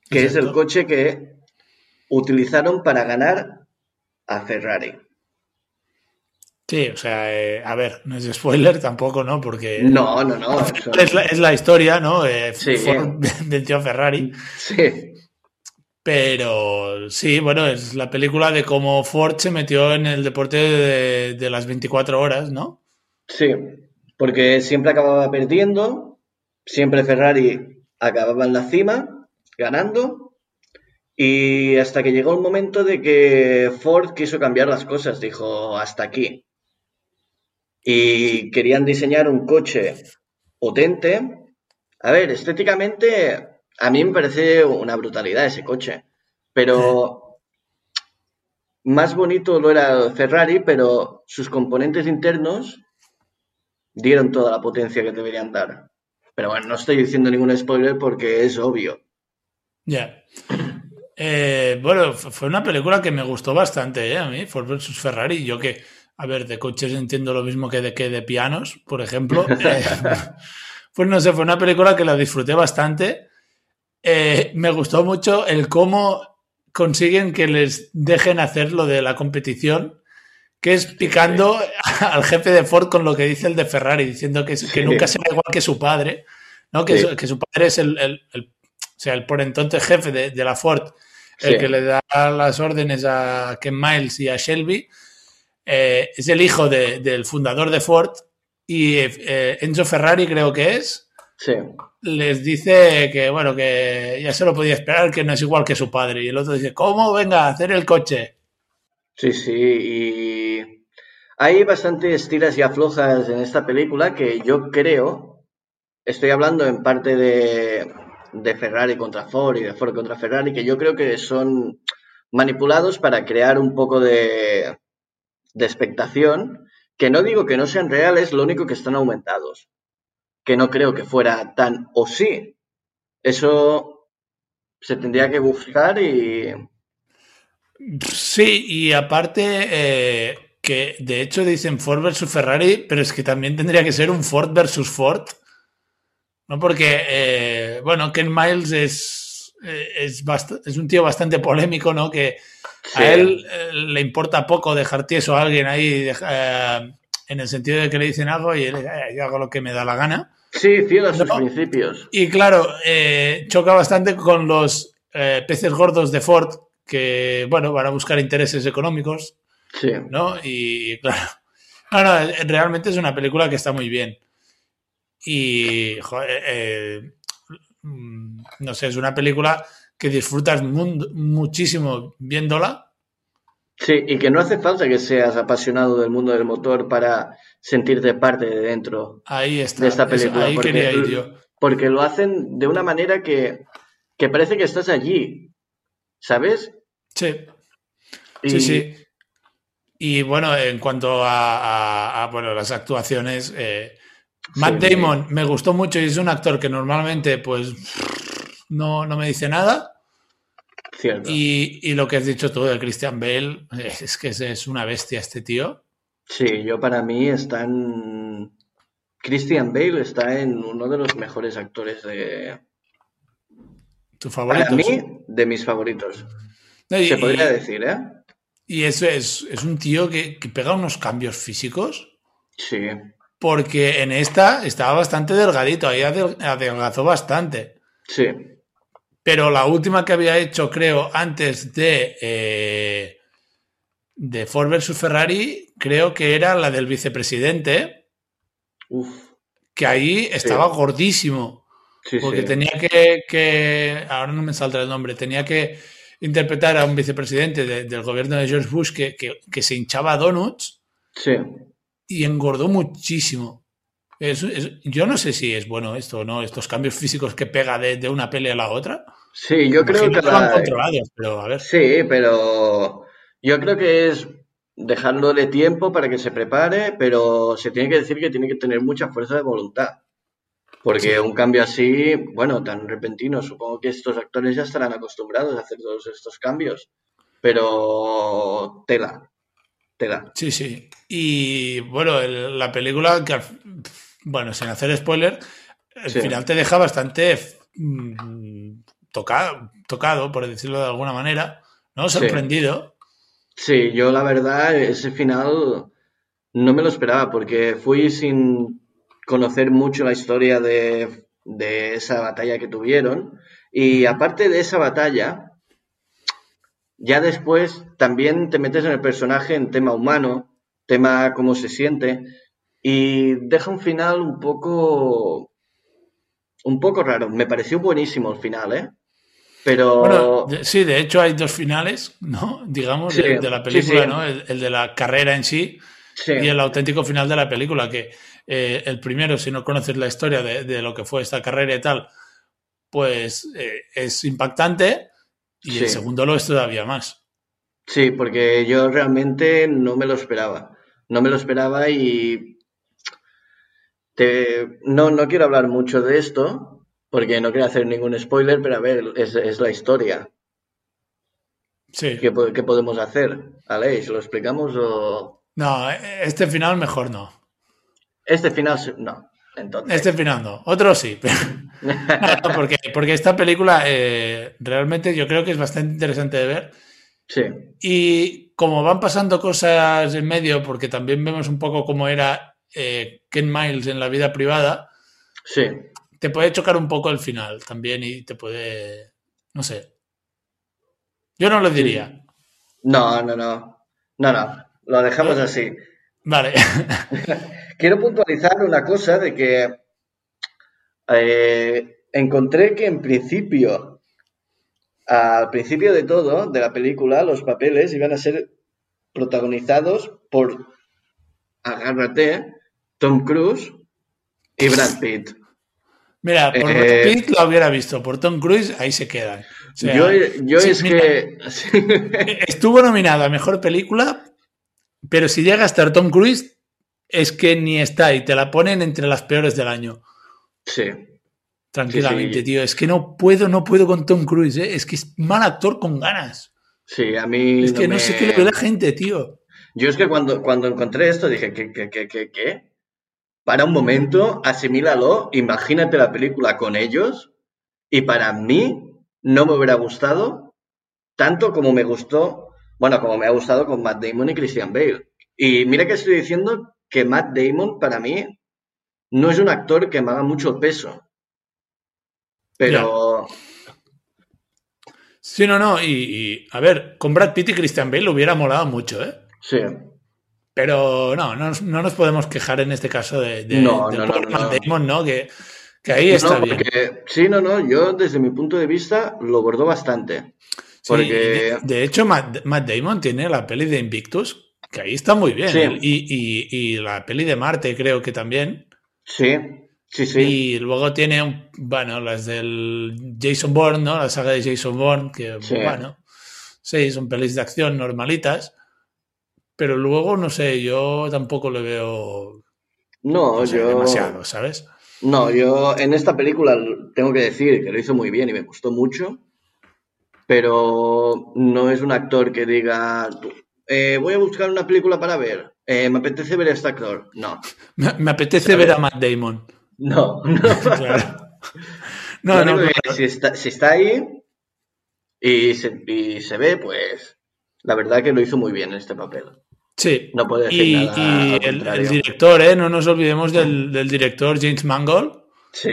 Speaker 3: que es el coche que utilizaron para ganar a Ferrari.
Speaker 1: Sí, o sea, eh, a ver, no es spoiler tampoco, ¿no? Porque.
Speaker 3: No, no, no.
Speaker 1: Es, la, historia, ¿no? Eh, sí. Ford venció a Ferrari.
Speaker 3: Sí.
Speaker 1: Pero sí, bueno, es la película de cómo Ford se metió en el deporte de, las 24 horas, ¿no?
Speaker 3: Sí, porque siempre acababa perdiendo, siempre Ferrari acababa en la cima, ganando, y hasta que llegó el momento de que Ford quiso cambiar las cosas, dijo, hasta aquí y querían diseñar un coche potente. A ver, estéticamente a mí me parece una brutalidad ese coche, pero más bonito lo era Ferrari, pero sus componentes internos dieron toda la potencia que deberían dar. Pero bueno, no estoy diciendo ningún spoiler porque es obvio.
Speaker 1: Ya. Eh, bueno, fue una película que me gustó bastante, ¿eh? A mí, Ford vs. Ferrari. Yo que a ver, de coches entiendo lo mismo que de, que de pianos, por ejemplo. Eh, pues no sé, fue una película que la disfruté bastante. Eh, me gustó mucho el cómo consiguen que les dejen hacer lo de la competición, que es picando al jefe de Ford con lo que dice el de Ferrari, diciendo que, que nunca será igual que su padre, ¿no? que, su, que su padre es el, o sea, el por entonces jefe de, de la Ford, el que le da las órdenes a Ken Miles y a Shelby eh, es el hijo del fundador de Ford y eh, Enzo Ferrari creo que es. Les dice que, bueno, que ya se lo podía esperar, que no es igual que su padre. Y el otro dice, ¿cómo? Venga, a hacer el coche.
Speaker 3: Sí, sí, y hay bastantes tiras y aflojas en esta película que yo creo, estoy hablando en parte de, de Ferrari contra Ford y de Ford contra Ferrari, que yo creo que son manipulados para crear un poco de, de expectación, que no digo que no sean reales, lo único que están aumentados. Que no creo que fuera tan o sí. Eso se tendría que buscar y...
Speaker 1: Sí, y aparte eh, que de hecho dicen Ford versus Ferrari, pero es que también tendría que ser un Ford versus Ford. ¿No? Porque, eh, bueno, Ken Miles es, es, es un tío bastante polémico, ¿no? Que a él eh, le importa poco dejar tieso a alguien ahí eh, en el sentido de que le dicen algo y él eh, yo hago lo que me da la gana.
Speaker 3: Sí, fiel a sus principios.
Speaker 1: Y claro, choca bastante con los peces gordos de Ford que, bueno, van a buscar intereses económicos.
Speaker 3: Sí.
Speaker 1: ¿No? Y claro. No, no, realmente es una película que está muy bien. Y, joder, no sé, es una película que disfrutas muchísimo viéndola.
Speaker 3: Sí, y que no hace falta que seas apasionado del mundo del motor para sentirte parte de dentro
Speaker 1: ahí está,
Speaker 3: de esta película.
Speaker 1: ahí porque, quería ir
Speaker 3: porque lo hacen de una manera que, que parece que estás allí, ¿sabes?
Speaker 1: Sí. Sí, sí. Y bueno, en cuanto a, bueno, las actuaciones, eh, Matt Damon me gustó mucho y es un actor que normalmente pues no, no me dice nada. Y, lo que has dicho tú de Christian Bale, es que es una bestia este tío.
Speaker 3: Sí, yo para mí está en... Christian Bale está en uno de los mejores actores de,
Speaker 1: ¿Tu favorito?
Speaker 3: Para mí, de mis favoritos. Se podría decir, ¿eh?
Speaker 1: Y eso es, es un tío que, que, pega unos cambios físicos.
Speaker 3: Sí.
Speaker 1: Porque en esta estaba bastante delgadito, ahí adelgazó bastante.
Speaker 3: Sí.
Speaker 1: Pero la última que había hecho, creo, antes de, eh, de Ford vs Ferrari, creo que era la del vicepresidente.
Speaker 3: Uf.
Speaker 1: Que ahí estaba gordísimo.
Speaker 3: Sí,
Speaker 1: porque
Speaker 3: sí.
Speaker 1: tenía que, que, Ahora no me saldrá el nombre. Tenía que interpretar a un vicepresidente de, del gobierno de George Bush que, que, que se hinchaba donuts.
Speaker 3: Sí.
Speaker 1: Y engordó muchísimo. Es, es, yo no sé si es bueno esto o no, estos cambios físicos que pega de, de una pelea a la otra.
Speaker 3: Sí, yo creo que
Speaker 1: controlados, pero a ver.
Speaker 3: Sí, pero yo creo que es dejándole tiempo para que se prepare, pero se tiene que decir que tiene que tener mucha fuerza de voluntad. Porque
Speaker 1: Sí.
Speaker 3: un cambio así, bueno, tan repentino, supongo que estos actores ya estarán acostumbrados a hacer todos estos cambios. Pero tela,
Speaker 1: Sí, sí. Y bueno, el- la película, que bueno, sin hacer spoiler, al
Speaker 3: Sí.
Speaker 1: final te deja bastante mm, tocado, tocado, por decirlo de alguna manera, ¿no?
Speaker 3: Sí.
Speaker 1: Sorprendido.
Speaker 3: Sí, yo la verdad, ese final no me lo esperaba porque fui sin conocer mucho la historia de, de esa batalla que tuvieron. Y aparte de esa batalla, ya después también te metes en el personaje en tema humano, tema cómo se siente, y deja un final un poco, un poco raro. Me pareció buenísimo el final, ¿eh? Pero
Speaker 1: Bueno, sí, de hecho hay dos finales, ¿no? Digamos,
Speaker 3: Sí,
Speaker 1: de, de la película,
Speaker 3: sí.
Speaker 1: ¿no? El, el de la carrera en sí
Speaker 3: sí,
Speaker 1: y el auténtico final de la película, que eh, el primero, si no conoces la historia de, de lo que fue esta carrera y tal, pues eh, es impactante y el segundo lo es todavía más.
Speaker 3: Sí, porque yo realmente no me lo esperaba. No me lo esperaba y te... no, no quiero hablar mucho de esto porque no quiero hacer ningún spoiler, pero a ver, es, es la historia.
Speaker 1: Sí.
Speaker 3: ¿Qué, qué podemos hacer? Aleix, ¿lo explicamos o...?
Speaker 1: No, este final mejor no.
Speaker 3: Este final, no. Entonces,
Speaker 1: Este final no. Otro sí. pero- No, porque, porque esta película eh, realmente yo creo que es bastante interesante de ver.
Speaker 3: sí,
Speaker 1: Y como van pasando cosas en medio, porque también vemos un poco cómo era eh, Ken Miles en la vida privada,
Speaker 3: sí.
Speaker 1: te puede chocar un poco el final también y te puede... No sé. Yo no lo diría.
Speaker 3: No, no, no. No, no. Lo dejamos así.
Speaker 1: Vale.
Speaker 3: Quiero puntualizar una cosa de que eh, encontré que en principio, al principio de todo, de la película, los papeles iban a ser protagonizados por, agárrate, Tom Cruise y Brad Pitt.
Speaker 1: Mira, por
Speaker 3: Eh,
Speaker 1: Brad Pitt lo hubiera visto, por Tom Cruise ahí se quedan. O sea,
Speaker 3: yo yo
Speaker 1: sí,
Speaker 3: es
Speaker 1: mira,
Speaker 3: que...
Speaker 1: Estuvo nominado a Mejor Película, pero si llega a estar Tom Cruise, es que ni está y te la ponen entre las peores del año.
Speaker 3: Sí,
Speaker 1: Tranquilamente,
Speaker 3: Sí, sí.
Speaker 1: tío. Es que no puedo, no puedo con Tom Cruise, ¿eh? Es que es mal actor con ganas.
Speaker 3: sí, a mí...
Speaker 1: Es que no sé qué le ve la gente, tío.
Speaker 3: Yo es que cuando, cuando encontré esto dije, ¿qué, qué, qué, qué, qué? Para un momento, asimílalo, imagínate la película con ellos y para mí no me hubiera gustado tanto como me gustó, bueno, como me ha gustado con Matt Damon y Christian Bale. Y mira que estoy diciendo que Matt Damon para mí no es un actor que me haga mucho peso. Pero
Speaker 1: Sí, no, no. Y, y, a ver, con Brad Pitt y Christian Bale lo hubiera molado mucho, ¿eh?
Speaker 3: sí,
Speaker 1: Pero no, no, nos- no nos podemos quejar en este caso de, de,
Speaker 3: No,
Speaker 1: del
Speaker 3: no, no,
Speaker 1: Damon, ¿no? Que, que ahí está
Speaker 3: No,
Speaker 1: bien.
Speaker 3: sí, no, no, yo desde mi punto de vista lo bordó bastante.
Speaker 1: Sí,
Speaker 3: Porque...
Speaker 1: de, de hecho, Matt, Matt Damon tiene la peli de Invictus, que ahí está muy bien.
Speaker 3: Sí.
Speaker 1: ¿eh? Y, y- y la peli de Marte, creo que también.
Speaker 3: Sí, sí, sí.
Speaker 1: Y luego tiene, un- bueno, las del Jason Bourne, ¿no? La saga de Jason Bourne, que,
Speaker 3: Sí.
Speaker 1: bueno, sí, son pelis de acción normalitas. Pero luego, no sé, yo tampoco le veo
Speaker 3: No,
Speaker 1: no sé,
Speaker 3: yo...
Speaker 1: demasiado, ¿sabes?
Speaker 3: No, yo en esta película tengo que decir que lo hizo muy bien y me gustó mucho, pero no es un actor que diga, eh, voy a buscar una película para ver, eh, me apetece ver a actor. No,
Speaker 1: Me, me apetece ver a Matt Damon.
Speaker 3: no, no.
Speaker 1: Claro.
Speaker 3: No, no, si, está, si está ahí y se, y se ve, pues la verdad que lo hizo muy bien en este papel.
Speaker 1: Sí. No puede decir y, nada. Y el, director, ¿eh? No nos olvidemos del, del director James Mangold.
Speaker 3: Sí.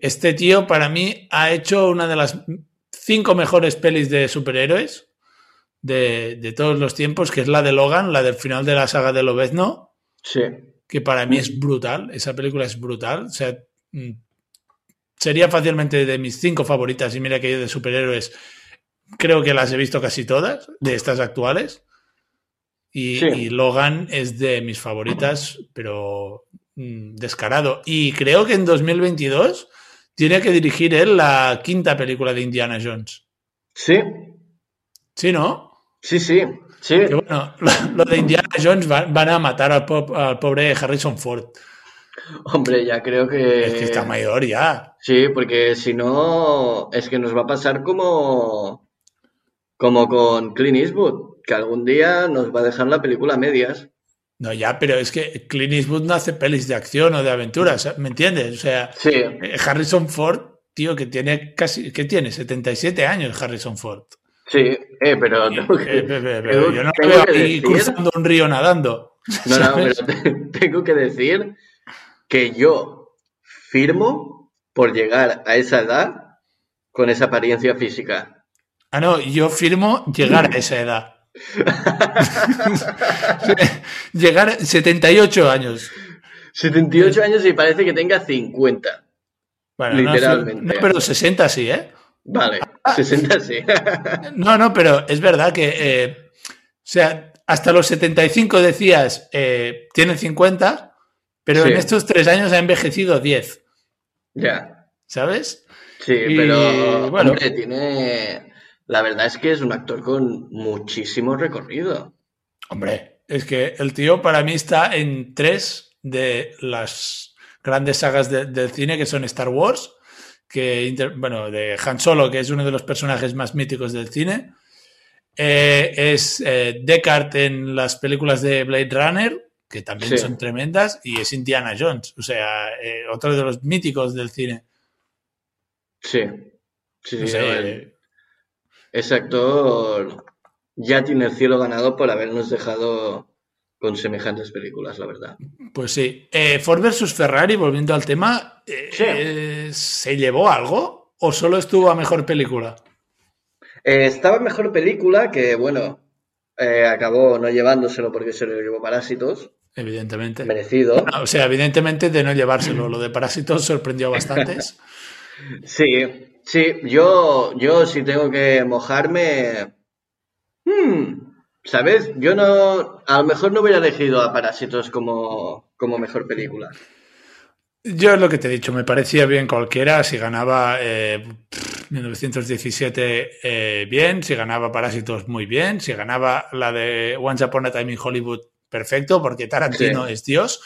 Speaker 1: Este tío, para mí, ha hecho una de las cinco mejores pelis de superhéroes de, de todos los tiempos, que es la de Logan, la del final de la saga de Lobezno.
Speaker 3: Sí.
Speaker 1: Que para mí es brutal. Esa película es brutal. O sea, mm, sería fácilmente de mis cinco favoritas. Y mira que yo de superhéroes creo que las he visto casi todas, de estas actuales. Y, Logan es de mis favoritas, pero mm, descarado. Y creo que en 2022 tiene que dirigir él la quinta película de Indiana Jones.
Speaker 3: Sí.
Speaker 1: Sí, ¿no?
Speaker 3: Sí, sí. sí.
Speaker 1: Que bueno, lo, de Indiana Jones van, a matar al, al, pobre Harrison Ford.
Speaker 3: Hombre, ya creo que.
Speaker 1: Es que está mayor ya.
Speaker 3: Sí, porque si no, es que nos va a pasar como. Como con Clint Eastwood que algún día nos va a dejar la película a medias.
Speaker 1: No, ya, pero es que Clint Eastwood no hace pelis de acción o de aventuras, ¿me entiendes? O sea,
Speaker 3: eh,
Speaker 1: Harrison Ford, tío, que tiene casi, ¿qué tiene? 77 años Harrison Ford.
Speaker 3: Sí, eh, pero,
Speaker 1: yo no veo ahí cruzando un río nadando.
Speaker 3: No, no, pero tengo que decir que yo firmo por llegar a esa edad con esa apariencia física.
Speaker 1: Ah, no, yo firmo llegar a esa edad. Llegar a 78 años.
Speaker 3: 78 años y parece que tenga 50. literalmente.
Speaker 1: No, pero 60 sí, ¿eh?
Speaker 3: Vale, 60 sí.
Speaker 1: no, no, pero es verdad que, eh, o sea, hasta los 75 decías, eh, tiene 50, pero en estos tres años ha envejecido 10.
Speaker 3: Ya.
Speaker 1: ¿Sabes?
Speaker 3: Sí, pero bueno, tiene la verdad es que es un actor con muchísimo recorrido.
Speaker 1: Hombre, es que el tío para mí está en tres de las grandes sagas del cine que son Star Wars, que bueno, de Han Solo, que es uno de los personajes más míticos del cine. Eh, es eh, Deckard en las películas de Blade Runner, que también son tremendas, y es Indiana Jones, o sea, eh, otro de los míticos del cine.
Speaker 3: Sí, sí, sí ese actor ya tiene el cielo ganado por habernos dejado con semejantes películas, la verdad.
Speaker 1: Pues sí. Eh, Ford versus Ferrari, volviendo al tema, eh, ¿se llevó algo o solo estuvo a mejor película?
Speaker 3: Eh, estaba mejor película que, bueno, acabó no llevándoselo porque se lo llevó Parásitos.
Speaker 1: Evidentemente.
Speaker 3: Merecido.
Speaker 1: o sea, evidentemente de no llevárselo. Lo de Parásitos sorprendió a bastantes.
Speaker 3: sí, Sí, yo, yo si tengo que mojarme. Hmm, ¿Sabes? Yo no. A lo mejor no hubiera elegido a Parásitos como, como mejor película.
Speaker 1: Yo es lo que te he dicho, me parecía bien cualquiera. Si ganaba eh, 1917, eh, bien. Si ganaba Parásitos, muy bien. Si ganaba la de Once Upon a Time in Hollywood, perfecto, porque Tarantino es Dios.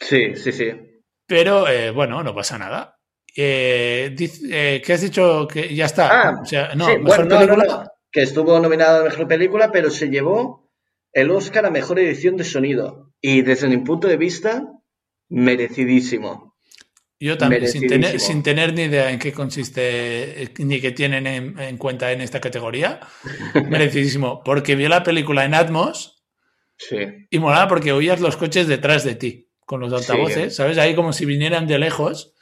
Speaker 3: Sí, sí, sí.
Speaker 1: Pero eh, bueno, no pasa nada. Eh, eh, ¿Qué has dicho? Que ya está.
Speaker 3: Ah, o sea, no, mejor película. Que estuvo nominado a mejor película, pero se llevó el Oscar a mejor edición de sonido. Y desde mi punto de vista, merecidísimo.
Speaker 1: Yo también, sin tener, sin tener, ni idea en qué consiste ni qué tienen en, cuenta en esta categoría, merecidísimo. Porque vi la película en Atmos
Speaker 3: sí.
Speaker 1: y molaba porque oías los coches detrás de ti con los altavoces, ¿sabes? Ahí como si vinieran de lejos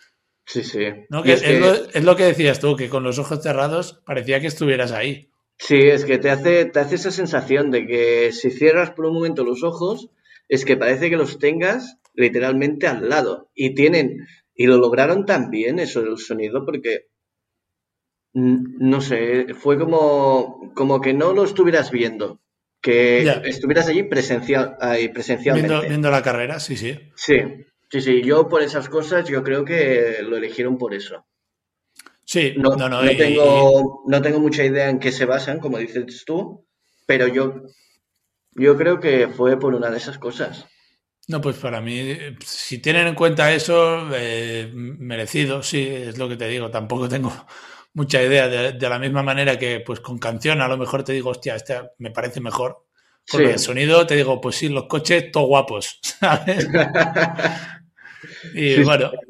Speaker 3: Sí, sí.
Speaker 1: es, Lo, que decías tú, que con los ojos cerrados parecía que estuvieras ahí.
Speaker 3: Sí, es que te hace, te hace esa sensación de que si cierras por un momento los ojos, es que parece que los tengas literalmente al lado. Y tienen, y lo lograron tan bien eso del sonido, porque no sé, fue como, como que no lo estuvieras viendo. Que estuvieras allí presencial, ahí presencialmente.
Speaker 1: Viendo, viendo la carrera, sí, sí.
Speaker 3: Sí, Sí, sí, yo por esas cosas yo creo que lo eligieron por eso.
Speaker 1: Sí, no, no,
Speaker 3: no, tengo, no tengo mucha idea en qué se basan, como dices tú, pero yo, yo creo que fue por una de esas cosas.
Speaker 1: No, pues para mí, si tienen en cuenta eso, eh, merecido, sí, es lo que te digo. Tampoco tengo mucha idea. De, la misma manera que, pues con canción, a lo mejor te digo, hostia, este me parece mejor. Con el sonido te digo, pues sí, los coches, todos guapos, ¿sabes? Y bueno,
Speaker 3: Sí,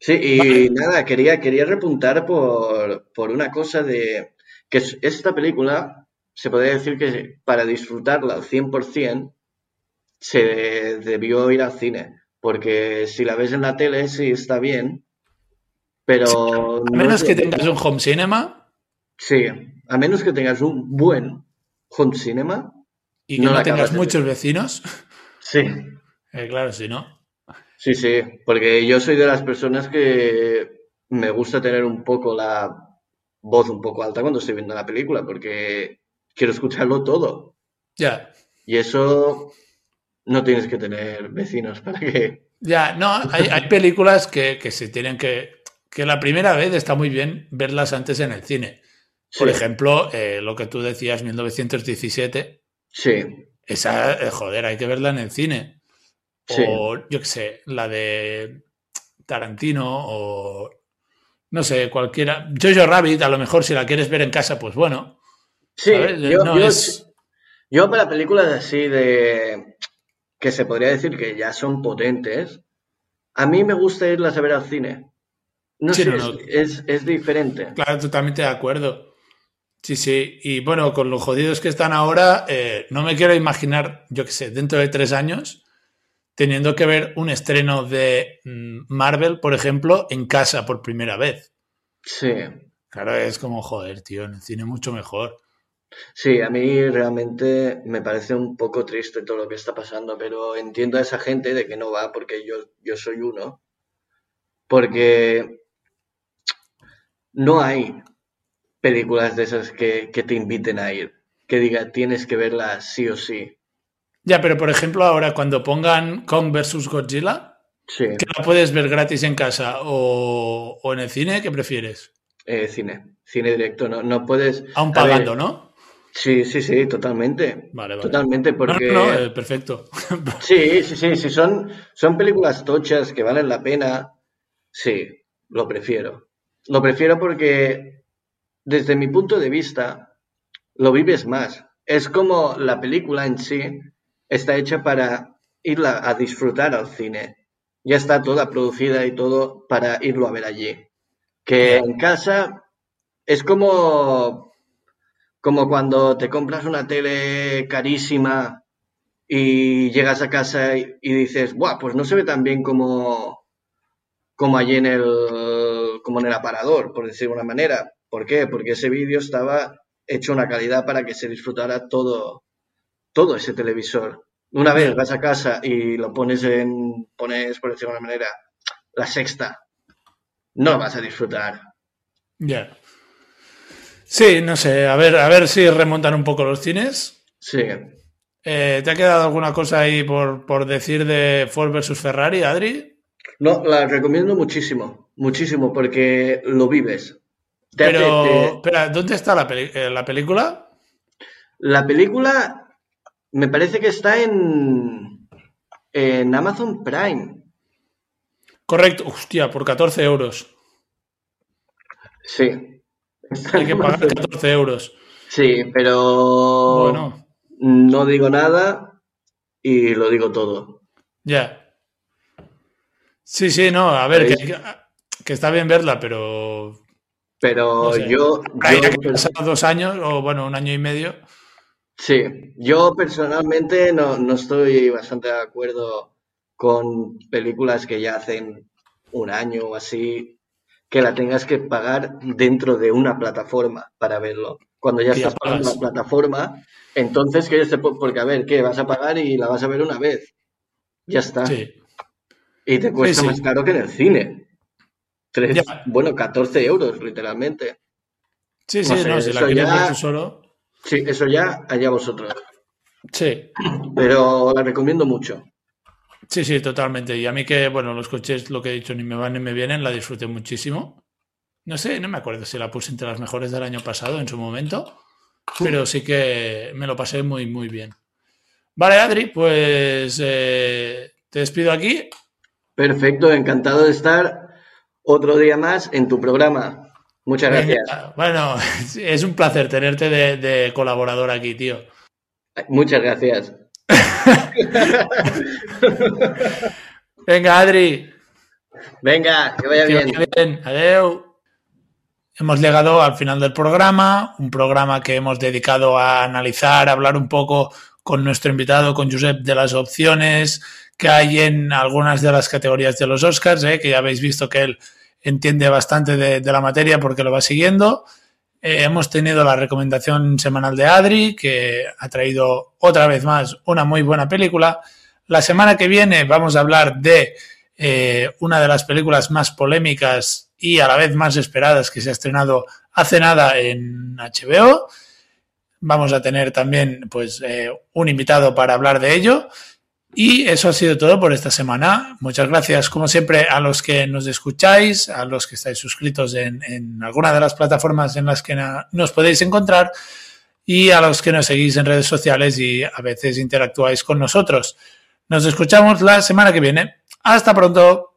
Speaker 3: y nada, quería, quería repuntar por, por una cosa de que es- esta película se podría decir que para disfrutarla al 100% se debió ir al cine, porque si la ves en la tele sí está bien, pero...
Speaker 1: A
Speaker 3: no
Speaker 1: menos que tengas un home cinema
Speaker 3: Sí, a menos que tengas un buen home cinema.
Speaker 1: y que
Speaker 3: No
Speaker 1: no, tengas muchos vecinos.
Speaker 3: Sí,
Speaker 1: eh, claro, si no.
Speaker 3: Sí, sí, porque yo soy de las personas que me gusta tener un poco la voz un poco alta cuando estoy viendo la película, porque quiero escucharlo todo.
Speaker 1: Ya.
Speaker 3: Y eso no tienes que tener vecinos para que...
Speaker 1: Ya, no, hay, hay películas que, que se tienen que. que la primera vez está muy bien verlas antes en el cine. Por
Speaker 3: Sí,
Speaker 1: ejemplo, eh, lo que tú decías, 1917,
Speaker 3: sí,
Speaker 1: esa, eh, joder, hay que verla en el cine.
Speaker 3: Sí.
Speaker 1: O, yo qué sé, la de Tarantino o. No sé, cualquiera. Jojo Rabbit, a lo mejor si la quieres ver en casa, pues bueno.
Speaker 3: Sí, yo,
Speaker 1: No
Speaker 3: yo-
Speaker 1: es-
Speaker 3: yo para películas así de... que se podría decir que ya son potentes, a mí me gusta irlas a ver al cine. No
Speaker 1: Sí,
Speaker 3: sé,
Speaker 1: no,
Speaker 3: es,
Speaker 1: no.
Speaker 3: es- es diferente.
Speaker 1: Claro, totalmente de acuerdo. Sí, sí. Y bueno, con los jodidos que están ahora, eh, no me quiero imaginar, yo qué sé, dentro de tres años, teniendo que ver un estreno de mm, Marvel, por ejemplo, en casa por primera vez.
Speaker 3: Sí,
Speaker 1: Claro, es como, joder, tío, en el cine mucho mejor.
Speaker 3: sí, a mí realmente me parece un poco triste todo lo que está pasando, pero entiendo a esa gente de que no va porque yo, yo soy uno. Porque no hay películas de esas que, que te inviten a ir, que diga tienes que verla sí o sí.
Speaker 1: Ya, pero por ejemplo, ahora cuando pongan Kong vs. Godzilla,
Speaker 3: Sí,
Speaker 1: que la puedes ver gratis en casa o, o en el cine, ¿qué prefieres?
Speaker 3: eh, cine, cine directo, no, no puedes...
Speaker 1: Aún
Speaker 3: ver,
Speaker 1: pagando, ¿no?
Speaker 3: Sí, sí, sí, totalmente.
Speaker 1: Vale, vale.
Speaker 3: Totalmente,
Speaker 1: No,
Speaker 3: porque...
Speaker 1: no, no, eh, perfecto.
Speaker 3: Sí, sí, sí, sí, son, son películas tochas que valen la pena. Sí, lo prefiero. Lo prefiero porque, desde mi punto de vista, lo vives más. Es como la película en sí está hecha para irla a disfrutar al cine. Ya está toda producida y todo para irlo a ver allí. Que en casa es como, como cuando te compras una tele carísima y llegas a casa y, y dices, Buah, pues no se ve tan bien como, como allí en el, como en el aparador, por decir de una manera. ¿Por qué? Porque ese vídeo estaba hecho una calidad para que se disfrutara todo, todo ese televisor. Una vez vas a casa y lo pones en, pones, por decir de una manera, la sexta, no lo vas a disfrutar.
Speaker 1: Ya. Sí, no sé, a ver, a ver si remontan un poco los cines.
Speaker 3: Sí.
Speaker 1: Eh, ¿Te ha quedado alguna cosa ahí por, por decir de Ford versus Ferrari, Adri?
Speaker 3: No, la recomiendo muchísimo, muchísimo, porque lo vives. Te
Speaker 1: Pero,
Speaker 3: te-
Speaker 1: espera, ¿dónde está la, peli- eh, la película?
Speaker 3: La película me parece que está en, en Amazon Prime.
Speaker 1: Correcto, hostia, por 14 euros.
Speaker 3: Sí.
Speaker 1: Hay que pagar
Speaker 3: Amazon.
Speaker 1: 14 euros.
Speaker 3: Sí, pero
Speaker 1: Bueno,
Speaker 3: no digo nada y lo digo todo.
Speaker 1: ya. Sí, sí, no, a ver, que, que está bien verla, pero
Speaker 3: Pero
Speaker 1: No sé.
Speaker 3: yo,
Speaker 1: hay
Speaker 3: yo
Speaker 1: que pasar dos años, o bueno, un año y medio.
Speaker 3: Sí, yo personalmente no, no estoy bastante de acuerdo con películas que ya hacen un año o así, que la tengas que pagar dentro de una plataforma para verlo. Cuando ya estás pagando la plataforma, entonces que te po- porque a ver, ¿qué? Vas a pagar y la vas a ver una vez. Ya está.
Speaker 1: Sí.
Speaker 3: Y te cuesta
Speaker 1: sí.
Speaker 3: más caro que en el cine. Tres,
Speaker 1: Ya.
Speaker 3: bueno, 14 euros, literalmente.
Speaker 1: Sí, sí,
Speaker 3: No sé,
Speaker 1: no, si la quieres
Speaker 3: ya-
Speaker 1: ver tú solo.
Speaker 3: Sí, eso ya allá vosotros.
Speaker 1: Sí,
Speaker 3: Pero la recomiendo mucho.
Speaker 1: sí, sí, totalmente. Y a mí que, bueno, los coches, lo que he dicho, ni me van ni me vienen, la disfruté muchísimo. No sé, no me acuerdo si la puse entre las mejores del año pasado en su momento, pero sí que me lo pasé muy, muy bien. Vale, Adri, pues eh, te despido aquí.
Speaker 3: Perfecto, encantado de estar otro día más en tu programa. Muchas gracias.
Speaker 1: Venga, Bueno, es un placer tenerte de, de colaborador aquí, tío.
Speaker 3: Muchas gracias.
Speaker 1: Venga, Adri,
Speaker 3: Venga, que vaya bien.
Speaker 1: bien. Adiós. Hemos llegado al final del programa, un programa que hemos dedicado a analizar, a hablar un poco con nuestro invitado, con Josep, de las opciones que hay en algunas de las categorías de los Oscars, ¿eh? que ya habéis visto que él entiende bastante de, la materia porque lo va siguiendo. Eh, hemos tenido la recomendación semanal de Adri, que ha traído otra vez más una muy buena película. La semana que viene vamos a hablar de eh, una de las películas más polémicas y a la vez más esperadas que se ha estrenado hace nada en HBO. Vamos a tener también pues, eh, un invitado para hablar de ello. Y eso ha sido todo por esta semana. Muchas gracias, como siempre, a los que nos escucháis, a los que estáis suscritos en, alguna de las plataformas en las que nos podéis encontrar y a los que nos seguís en redes sociales y a veces interactuáis con nosotros. Nos escuchamos la semana que viene. Hasta pronto.